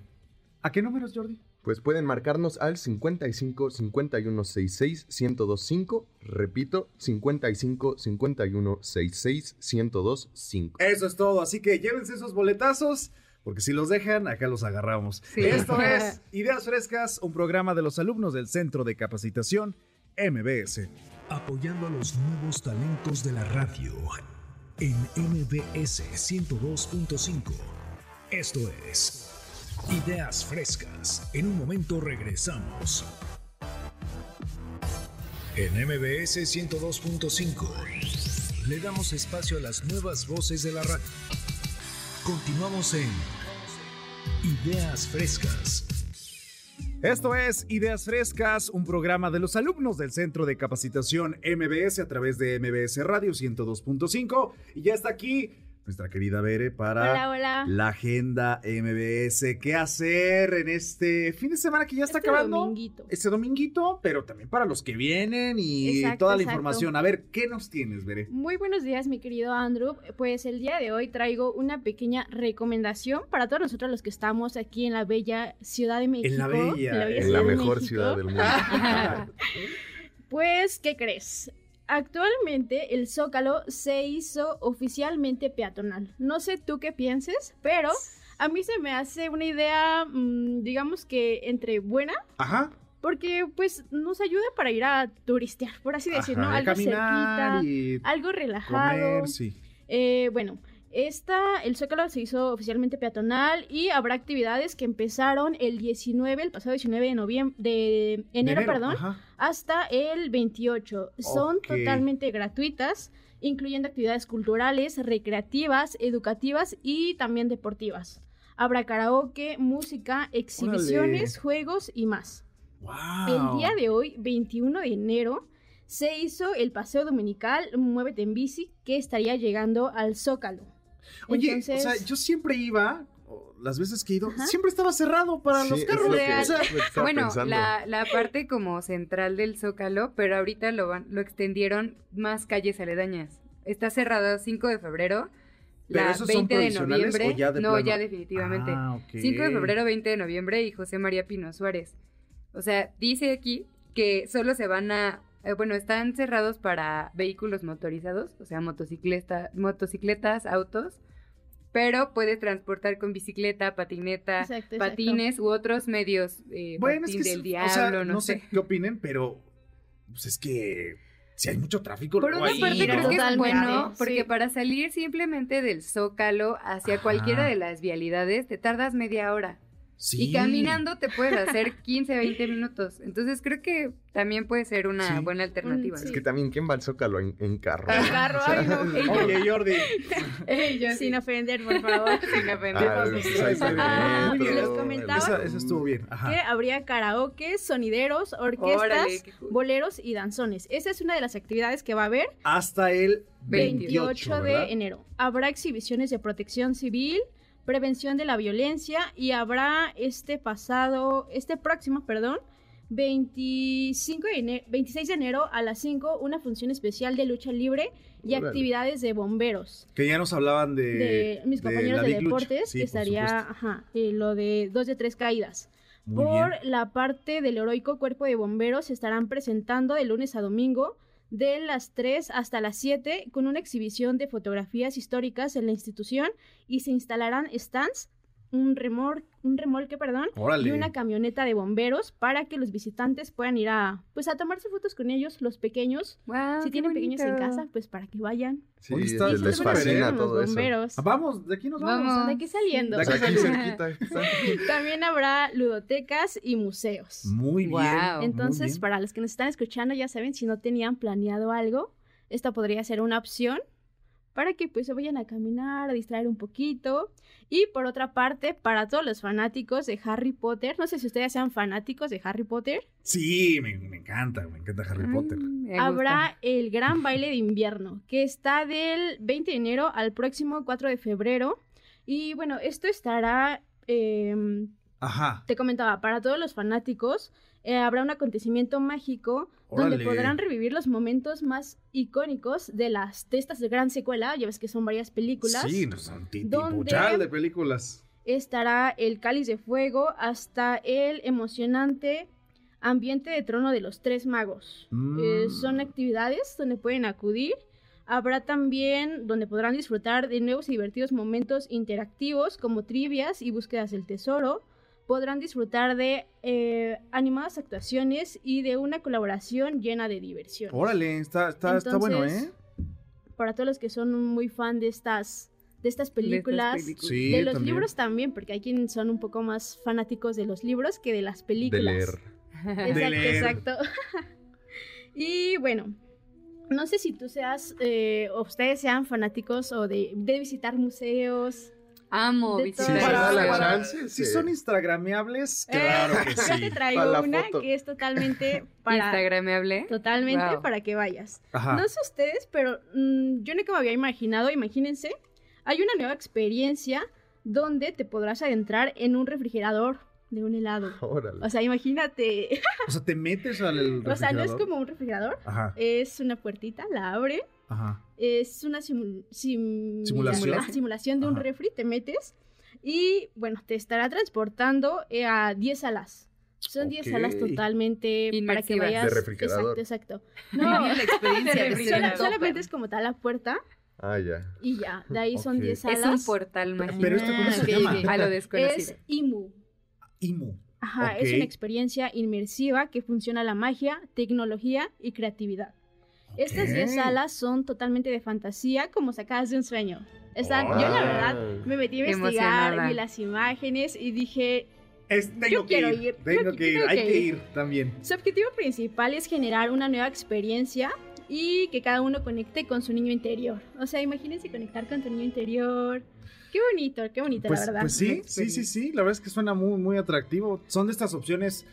¿A qué números, Jordi? Pues pueden marcarnos al 55 51 66 1025. Repito, 55 51 66 1025. Eso es todo. Así que llévense esos boletazos. Porque si los dejan, acá los agarramos. Sí. Esto *laughs* es Ideas Frescas, un programa de los alumnos del Centro de Capacitación MBS. Apoyando a los nuevos talentos de la radio en MBS 102.5. Esto es Ideas Frescas. En un momento regresamos. En MBS 102.5 le damos espacio a las nuevas voces de la radio. Continuamos en Ideas Frescas. Esto es Ideas Frescas, un programa de los alumnos del Centro de Capacitación MBS a través de MBS Radio 102.5. Y ya está aquí nuestra querida Bere para Hola, hola. la agenda MBS. ¿Qué hacer en este fin de semana que ya está Este acabando? dominguito. Este dominguito, pero también para los que vienen y Exacto, toda la exacto. información. A ver, ¿qué nos tienes, Bere? Muy buenos días, mi querido Andrew. Pues el día de hoy traigo una pequeña recomendación para todos nosotros los que estamos aquí en la bella Ciudad de México. la bella, en la mejor México. ciudad del mundo. *laughs* Pues, ¿qué crees? Actualmente el Zócalo se hizo oficialmente peatonal. No sé tú qué pienses, pero a mí se me hace una idea, mm, digamos que entre buena, Ajá. porque pues nos ayuda para ir a turistear, por así decirlo, ¿no? Algo cerquita, y algo relajado. Comer, sí. Eh, bueno, esta, el Zócalo se hizo oficialmente peatonal y habrá actividades que empezaron el 19, el pasado 19 de noviembre, de enero, enero, perdón, ajá. Hasta el 28. Son totalmente gratuitas, incluyendo actividades culturales, recreativas, educativas y también deportivas. Habrá karaoke, música, exhibiciones, juegos y más. El día de hoy, 21 de enero, se hizo el paseo dominical Muévete en bici que estaría llegando al Zócalo. Oye, Entonces- o sea, yo siempre iba, las veces que he ido, siempre estaba cerrado para Sí, los carros. o sea, Bueno, la, la parte como central del Zócalo, pero ahorita lo, van, lo extendieron más calles aledañas. Está cerrado 5 de febrero, ¿Pero la esos son 20 de noviembre. o ya de no, plano? ya definitivamente. Ah, ok. 5 de febrero, 20 de noviembre y José María Pino Suárez. O sea, dice aquí que solo se van a... eh, bueno, están cerrados para vehículos motorizados, o sea, motocicleta, motocicletas, autos, pero puedes transportar con bicicleta, patineta, Exacto, exacto. patines u otros medios, eh, Bueno, es que del es- diablo, o sea, no, sé. qué opinen, pero pues es que si hay mucho tráfico Por luego una ahí, parte ¿no? creo que es bueno, porque sí. para salir simplemente del Zócalo hacia Ajá. cualquiera de las vialidades te tardas media hora. Sí. Y caminando te puedes hacer 15, 20 minutos. Entonces creo que también puede ser una Sí. buena alternativa. Es que también, ¿quién va al Zócalo en, en carro? En carro, ay, no. *laughs* Oye, Jordi. *laughs* Sin ofender, por favor. *laughs* Sin ofender. Ah, pues, Ah, el muy bien, les comentaba. Esa, esa estuvo bien. Ajá. que habría karaoke, sonideros, orquestas, Órale, qué cool. boleros y danzones. Esa es una de las actividades que va a haber. Hasta el 28 de ¿verdad? enero. Habrá exhibiciones de protección civil, prevención de la violencia y habrá este pasado, este próximo, perdón, 25 de ene- 26 de enero a las 5 una función especial de lucha libre y Órale. actividades de bomberos. Que ya nos hablaban de. De mis compañeros de, deportes, Sí, que estaría, ajá, eh, lo de dos de tres caídas. Muy Por bien. la parte del heroico cuerpo de bomberos se estarán presentando de lunes a domingo de las 3 hasta las 7 con una exhibición de fotografías históricas en la institución y se instalarán stands, un, remor un remolque perdón, Órale. y una camioneta de bomberos para que los visitantes puedan ir a pues a tomarse fotos con ellos, los pequeños. si qué tienen pequeños en bonito. casa, pues para que vayan. Sí, está- les fascina bien. todo Los eso. bomberos. Ah, Vamos, de aquí nos vamos. Vamos, de aquí saliendo. De aquí Aquí cerquita. *laughs* También habrá ludotecas y museos. Muy bien. muy Entonces, bien. para los que nos están escuchando, ya saben, si no tenían planeado algo, esta podría ser una opción para que pues se vayan a caminar, a distraer un poquito. Y por otra parte, para todos los fanáticos de Harry Potter, no sé si ustedes sean fanáticos de Harry Potter, Sí, me, me encanta, me encanta Harry Potter. habrá el gran *laughs* baile de invierno, que está del 20 de enero al próximo 4 de febrero. Y bueno, esto estará... em, Ajá. te comentaba, para todos los fanáticos eh, habrá un acontecimiento mágico donde podrán revivir los momentos más icónicos de las de estas de gran secuela, ya ves que son varias películas. Sí, no son donde- de películas. Estará el Cáliz de Fuego hasta el emocionante ambiente de Trono de los Tres Magos. Mm. Eh, son actividades donde pueden acudir. Habrá también donde podrán disfrutar de nuevos y divertidos momentos interactivos como trivias y búsquedas del tesoro. Podrán disfrutar de eh, animadas actuaciones y de una colaboración llena de diversión. Órale, está, está, está bueno, ¿eh? Para todos los que son muy fan de estas, de estas películas, de, películas. Sí, los también. libros también, porque hay quienes son un poco más fanáticos de los libros que de las películas. leer. *laughs* Exacto, De leer. exacto. *laughs* y bueno, no sé si tú seas, eh, o ustedes sean fanáticos o de, de visitar museos. Amo visitar. Para- si sí. son instagrameables, Eh, claro que *laughs* Yo te traigo una que es totalmente *laughs* para... Instagramable. Totalmente Wow. para que vayas. Ajá. No sé ustedes, pero mm, yo nunca me había imaginado, imagínense, hay una nueva experiencia donde te podrás adentrar en un refrigerador de un helado. Órale. O sea, imagínate. O sea, te metes al *laughs* o sea, no es refrigerador. como un refrigerador. Ajá. Es una puertita, la abre. Ajá. Es una simu- sim- Simulación. ah, simulación de un Ajá. refri, te metes y bueno, te estará transportando eh, a 10 salas. Son 10 Ok. salas totalmente para que vayas. De refrigerador. Exacto, exacto. *laughs* No, *laughs* la experiencia un solamente es como tal la puerta Ah, ya. y ya, de ahí son Ok. 10 Es salas. un portal mágico. Pero esto, ¿cómo Ah, se ok, llama? A lo es desconocido. IMU. Imu. Ajá, es una experiencia inmersiva que funciona la magia, tecnología y creatividad. Estas 10 Ok. salas son totalmente de fantasía, como sacadas de un sueño. Están, yo la verdad me metí a investigar, vi las imágenes y dije, Es, tengo Yo que quiero ir. ir, Tengo yo que ir. tengo Hay que que ir. ir también. su objetivo principal es generar una nueva experiencia y que cada uno conecte con su niño interior. O sea, imagínense conectar con tu niño interior. Qué bonito, qué bonito, Pues, la verdad. pues sí, sí, sí, sí. La verdad es que suena muy, muy atractivo. Son de estas opciones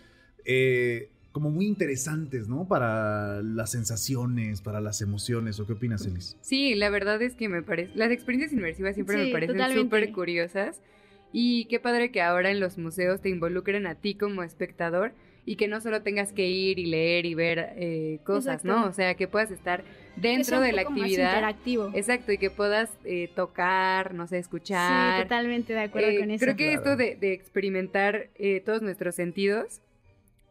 eh, como muy interesantes, ¿no? Para las sensaciones, para las emociones. ¿O qué opinas, Elis? Sí, la verdad es que me parece. Las experiencias inmersivas siempre Sí, me parecen súper curiosas. Y qué padre que ahora en los museos te involucren a ti como espectador y que no solo tengas que ir y leer y ver eh, cosas, Exacto. ¿no? O sea, que puedas estar Que dentro de la poco más actividad. interactivo. Exacto, y que puedas eh, tocar, no sé, Sí, escuchar. totalmente de acuerdo Eh, con eso. Creo que Claro. esto de, de experimentar eh, todos nuestros sentidos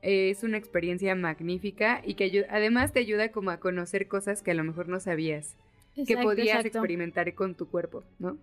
eh, es una experiencia magnífica y que además te ayuda como a conocer cosas que a lo mejor no sabías que podías exacto. experimentar con tu cuerpo, ¿no?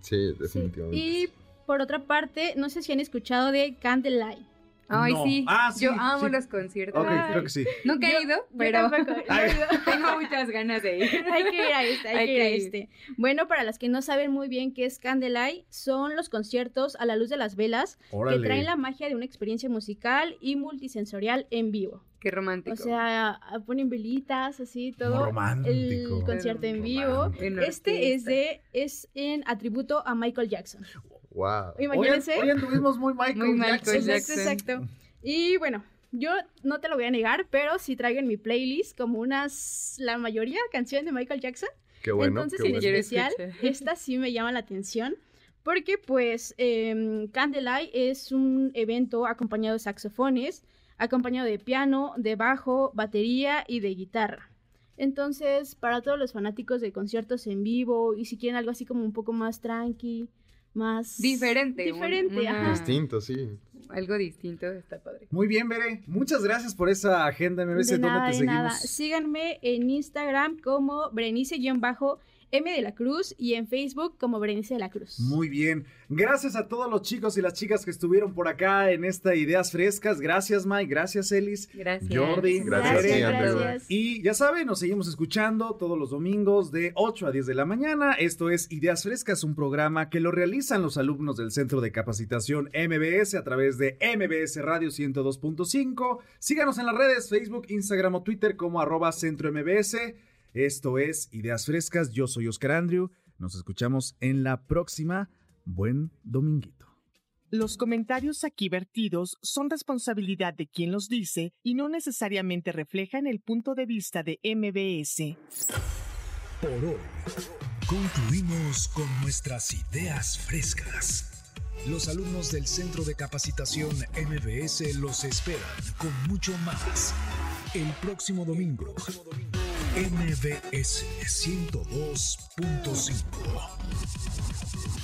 Sí, Sí. definitivamente. Y por otra parte, no sé si han escuchado de Candlelight. Ay, No. sí. Ah, sí, Yo amo sí. los conciertos. Ok, Ay. creo que sí. Nunca he ido, pero *laughs* tengo muchas ganas de ir. Hay que ir a este, hay, Hay que ir a ir. este. Bueno, para las que no saben muy bien qué es Candlelight, son los conciertos a la luz de las velas Órale. que traen la magia de una experiencia musical y multisensorial en vivo. Qué romántico. O sea, ponen velitas, así, todo el romántico. concierto en vivo. Romántico. Este es de es en atributo a Michael Jackson. Wow. Imagínense. Hoy, hoy anduvimos muy Michael Muy Michael Jackson. Exacto, exacto. Y bueno, yo no te lo voy a negar, pero sí traigo en mi playlist como unas, la mayoría canciones de Michael Jackson. Qué bueno, Entonces, qué en bueno. especial, esta sí me llama la atención. Porque, pues, eh, Candlelight es un evento acompañado de saxofones, acompañado de piano, de bajo, batería y de guitarra. Entonces, para todos los fanáticos de conciertos en vivo y si quieren algo así como un poco más tranqui, más... Diferente. un- Diferente, ajá. Distinto, sí. Algo distinto, está padre. Muy bien, Bere. Muchas gracias por esa agenda MBS. De ¿Dónde nada, te de nada. seguimos? Síganme en Instagram como Berenice-M de la Cruz y en Facebook como Berenice de la Cruz. Muy bien. Gracias a todos los chicos y las chicas que estuvieron por acá en esta Ideas Frescas. Gracias, Mike. Gracias, Elis. Gracias. Jordi. Gracias, gracias. Y ya saben, nos seguimos escuchando todos los domingos de 8 a 10 de la mañana. Esto es Ideas Frescas, un programa que lo realizan los alumnos del Centro de Capacitación MBS a través de MBS Radio 102.5. Síganos en las redes Facebook, Instagram o Twitter como arroba Centro MBS. Esto es Ideas Frescas. Yo soy Oscar Andrew. Nos escuchamos en la próxima. Buen dominguito. Los comentarios aquí vertidos son responsabilidad de quien los dice y no necesariamente reflejan el punto de vista de MBS. Por hoy, concluimos con nuestras ideas frescas. Los alumnos del Centro de Capacitación MBS los esperan con mucho más el próximo domingo. MBS 102.5.